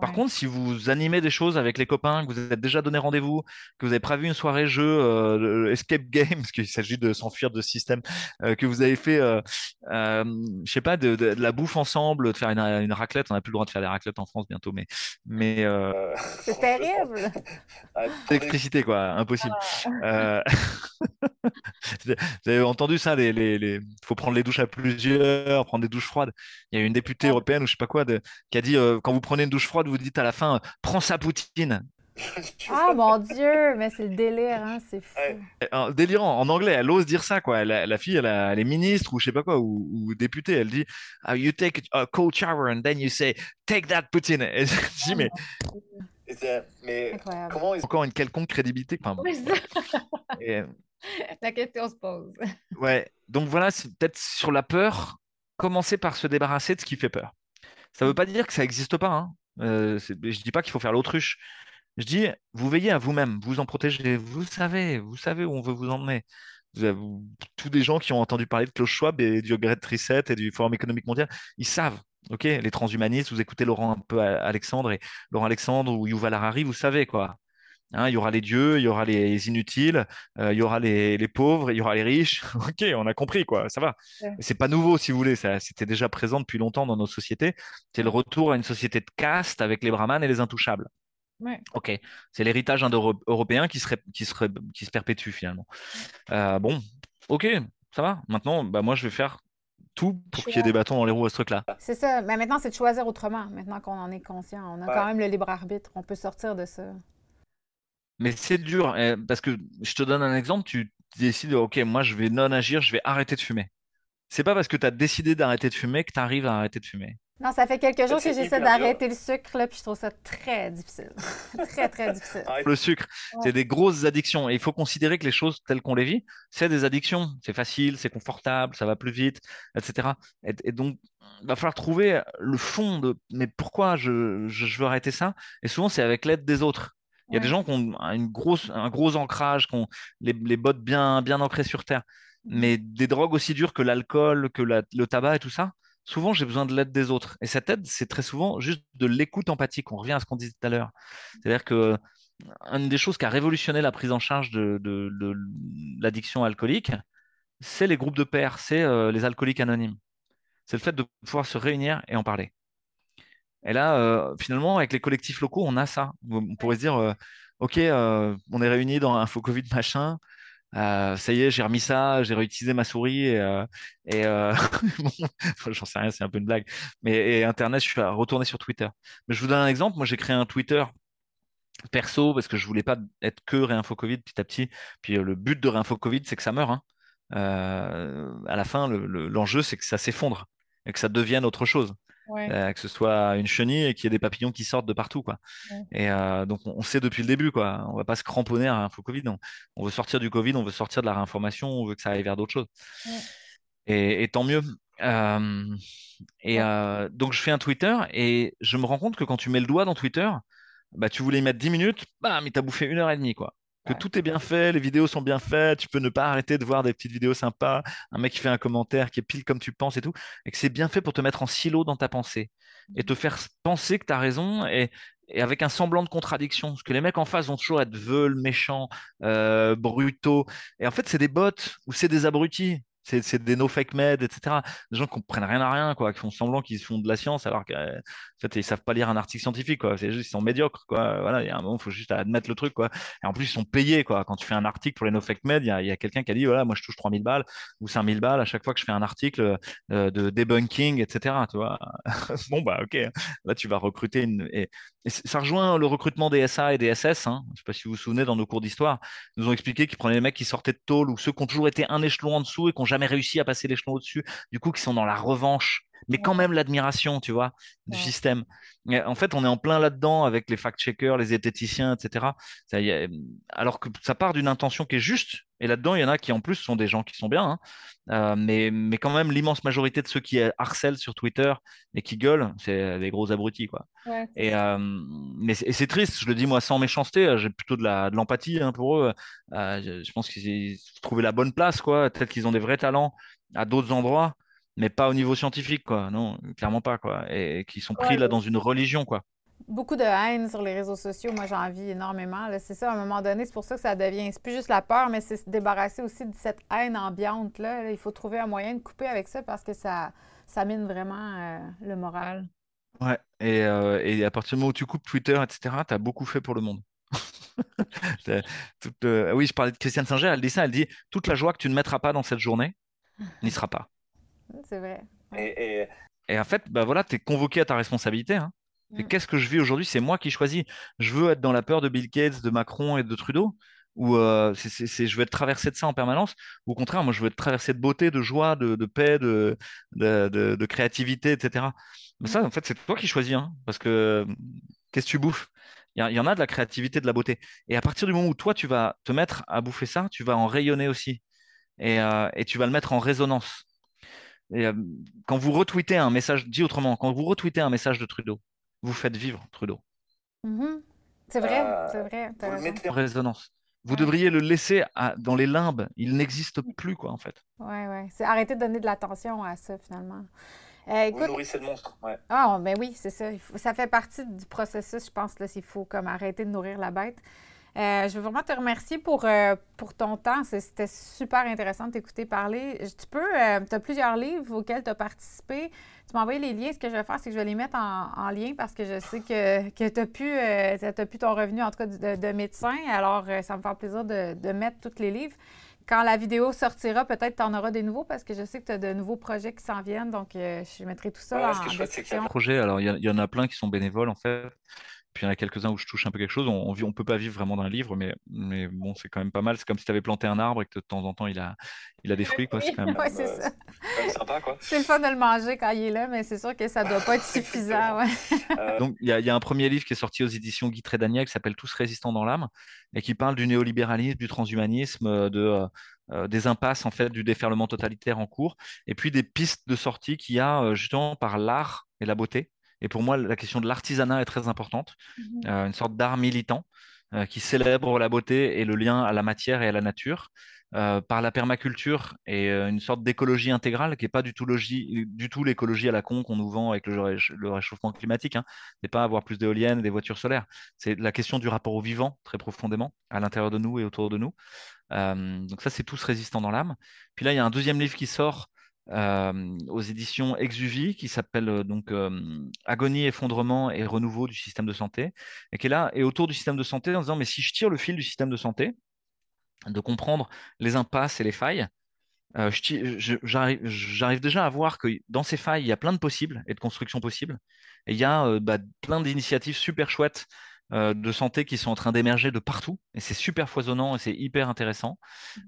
Par Ouais. contre, si vous animez des choses avec les copains, que vous êtes déjà donné rendez-vous, que vous avez prévu une soirée jeu, euh, escape game, parce qu'il s'agit de s'enfuir de ce système, euh, que vous avez fait, euh, euh, je sais pas, de, de- de la bouffe ensemble, de faire une, une raclette. On n'a plus le droit de faire des raclettes en France bientôt, mais, mais C'est terrible. ah, l'électricité, quoi, impossible. Euh, Vous avez entendu ça, les, les, les- faut prendre les douches à plusieurs, prendre des douches froides. Il y a une députée européenne ou je sais pas quoi de- qui a dit euh, quand vous prenez une douche froide, vous dites à la fin, prends ça Poutine. Ah mon Dieu, mais c'est le délire, hein, c'est fou. Ouais. Euh, délirant, en anglais, elle ose dire ça, quoi. La, la fille, elle, a- elle est ministre ou je sais pas quoi, ou, ou députée, elle dit You take a cold shower and then you say Take that Poutine. Et je dis, mais mais comment est-ce encore une quelconque crédibilité. Enfin, bon. Et, La question se pose. Ouais, donc voilà, c'est peut-être sur la peur, commencer par se débarrasser de ce qui fait peur. Ça ne veut pas dire que ça n'existe pas. Hein. Euh, je dis pas qu'il faut faire l'autruche. Je dis, vous veillez à vous-même, vous en protégez. Vous savez, vous savez où on veut vous emmener. Vous avez- tous des gens qui ont entendu parler de Klaus Schwab et du Great Reset et du Forum économique mondial, ils savent. Ok, les transhumanistes, vous écoutez Laurent un peu Alexandre et Laurent Alexandre ou Yuval Harari, vous savez quoi. Hein, il y aura les dieux, il y aura les inutiles, euh, il y aura les, les pauvres, il y aura les riches. ok, on a compris, quoi, ça va. Ouais. C'est pas nouveau, si vous voulez, ça, c'était déjà présent depuis longtemps dans nos sociétés. C'est le retour à une société de caste avec les brahmanes et les intouchables. Ouais. Ok, c'est l'héritage indo-européen qui, serait, qui, serait, qui se perpétue finalement. Euh, bon, ok, ça va. Maintenant, bah, moi, je vais faire tout pour qu'il y ait des bâtons dans les roues à ce truc-là. C'est ça. Mais maintenant, c'est de choisir autrement, maintenant qu'on en est conscient. On a Ouais. quand même le libre arbitre. On peut sortir de ça. Mais c'est dur, euh, parce que je te donne un exemple, tu décides, ok, moi je vais non agir, je vais arrêter de fumer. C'est pas parce que tu as décidé d'arrêter de fumer que tu arrives à arrêter de fumer. Non, ça fait quelques jours que j'essaie d'arrêter le sucre, là, puis je trouve ça très difficile. très, très difficile. Le sucre, Ouais. c'est des grosses addictions. Et il faut considérer que les choses telles qu'on les vit, c'est des addictions. C'est facile, c'est confortable, ça va plus vite, etc. Et, et donc, il va falloir trouver le fond de mais pourquoi je, je, je veux arrêter ça? Et souvent, c'est avec l'aide des autres. Il y a des gens qui ont une grosse, un gros ancrage, qui ont les, les bottes bien, bien ancrées sur terre. Mhm. Mais des drogues aussi dures que l'alcool, que la- le tabac et tout ça, souvent j'ai besoin de l'aide des autres. Et cette aide, c'est très souvent juste de l'écoute empathique. On revient à ce qu'on disait tout à l'heure. C'est-à-dire que une des choses qui a révolutionné la prise en charge de, de- de l'addiction alcoolique, c'est les groupes de pairs, c'est euh, les alcooliques anonymes. C'est le fait de pouvoir se réunir et en parler. Et là, euh, finalement, avec les collectifs locaux, on a ça. On pourrait se dire, euh, OK, euh, on est réunis dans un faux Covid machin. Ça y est, j'ai remis ça, j'ai réutilisé ma souris et, j'en sais rien, c'est un peu une blague. Mais et Internet, je suis retourné sur Twitter. Mais je vous donne un exemple. Moi, j'ai créé un Twitter perso parce que je voulais pas être que Réinfo Covid petit à petit. Puis le but de Réinfo Covid, c'est que ça meure. hein. À la fin, le- le- l'enjeu, c'est que ça s'effondre et que ça devienne autre chose. Ouais. Euh, que ce soit une chenille et qu'il y ait des papillons qui sortent de partout, quoi. Ouais. Et euh, donc, on, on sait depuis le début, quoi. On va pas se cramponner à Info Covid. On, on veut sortir du Covid, on veut sortir de la réinformation, on veut que ça aille vers d'autres choses. Ouais. Et, et tant mieux. Euh, et donc, je fais un Twitter et je me rends compte que quand tu mets le doigt dans Twitter, bah, tu voulais y mettre 10 minutes, bah, mais t'as bouffé une heure et demie, quoi. Que Ouais. tout est bien fait, les vidéos sont bien faites, tu peux ne pas arrêter de voir des petites vidéos sympas, un mec qui fait un commentaire qui est pile comme tu penses et tout, et que c'est bien fait pour te mettre en silo dans ta pensée et te faire penser que tu as raison et, et avec un semblant de contradiction. Parce que les mecs en face vont toujours être veules, méchants, euh, brutaux. Et en fait, c'est des bots ou c'est des abrutis. C'est des no fake med, etc. Des gens qui comprennent rien à rien, quoi, qui font semblant qu'ils font de la science alors qu'en fait, ils savent pas lire un article scientifique, quoi. Juste, ils sont médiocres, quoi. Voilà, il y a un moment, il faut juste admettre le truc, quoi. Et en plus, ils sont payés, quoi. Quand tu fais un article pour les no fake med, il y a, quelqu'un qui a dit, voilà, moi, je touche 3000 balles ou 5000 balles à chaque fois que je fais un article euh, de debunking, etc. Tu bon, bah, ok. Là, tu vas recruter une. Et, ça rejoint le recrutement des SA et des SS. Hein. Je sais pas si vous vous souvenez, dans nos cours d'histoire, nous ont expliqué qu'ils prenaient les mecs qui sortaient de tôle ou ceux qui ont toujours été un échelon en dessous et qui jamais réussi à passer l'échelon au-dessus, du coup, qui sont dans la revanche, mais quand même l'admiration, tu vois, du Ouais. système. En fait, on est en plein là-dedans avec les fact-checkers, les zététiciens, etc. Ça y est, alors que ça part d'une intention qui est juste. Et là-dedans, il y en a qui, en plus, sont des gens qui sont bien. hein. Euh, mais, mais quand même, l'immense majorité de ceux qui harcèlent sur Twitter et qui gueulent, c'est des gros abrutis, quoi. Ouais. Et, euh, mais c'est triste, je le dis moi sans méchanceté, euh, j'ai plutôt de la, de l'empathie hein, pour eux. Euh, je, je pense qu'ils ont trouvé la bonne place, quoi. Peut-être qu'ils ont des vrais talents à d'autres endroits, mais pas au niveau scientifique, quoi. Non, clairement pas, quoi. Et, et qui sont pris Ouais, là dans une religion, quoi. Beaucoup de haine sur les réseaux sociaux, moi j'en vis énormément. C'est ça, à un moment donné, c'est pour ça que ça devient. C'est plus juste la peur, mais c'est se débarrasser aussi de cette haine ambiante. Là. Il faut trouver un moyen de couper avec ça parce que ça, ça mine vraiment euh, le moral. Ouais. Et, euh, et à partir du moment où tu coupes Twitter, etc., tu as beaucoup fait pour le monde. Euh, Oui, je parlais de Christiane Singer, elle dit ça, elle dit toute la joie que tu ne mettras pas dans cette journée n'y sera pas. C'est vrai. Et, et Et en fait, bah voilà, tu es convoqué à ta responsabilité. Hein. Et Mm. qu'est-ce que je vis aujourd'hui? C'est moi qui choisis. Je veux être dans la peur de Bill Gates, de Macron et de Trudeau, ou euh, c'est, je veux être traversé de ça en permanence, ou au contraire, moi, je veux être traversé de beauté, de joie, de, de paix, de, de, de- de créativité, etc. Mais ça, en fait, c'est toi qui choisis, hein, parce que qu'est-ce que tu bouffes? Il y, a- il y en a de la créativité, de la beauté. Et à partir du moment où toi, tu vas te mettre à bouffer ça, tu vas en rayonner aussi. Et, euh, et tu vas le mettre en résonance. Et, euh, quand vous retweetez un message, dit autrement, quand vous retweetez un message de Trudeau, vous faites vivre Trudeau Mhm. C'est vrai, Euh, c'est vrai. Vous le mettez en résonance. Vous Ouais. devriez le laisser à- dans les limbes. Il n'existe plus, quoi, en fait. Ouais, ouais. C'est arrêter de donner de l'attention à ça, finalement. Euh, Vous écoute, nourrissez le monstre. Ouais. Ah, ben oui, c'est ça. Il faut- ça fait partie du processus, je pense, là, s'il faut comme arrêter de nourrir la bête. Euh, je veux vraiment te remercier pour, euh, pour ton temps. C'était super intéressant de t'écouter parler. Tu peux, tu as plusieurs livres auxquels tu as participé. Tu m'as envoyé les liens. Ce que je vais faire, c'est que je vais les mettre en, lien parce que je sais que, que tu as, pu ton revenu, en tout cas, de, médecin. Alors, ça me fait plaisir de, de mettre tous les livres quand la vidéo sortira, peut-être tu en auras des nouveaux parce que je sais que tu as de nouveaux projets qui s'en viennent. Donc, euh, je mettrai tout ça en description. Projets, alors il y, en a plein qui sont bénévoles en fait. Puis il y en a quelques-uns où je touche un peu quelque chose. On ne peut pas vivre vraiment d'un livre, mais, mais bon, c'est quand même pas mal. C'est comme si tu avais planté un arbre et que de temps en temps, il a, il a des fruits. C'est quand même, c'est ça. sympa. quoi. C'est le fun de le manger quand il est là, mais c'est sûr que ça ne doit pas être suffisant. Euh, Donc, il y, y, a un premier livre qui est sorti aux éditions Guy Trédaniel qui s'appelle Tous résistants dans l'âme et qui parle du néolibéralisme, du transhumanisme, de, euh, euh, des impasses en fait du déferlement totalitaire en cours, et puis des pistes de sortie qu'il y a euh, justement par l'art et la beauté. Et pour moi, la question de l'artisanat est très importante, mhm. euh, une sorte d'art militant qui célèbre la beauté et le lien à la matière et à la nature. par la permaculture et une sorte d'écologie intégrale qui n'est pas du tout, du tout l'écologie à la con qu'on nous vend avec le, réchauffement climatique. Hein. n'est pas avoir plus d'éoliennes, des voitures solaires. C'est la question du rapport au vivant très profondément à l'intérieur de nous et autour de nous. Euh, donc ça, c'est tous résistants dans l'âme. Puis là, il y a un deuxième livre qui sort aux éditions Exuvie qui s'appelle donc Agonie, effondrement et renouveau du système de santé et qui est là et autour du système de santé en disant mais si je tire le fil du système de santé, de comprendre les impasses et les failles, j'arrive déjà à voir que dans ces failles, il y a plein de possibles et de constructions possibles. Et il y a bah, plein d'initiatives super chouettes de santé qui sont en train d'émerger de partout. Et c'est super foisonnant et c'est hyper intéressant.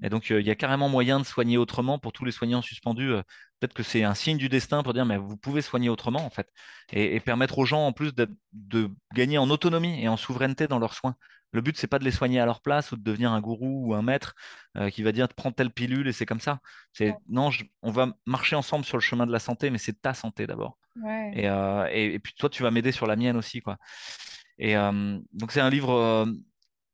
Et donc, euh, il y a carrément moyen de soigner autrement pour tous les soignants suspendus. Euh, peut-être que c'est un signe du destin pour dire, mais vous pouvez soigner autrement, en fait. Et, permettre aux gens, en plus, de, gagner en autonomie et en souveraineté dans leurs soins. Le but, c'est pas de les soigner à leur place ou de devenir un gourou ou un maître qui va dire prends telle pilule et c'est comme ça. C'est non, on va marcher ensemble sur le chemin de la santé, mais c'est ta santé d'abord. Et, et, puis toi, tu vas m'aider sur la mienne aussi, quoi. Euh, donc c'est un livre euh,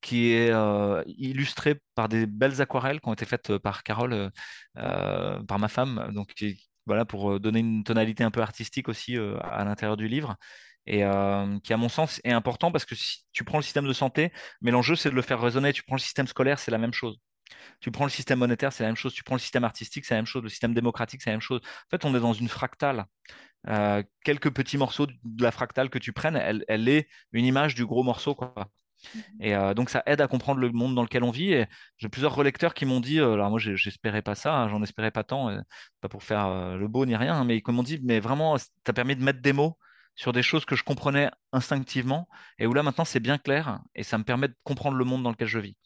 qui est euh, illustré par des belles aquarelles qui ont été faites par Carole, par ma femme, donc voilà pour donner une tonalité un peu artistique aussi à l'intérieur du livre et qui, à mon sens, est important parce que si tu prends le système de santé, mais l'enjeu, c'est de le faire résonner. Tu prends le système scolaire, c'est la même chose. Tu prends le système monétaire, c'est la même chose. Tu prends le système artistique, c'est la même chose. Le système démocratique, c'est la même chose. En fait, on est dans une fractale. Euh, quelques petits morceaux de la fractale que tu prennes, elle, est une image du gros morceau. Quoi. Mhm. Et euh, donc ça aide à comprendre le monde dans lequel on vit. Et j'ai plusieurs relecteurs qui m'ont dit, euh, alors moi j'espérais pas ça, hein, j'en espérais pas tant, pas pour faire le beau ni rien, hein, mais ils m'ont dit, mais vraiment, ça permis de mettre des mots sur des choses que je comprenais instinctivement et où là maintenant c'est bien clair et ça me permet de comprendre le monde dans lequel je vis.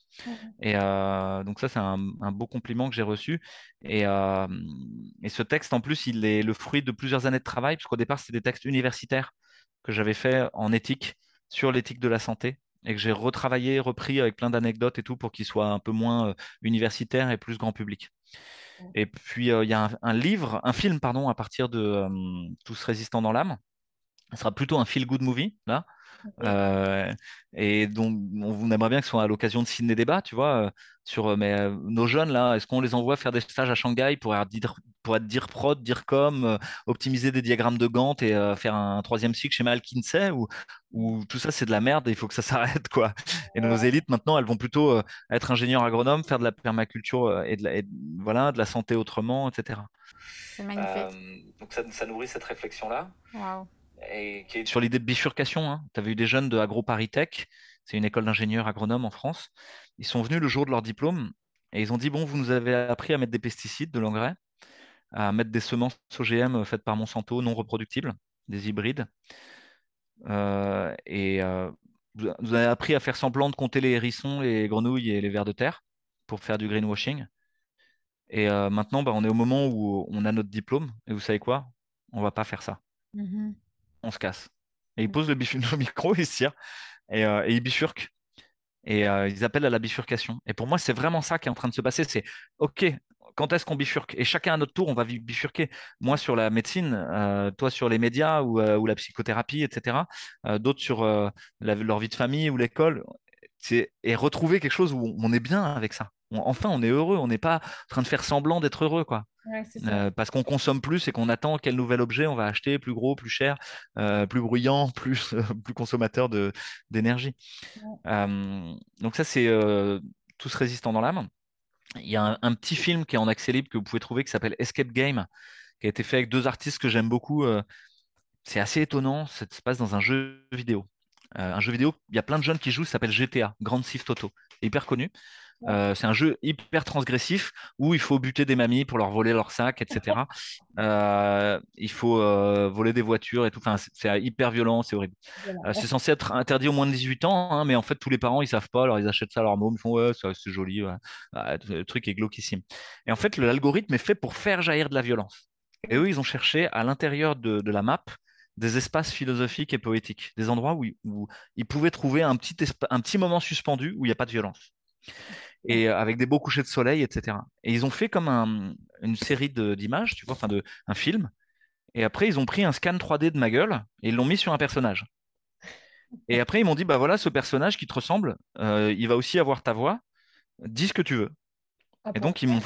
Et euh, donc ça, c'est un, beau compliment que j'ai reçu. Euh, et, ce texte, en plus, il est le fruit de plusieurs années de travail, puisqu'au départ, c'était des textes universitaires que j'avais fait en éthique, sur l'éthique de la santé, et que j'ai retravaillé, repris avec plein d'anecdotes et tout, pour qu'il soit un peu moins universitaire et plus grand public. Et puis, il y a un, livre, un film, pardon, à partir de Tous résistants dans l'âme. Ce sera plutôt un feel-good movie, là, euh, et donc, on, aimerait bien que ce soit à l'occasion de signer des débats, tu vois, euh, sur euh, mais, nos jeunes, là, est-ce qu'on les envoie faire des stages à Shanghai pour être dire, pour être dire prod, dire com, optimiser des diagrammes de Gantt et faire un troisième cycle chez McKinsey ou, ou tout ça, c'est de la merde et il faut que ça s'arrête, quoi. Et nos élites, maintenant, elles vont plutôt être ingénieurs agronomes, faire de la permaculture et de la, voilà, de la santé autrement, etc. C'est magnifique. donc, ça, ça, nourrit cette réflexion-là. Wow. Sur l'idée de bifurcation, hein. tu avais eu des jeunes de AgroParisTech, c'est une école d'ingénieurs agronomes en France. Ils sont venus le jour de leur diplôme et ils ont dit Bon, vous nous avez appris à mettre des pesticides, de l'engrais, à mettre des semences OGM faites par Monsanto, non reproductibles, des hybrides. Euh, et euh, vous avez appris à faire semblant de compter les hérissons, les grenouilles et les vers de terre pour faire du greenwashing. Et euh, maintenant, bah, on est au moment où on a notre diplôme. Et vous savez quoi? On va pas faire ça. Mm-hmm on se casse. Et ils mm. posent le, micro, ils tirent et, euh, ils bifurquent. Et euh, ils appellent à la bifurcation. Et pour moi, c'est vraiment ça qui est en train de se passer. C'est OK, quand est-ce qu'on bifurque? Et chacun à notre tour, on va bifurquer. Moi sur la médecine, euh, toi sur les médias ou, la psychothérapie, etc. D'autres sur leur vie de famille ou l'école. Et retrouver quelque chose où on est bien avec ça. On- enfin, on est heureux. On n'est pas en train de faire semblant d'être heureux, quoi. Ouais. Euh, parce qu'on consomme plus et qu'on attend quel nouvel objet on va acheter, plus gros, plus cher, euh, plus bruyant, plus, plus consommateur d'énergie. Euh, donc ça, c'est euh, Tous résistants dans l'âme. Il y a un, un petit film qui est en accès libre que vous pouvez trouver qui s'appelle Escape Game, qui a été fait avec deux artistes que j'aime beaucoup. euh, c'est assez étonnant, ça se passe dans un jeu vidéo. Euh, un jeu vidéo, il y a plein de jeunes qui jouent, ça s'appelle GTA, Grand Theft Auto. Hyper connu. Euh, c'est un jeu hyper transgressif où il faut buter des mamies pour leur voler leur sac, etc. Euh, il faut euh, voler des voitures et tout. Enfin, c'est hyper violent, c'est horrible. Voilà. C'est censé être interdit aux moins de 18 ans, hein, mais en fait, tous les parents, ils savent pas, alors ils achètent ça à leur môme, ils font ouais, c'est joli, ouais. Ah, le truc est glauquissime. Et en fait, l'algorithme est fait pour faire jaillir de la violence. Et eux, ils ont cherché à l'intérieur de, de la map des espaces philosophiques et poétiques, des endroits où, ils- où ils pouvaient trouver un petit, un petit moment suspendu où il n'y a pas de violence. Et euh, avec des beaux couchers de soleil, etc. Et ils ont fait comme un- une série d'images, tu vois, enfin de, un film. Et après, ils ont pris un scan 3D de ma gueule et ils l'ont mis sur un personnage. Et après, ils m'ont dit, bah voilà, ce personnage qui te ressemble, euh, il va aussi avoir ta voix, dis ce que tu veux. Ah, Et donc, ils m'ont.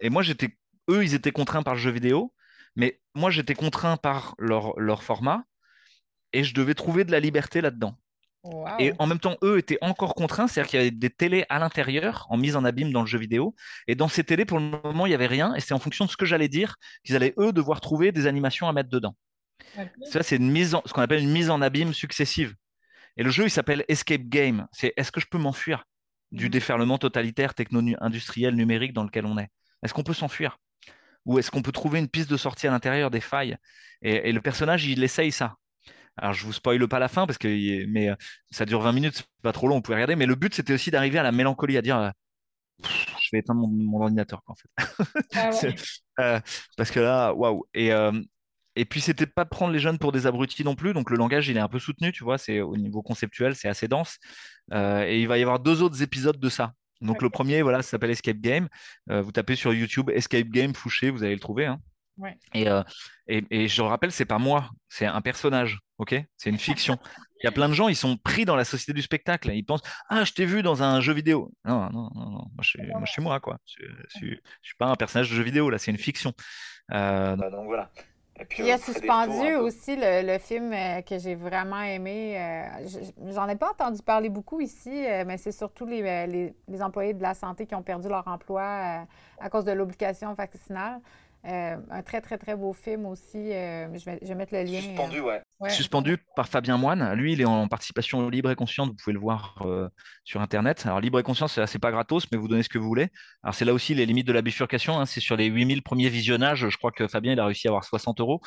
Et moi, j'étais. Eux, ils étaient contraints par le jeu vidéo, mais moi, j'étais contraint par leur, leur format, et je devais trouver de la liberté là-dedans. Wow. Et en même temps, eux étaient encore contraints, c'est-à-dire qu'il y avait des télés à l'intérieur, en mise en abîme dans le jeu vidéo. Et dans ces télés, pour le moment, il n'y avait rien. Et c'est en fonction de ce que j'allais dire qu'ils allaient, eux, devoir trouver des animations à mettre dedans. Ça, c'est une mise en- ce qu'on appelle une mise en abîme successive. Et le jeu, il s'appelle Escape Game. C'est est-ce que je peux m'enfuir du Mhm. déferlement totalitaire, techno-industriel, numérique dans lequel on est? Est-ce qu'on peut s'enfuir? Ou est-ce qu'on peut trouver une piste de sortie à l'intérieur des failles? Et, et le personnage, il essaye ça. Alors, je vous spoile pas la fin, parce que mais, euh, ça dure 20 minutes, c'est pas trop long, vous pouvez regarder. Mais le but, c'était aussi d'arriver à la mélancolie, à dire euh, je vais éteindre mon, mon ordinateur, quoi, en fait. Ah ouais. Euh, parce que là, waouh. Et, euh, et puis, c'était pas prendre les jeunes pour des abrutis non plus. Donc, le langage, il est un peu soutenu, tu vois. C'est au niveau conceptuel, c'est assez dense. Euh, et il va y avoir deux autres épisodes de ça. Donc, le premier, voilà, ça s'appelle Escape Game. Vous tapez sur YouTube Escape Game Fouché, vous allez le trouver. hein. Ouais. Et, euh, et, et je rappelle, c'est pas moi, c'est un personnage, ok? C'est une fiction. Il y a plein de gens, ils sont pris dans la société du spectacle. Ils pensent, ah, je t'ai vu dans un jeu vidéo. Non, non, non, non. Moi, je suis, moi, je suis moi, quoi. Je, je suis, je suis pas un personnage de jeu vidéo, là, c'est une fiction. Euh, Bah, donc voilà. Et puis, Puis il y a euh, suspendu aussi le, le film que j'ai vraiment aimé. je- J'en ai pas entendu parler beaucoup ici, mais c'est surtout les, les, les employés de la santé qui ont perdu leur emploi à cause de l'obligation vaccinale. Euh, un très, très, très beau film aussi. euh, je, vais, je vais mettre le lien. euh, Suspendu, ouais. Ouais. suspendu par Fabien Moine. Lui, il est en participation libre et consciente. Vous pouvez le voir euh, sur Internet. Alors, libre et conscience, c'est pas gratos, mais vous donnez ce que vous voulez. Alors, c'est là aussi les limites de la bifurcation. hein. C'est sur les 8000 premiers visionnages. Je crois que Fabien, il a réussi à avoir 60 euros.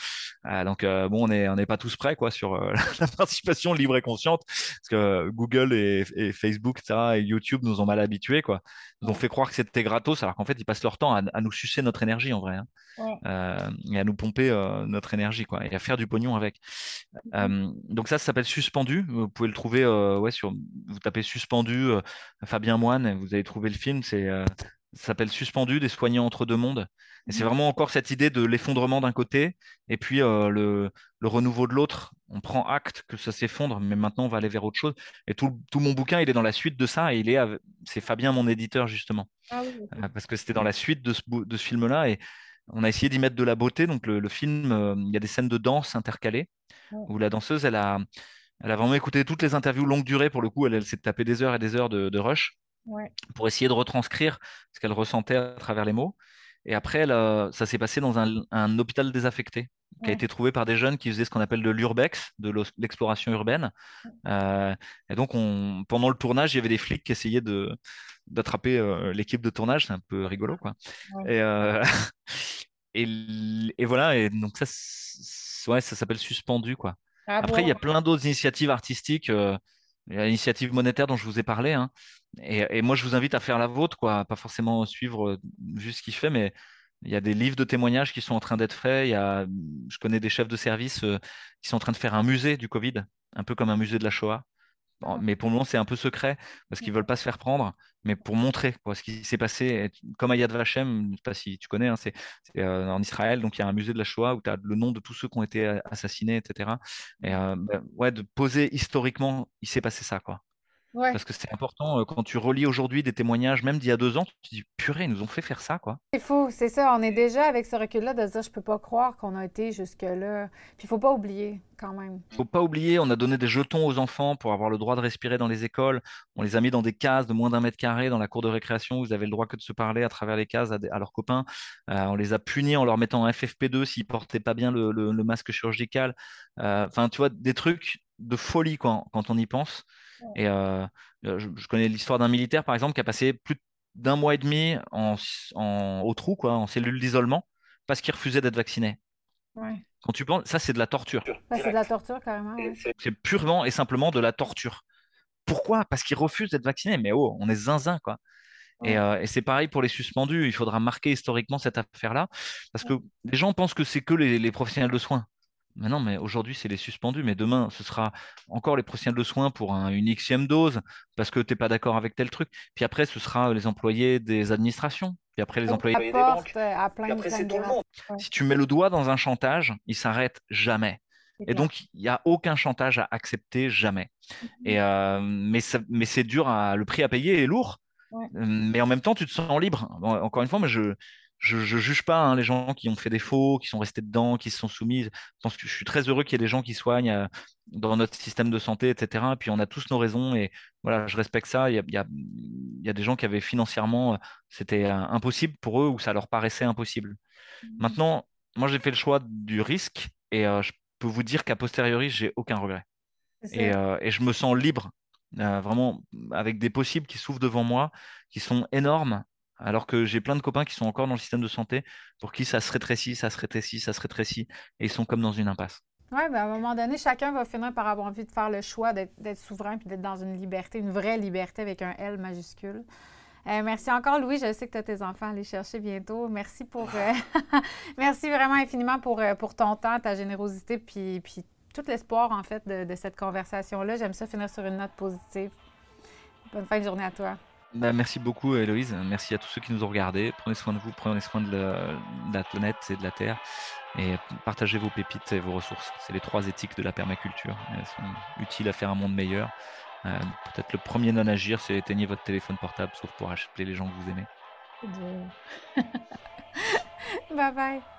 Ah, donc, euh, bon, on n'est on n'est pas tous prêts quoi, sur euh, la participation libre et consciente. Parce que Google et, et Facebook, etc., et YouTube nous ont mal habitués. Quoi. Ils nous ont fait croire que c'était gratos, alors qu'en fait, ils passent leur temps à, à nous sucer notre énergie en vrai. hein. Ouais. Euh, et à nous pomper euh, notre énergie quoi, et à faire du pognon avec. Euh, donc ça, ça s'appelle Suspendu. Vous pouvez le trouver euh, ouais, sur. Vous tapez Suspendu, euh, Fabien Moine, et vous allez trouver le film. C'est, ça s'appelle Suspendu, des soignants entre deux mondes. Et c'est vraiment encore cette idée de l'effondrement d'un côté et puis le, le renouveau de l'autre. On prend acte que ça s'effondre, mais maintenant on va aller vers autre chose. Et tout, tout mon bouquin, il est dans la suite de ça. Et il est, avec- c'est Fabien, mon éditeur justement, Ah oui, parce que c'était dans la suite de ce, bou- de ce film-là. Et on a essayé d'y mettre de la beauté. Donc le, le film, euh, il y a des scènes de danse intercalées. Où la danseuse, elle a, elle a vraiment écouté toutes les interviews longue durée. Pour le coup, elle, elle s'est tapé des heures et des heures de, de rush Ouais. pour essayer de retranscrire ce qu'elle ressentait à travers les mots. Et après, elle, euh, ça s'est passé dans un, un hôpital désaffecté qui a été trouvé par des jeunes qui faisaient ce qu'on appelle de l'urbex, de l'exploration urbaine. Euh, et donc, on, pendant le tournage, il y avait des flics qui essayaient de d'attraper euh, l'équipe de tournage. C'est un peu rigolo, quoi. Ouais. Et, euh, et, voilà. Et donc ça, ouais, ça s'appelle suspendu, quoi. À Après, il y a plein d'autres initiatives artistiques. euh, il y a l'initiative monétaire dont je vous ai parlé. hein. Et, et moi, je vous invite à faire la vôtre, quoi. Pas forcément suivre euh, juste ce qu'il fait, mais il y a des livres de témoignages qui sont en train d'être faits. Il y a, je connais des chefs de service euh, qui sont en train de faire un musée du Covid, un peu comme un musée de la Shoah. Mais pour le moment, c'est un peu secret parce qu'ils veulent pas se faire prendre, mais pour montrer quoi, ce qui s'est passé. Comme à Yad Vashem, je sais pas si tu connais, hein, c'est euh, en Israël, donc il y a un musée de la Shoah où tu as le nom de tous ceux qui ont été assassinés, etc. Et euh, ben, ouais, de poser historiquement, il s'est passé ça, quoi. Ouais. Parce que c'est important, euh, quand tu relis aujourd'hui des témoignages, même d'il y a deux ans, tu te dis, purée, ils nous ont fait faire ça, quoi. C'est fou, c'est ça. On est déjà avec ce recul-là de se dire, je peux pas croire qu'on a été jusque-là. Puis il faut pas oublier, quand même. Faut pas oublier, on a donné des jetons aux enfants pour avoir le droit de respirer dans les écoles. On les a mis dans des cases de moins d'un mètre carré dans la cour de récréation. Vous avez le droit que de se parler à travers les cases à, des- à leurs copains. Euh, on les a punis en leur mettant un FFP2 s'ils portaient pas bien le, le- le masque chirurgical. Euh, Enfin, tu vois, des trucs de folie quand, quand on y pense. Et euh, euh, je, je connais l'histoire d'un militaire, par exemple, qui a passé plus d'un mois et demi en, en- au trou, quoi, en cellule d'isolement, parce qu'il refusait d'être vacciné. Ouais. Quand tu penses, ça, c'est de la torture. Ouais, c'est de la torture, carrément. Ouais. c'est- purement et simplement de la torture. Pourquoi? Parce qu'ils refusent d'être vaccinés. Mais oh, on est zinzin, quoi. Et, euh, et c'est pareil pour les suspendus. Il faudra marquer historiquement cette affaire-là. Parce que les gens pensent que c'est que les, les professionnels de soins. Mais non, mais aujourd'hui, c'est les suspendus. Mais demain, ce sera encore les professionnels de soins pour un- une xème dose parce que tu n'es pas d'accord avec tel truc. Puis après, ce sera les employés des administrations. Puis après, les employés. des banques. euh, à Puis plein de après, c'est tout le monde. Si tu mets le doigt dans un chantage, il s'arrête jamais. Et donc, il n'y a aucun chantage à accepter, jamais. Et, euh, mais mais c'est dur, à, le prix à payer est lourd. Ouais. Euh, Mais en même temps, tu te sens libre. Encore une fois, moi, je je, je juge pas hein, les gens qui ont fait des faux, qui sont restés dedans, qui se sont soumis. Je pense que je suis très heureux qu'il y ait des gens qui soignent euh, dans notre système de santé, etc. Et puis on a tous nos raisons et voilà, je respecte ça. Il y a, il y a, il y a des gens qui avaient financièrement, euh, c'était euh, impossible pour eux ou ça leur paraissait impossible. Maintenant, moi, j'ai fait le choix du risque et euh, je peux vous dire qu'à posteriori, j'ai aucun regret. Et, euh, je me sens libre, euh, vraiment, avec des possibles qui s'ouvrent devant moi, qui sont énormes, alors que j'ai plein de copains qui sont encore dans le système de santé, pour qui ça se rétrécit, ça se rétrécit, ça se rétrécit, et ils sont comme dans une impasse. Oui, ben à un moment donné, chacun va finir par avoir envie de faire le choix d'être souverain puis d'être dans une liberté, une vraie liberté avec un L majuscule. Euh, merci encore, Louis. Je sais que tu as tes enfants à aller chercher bientôt. Merci pour. euh, merci vraiment infiniment pour, euh, pour ton temps, ta générosité, puis, puis tout l'espoir, en fait, de cette conversation-là. J'aime ça finir sur une note positive. Bonne fin de journée à toi. Bah, merci beaucoup, Héloïse. Merci à tous ceux qui nous ont regardés. Prenez soin de vous, prenez soin de la, de la planète et de la Terre. Et partagez vos pépites et vos ressources. C'est les trois éthiques de la permaculture. Elles sont utiles à faire un monde meilleur. Euh, Peut-être le premier non-agir, c'est éteignez votre téléphone portable, sauf pour appeler les gens que vous aimez. Bye bye.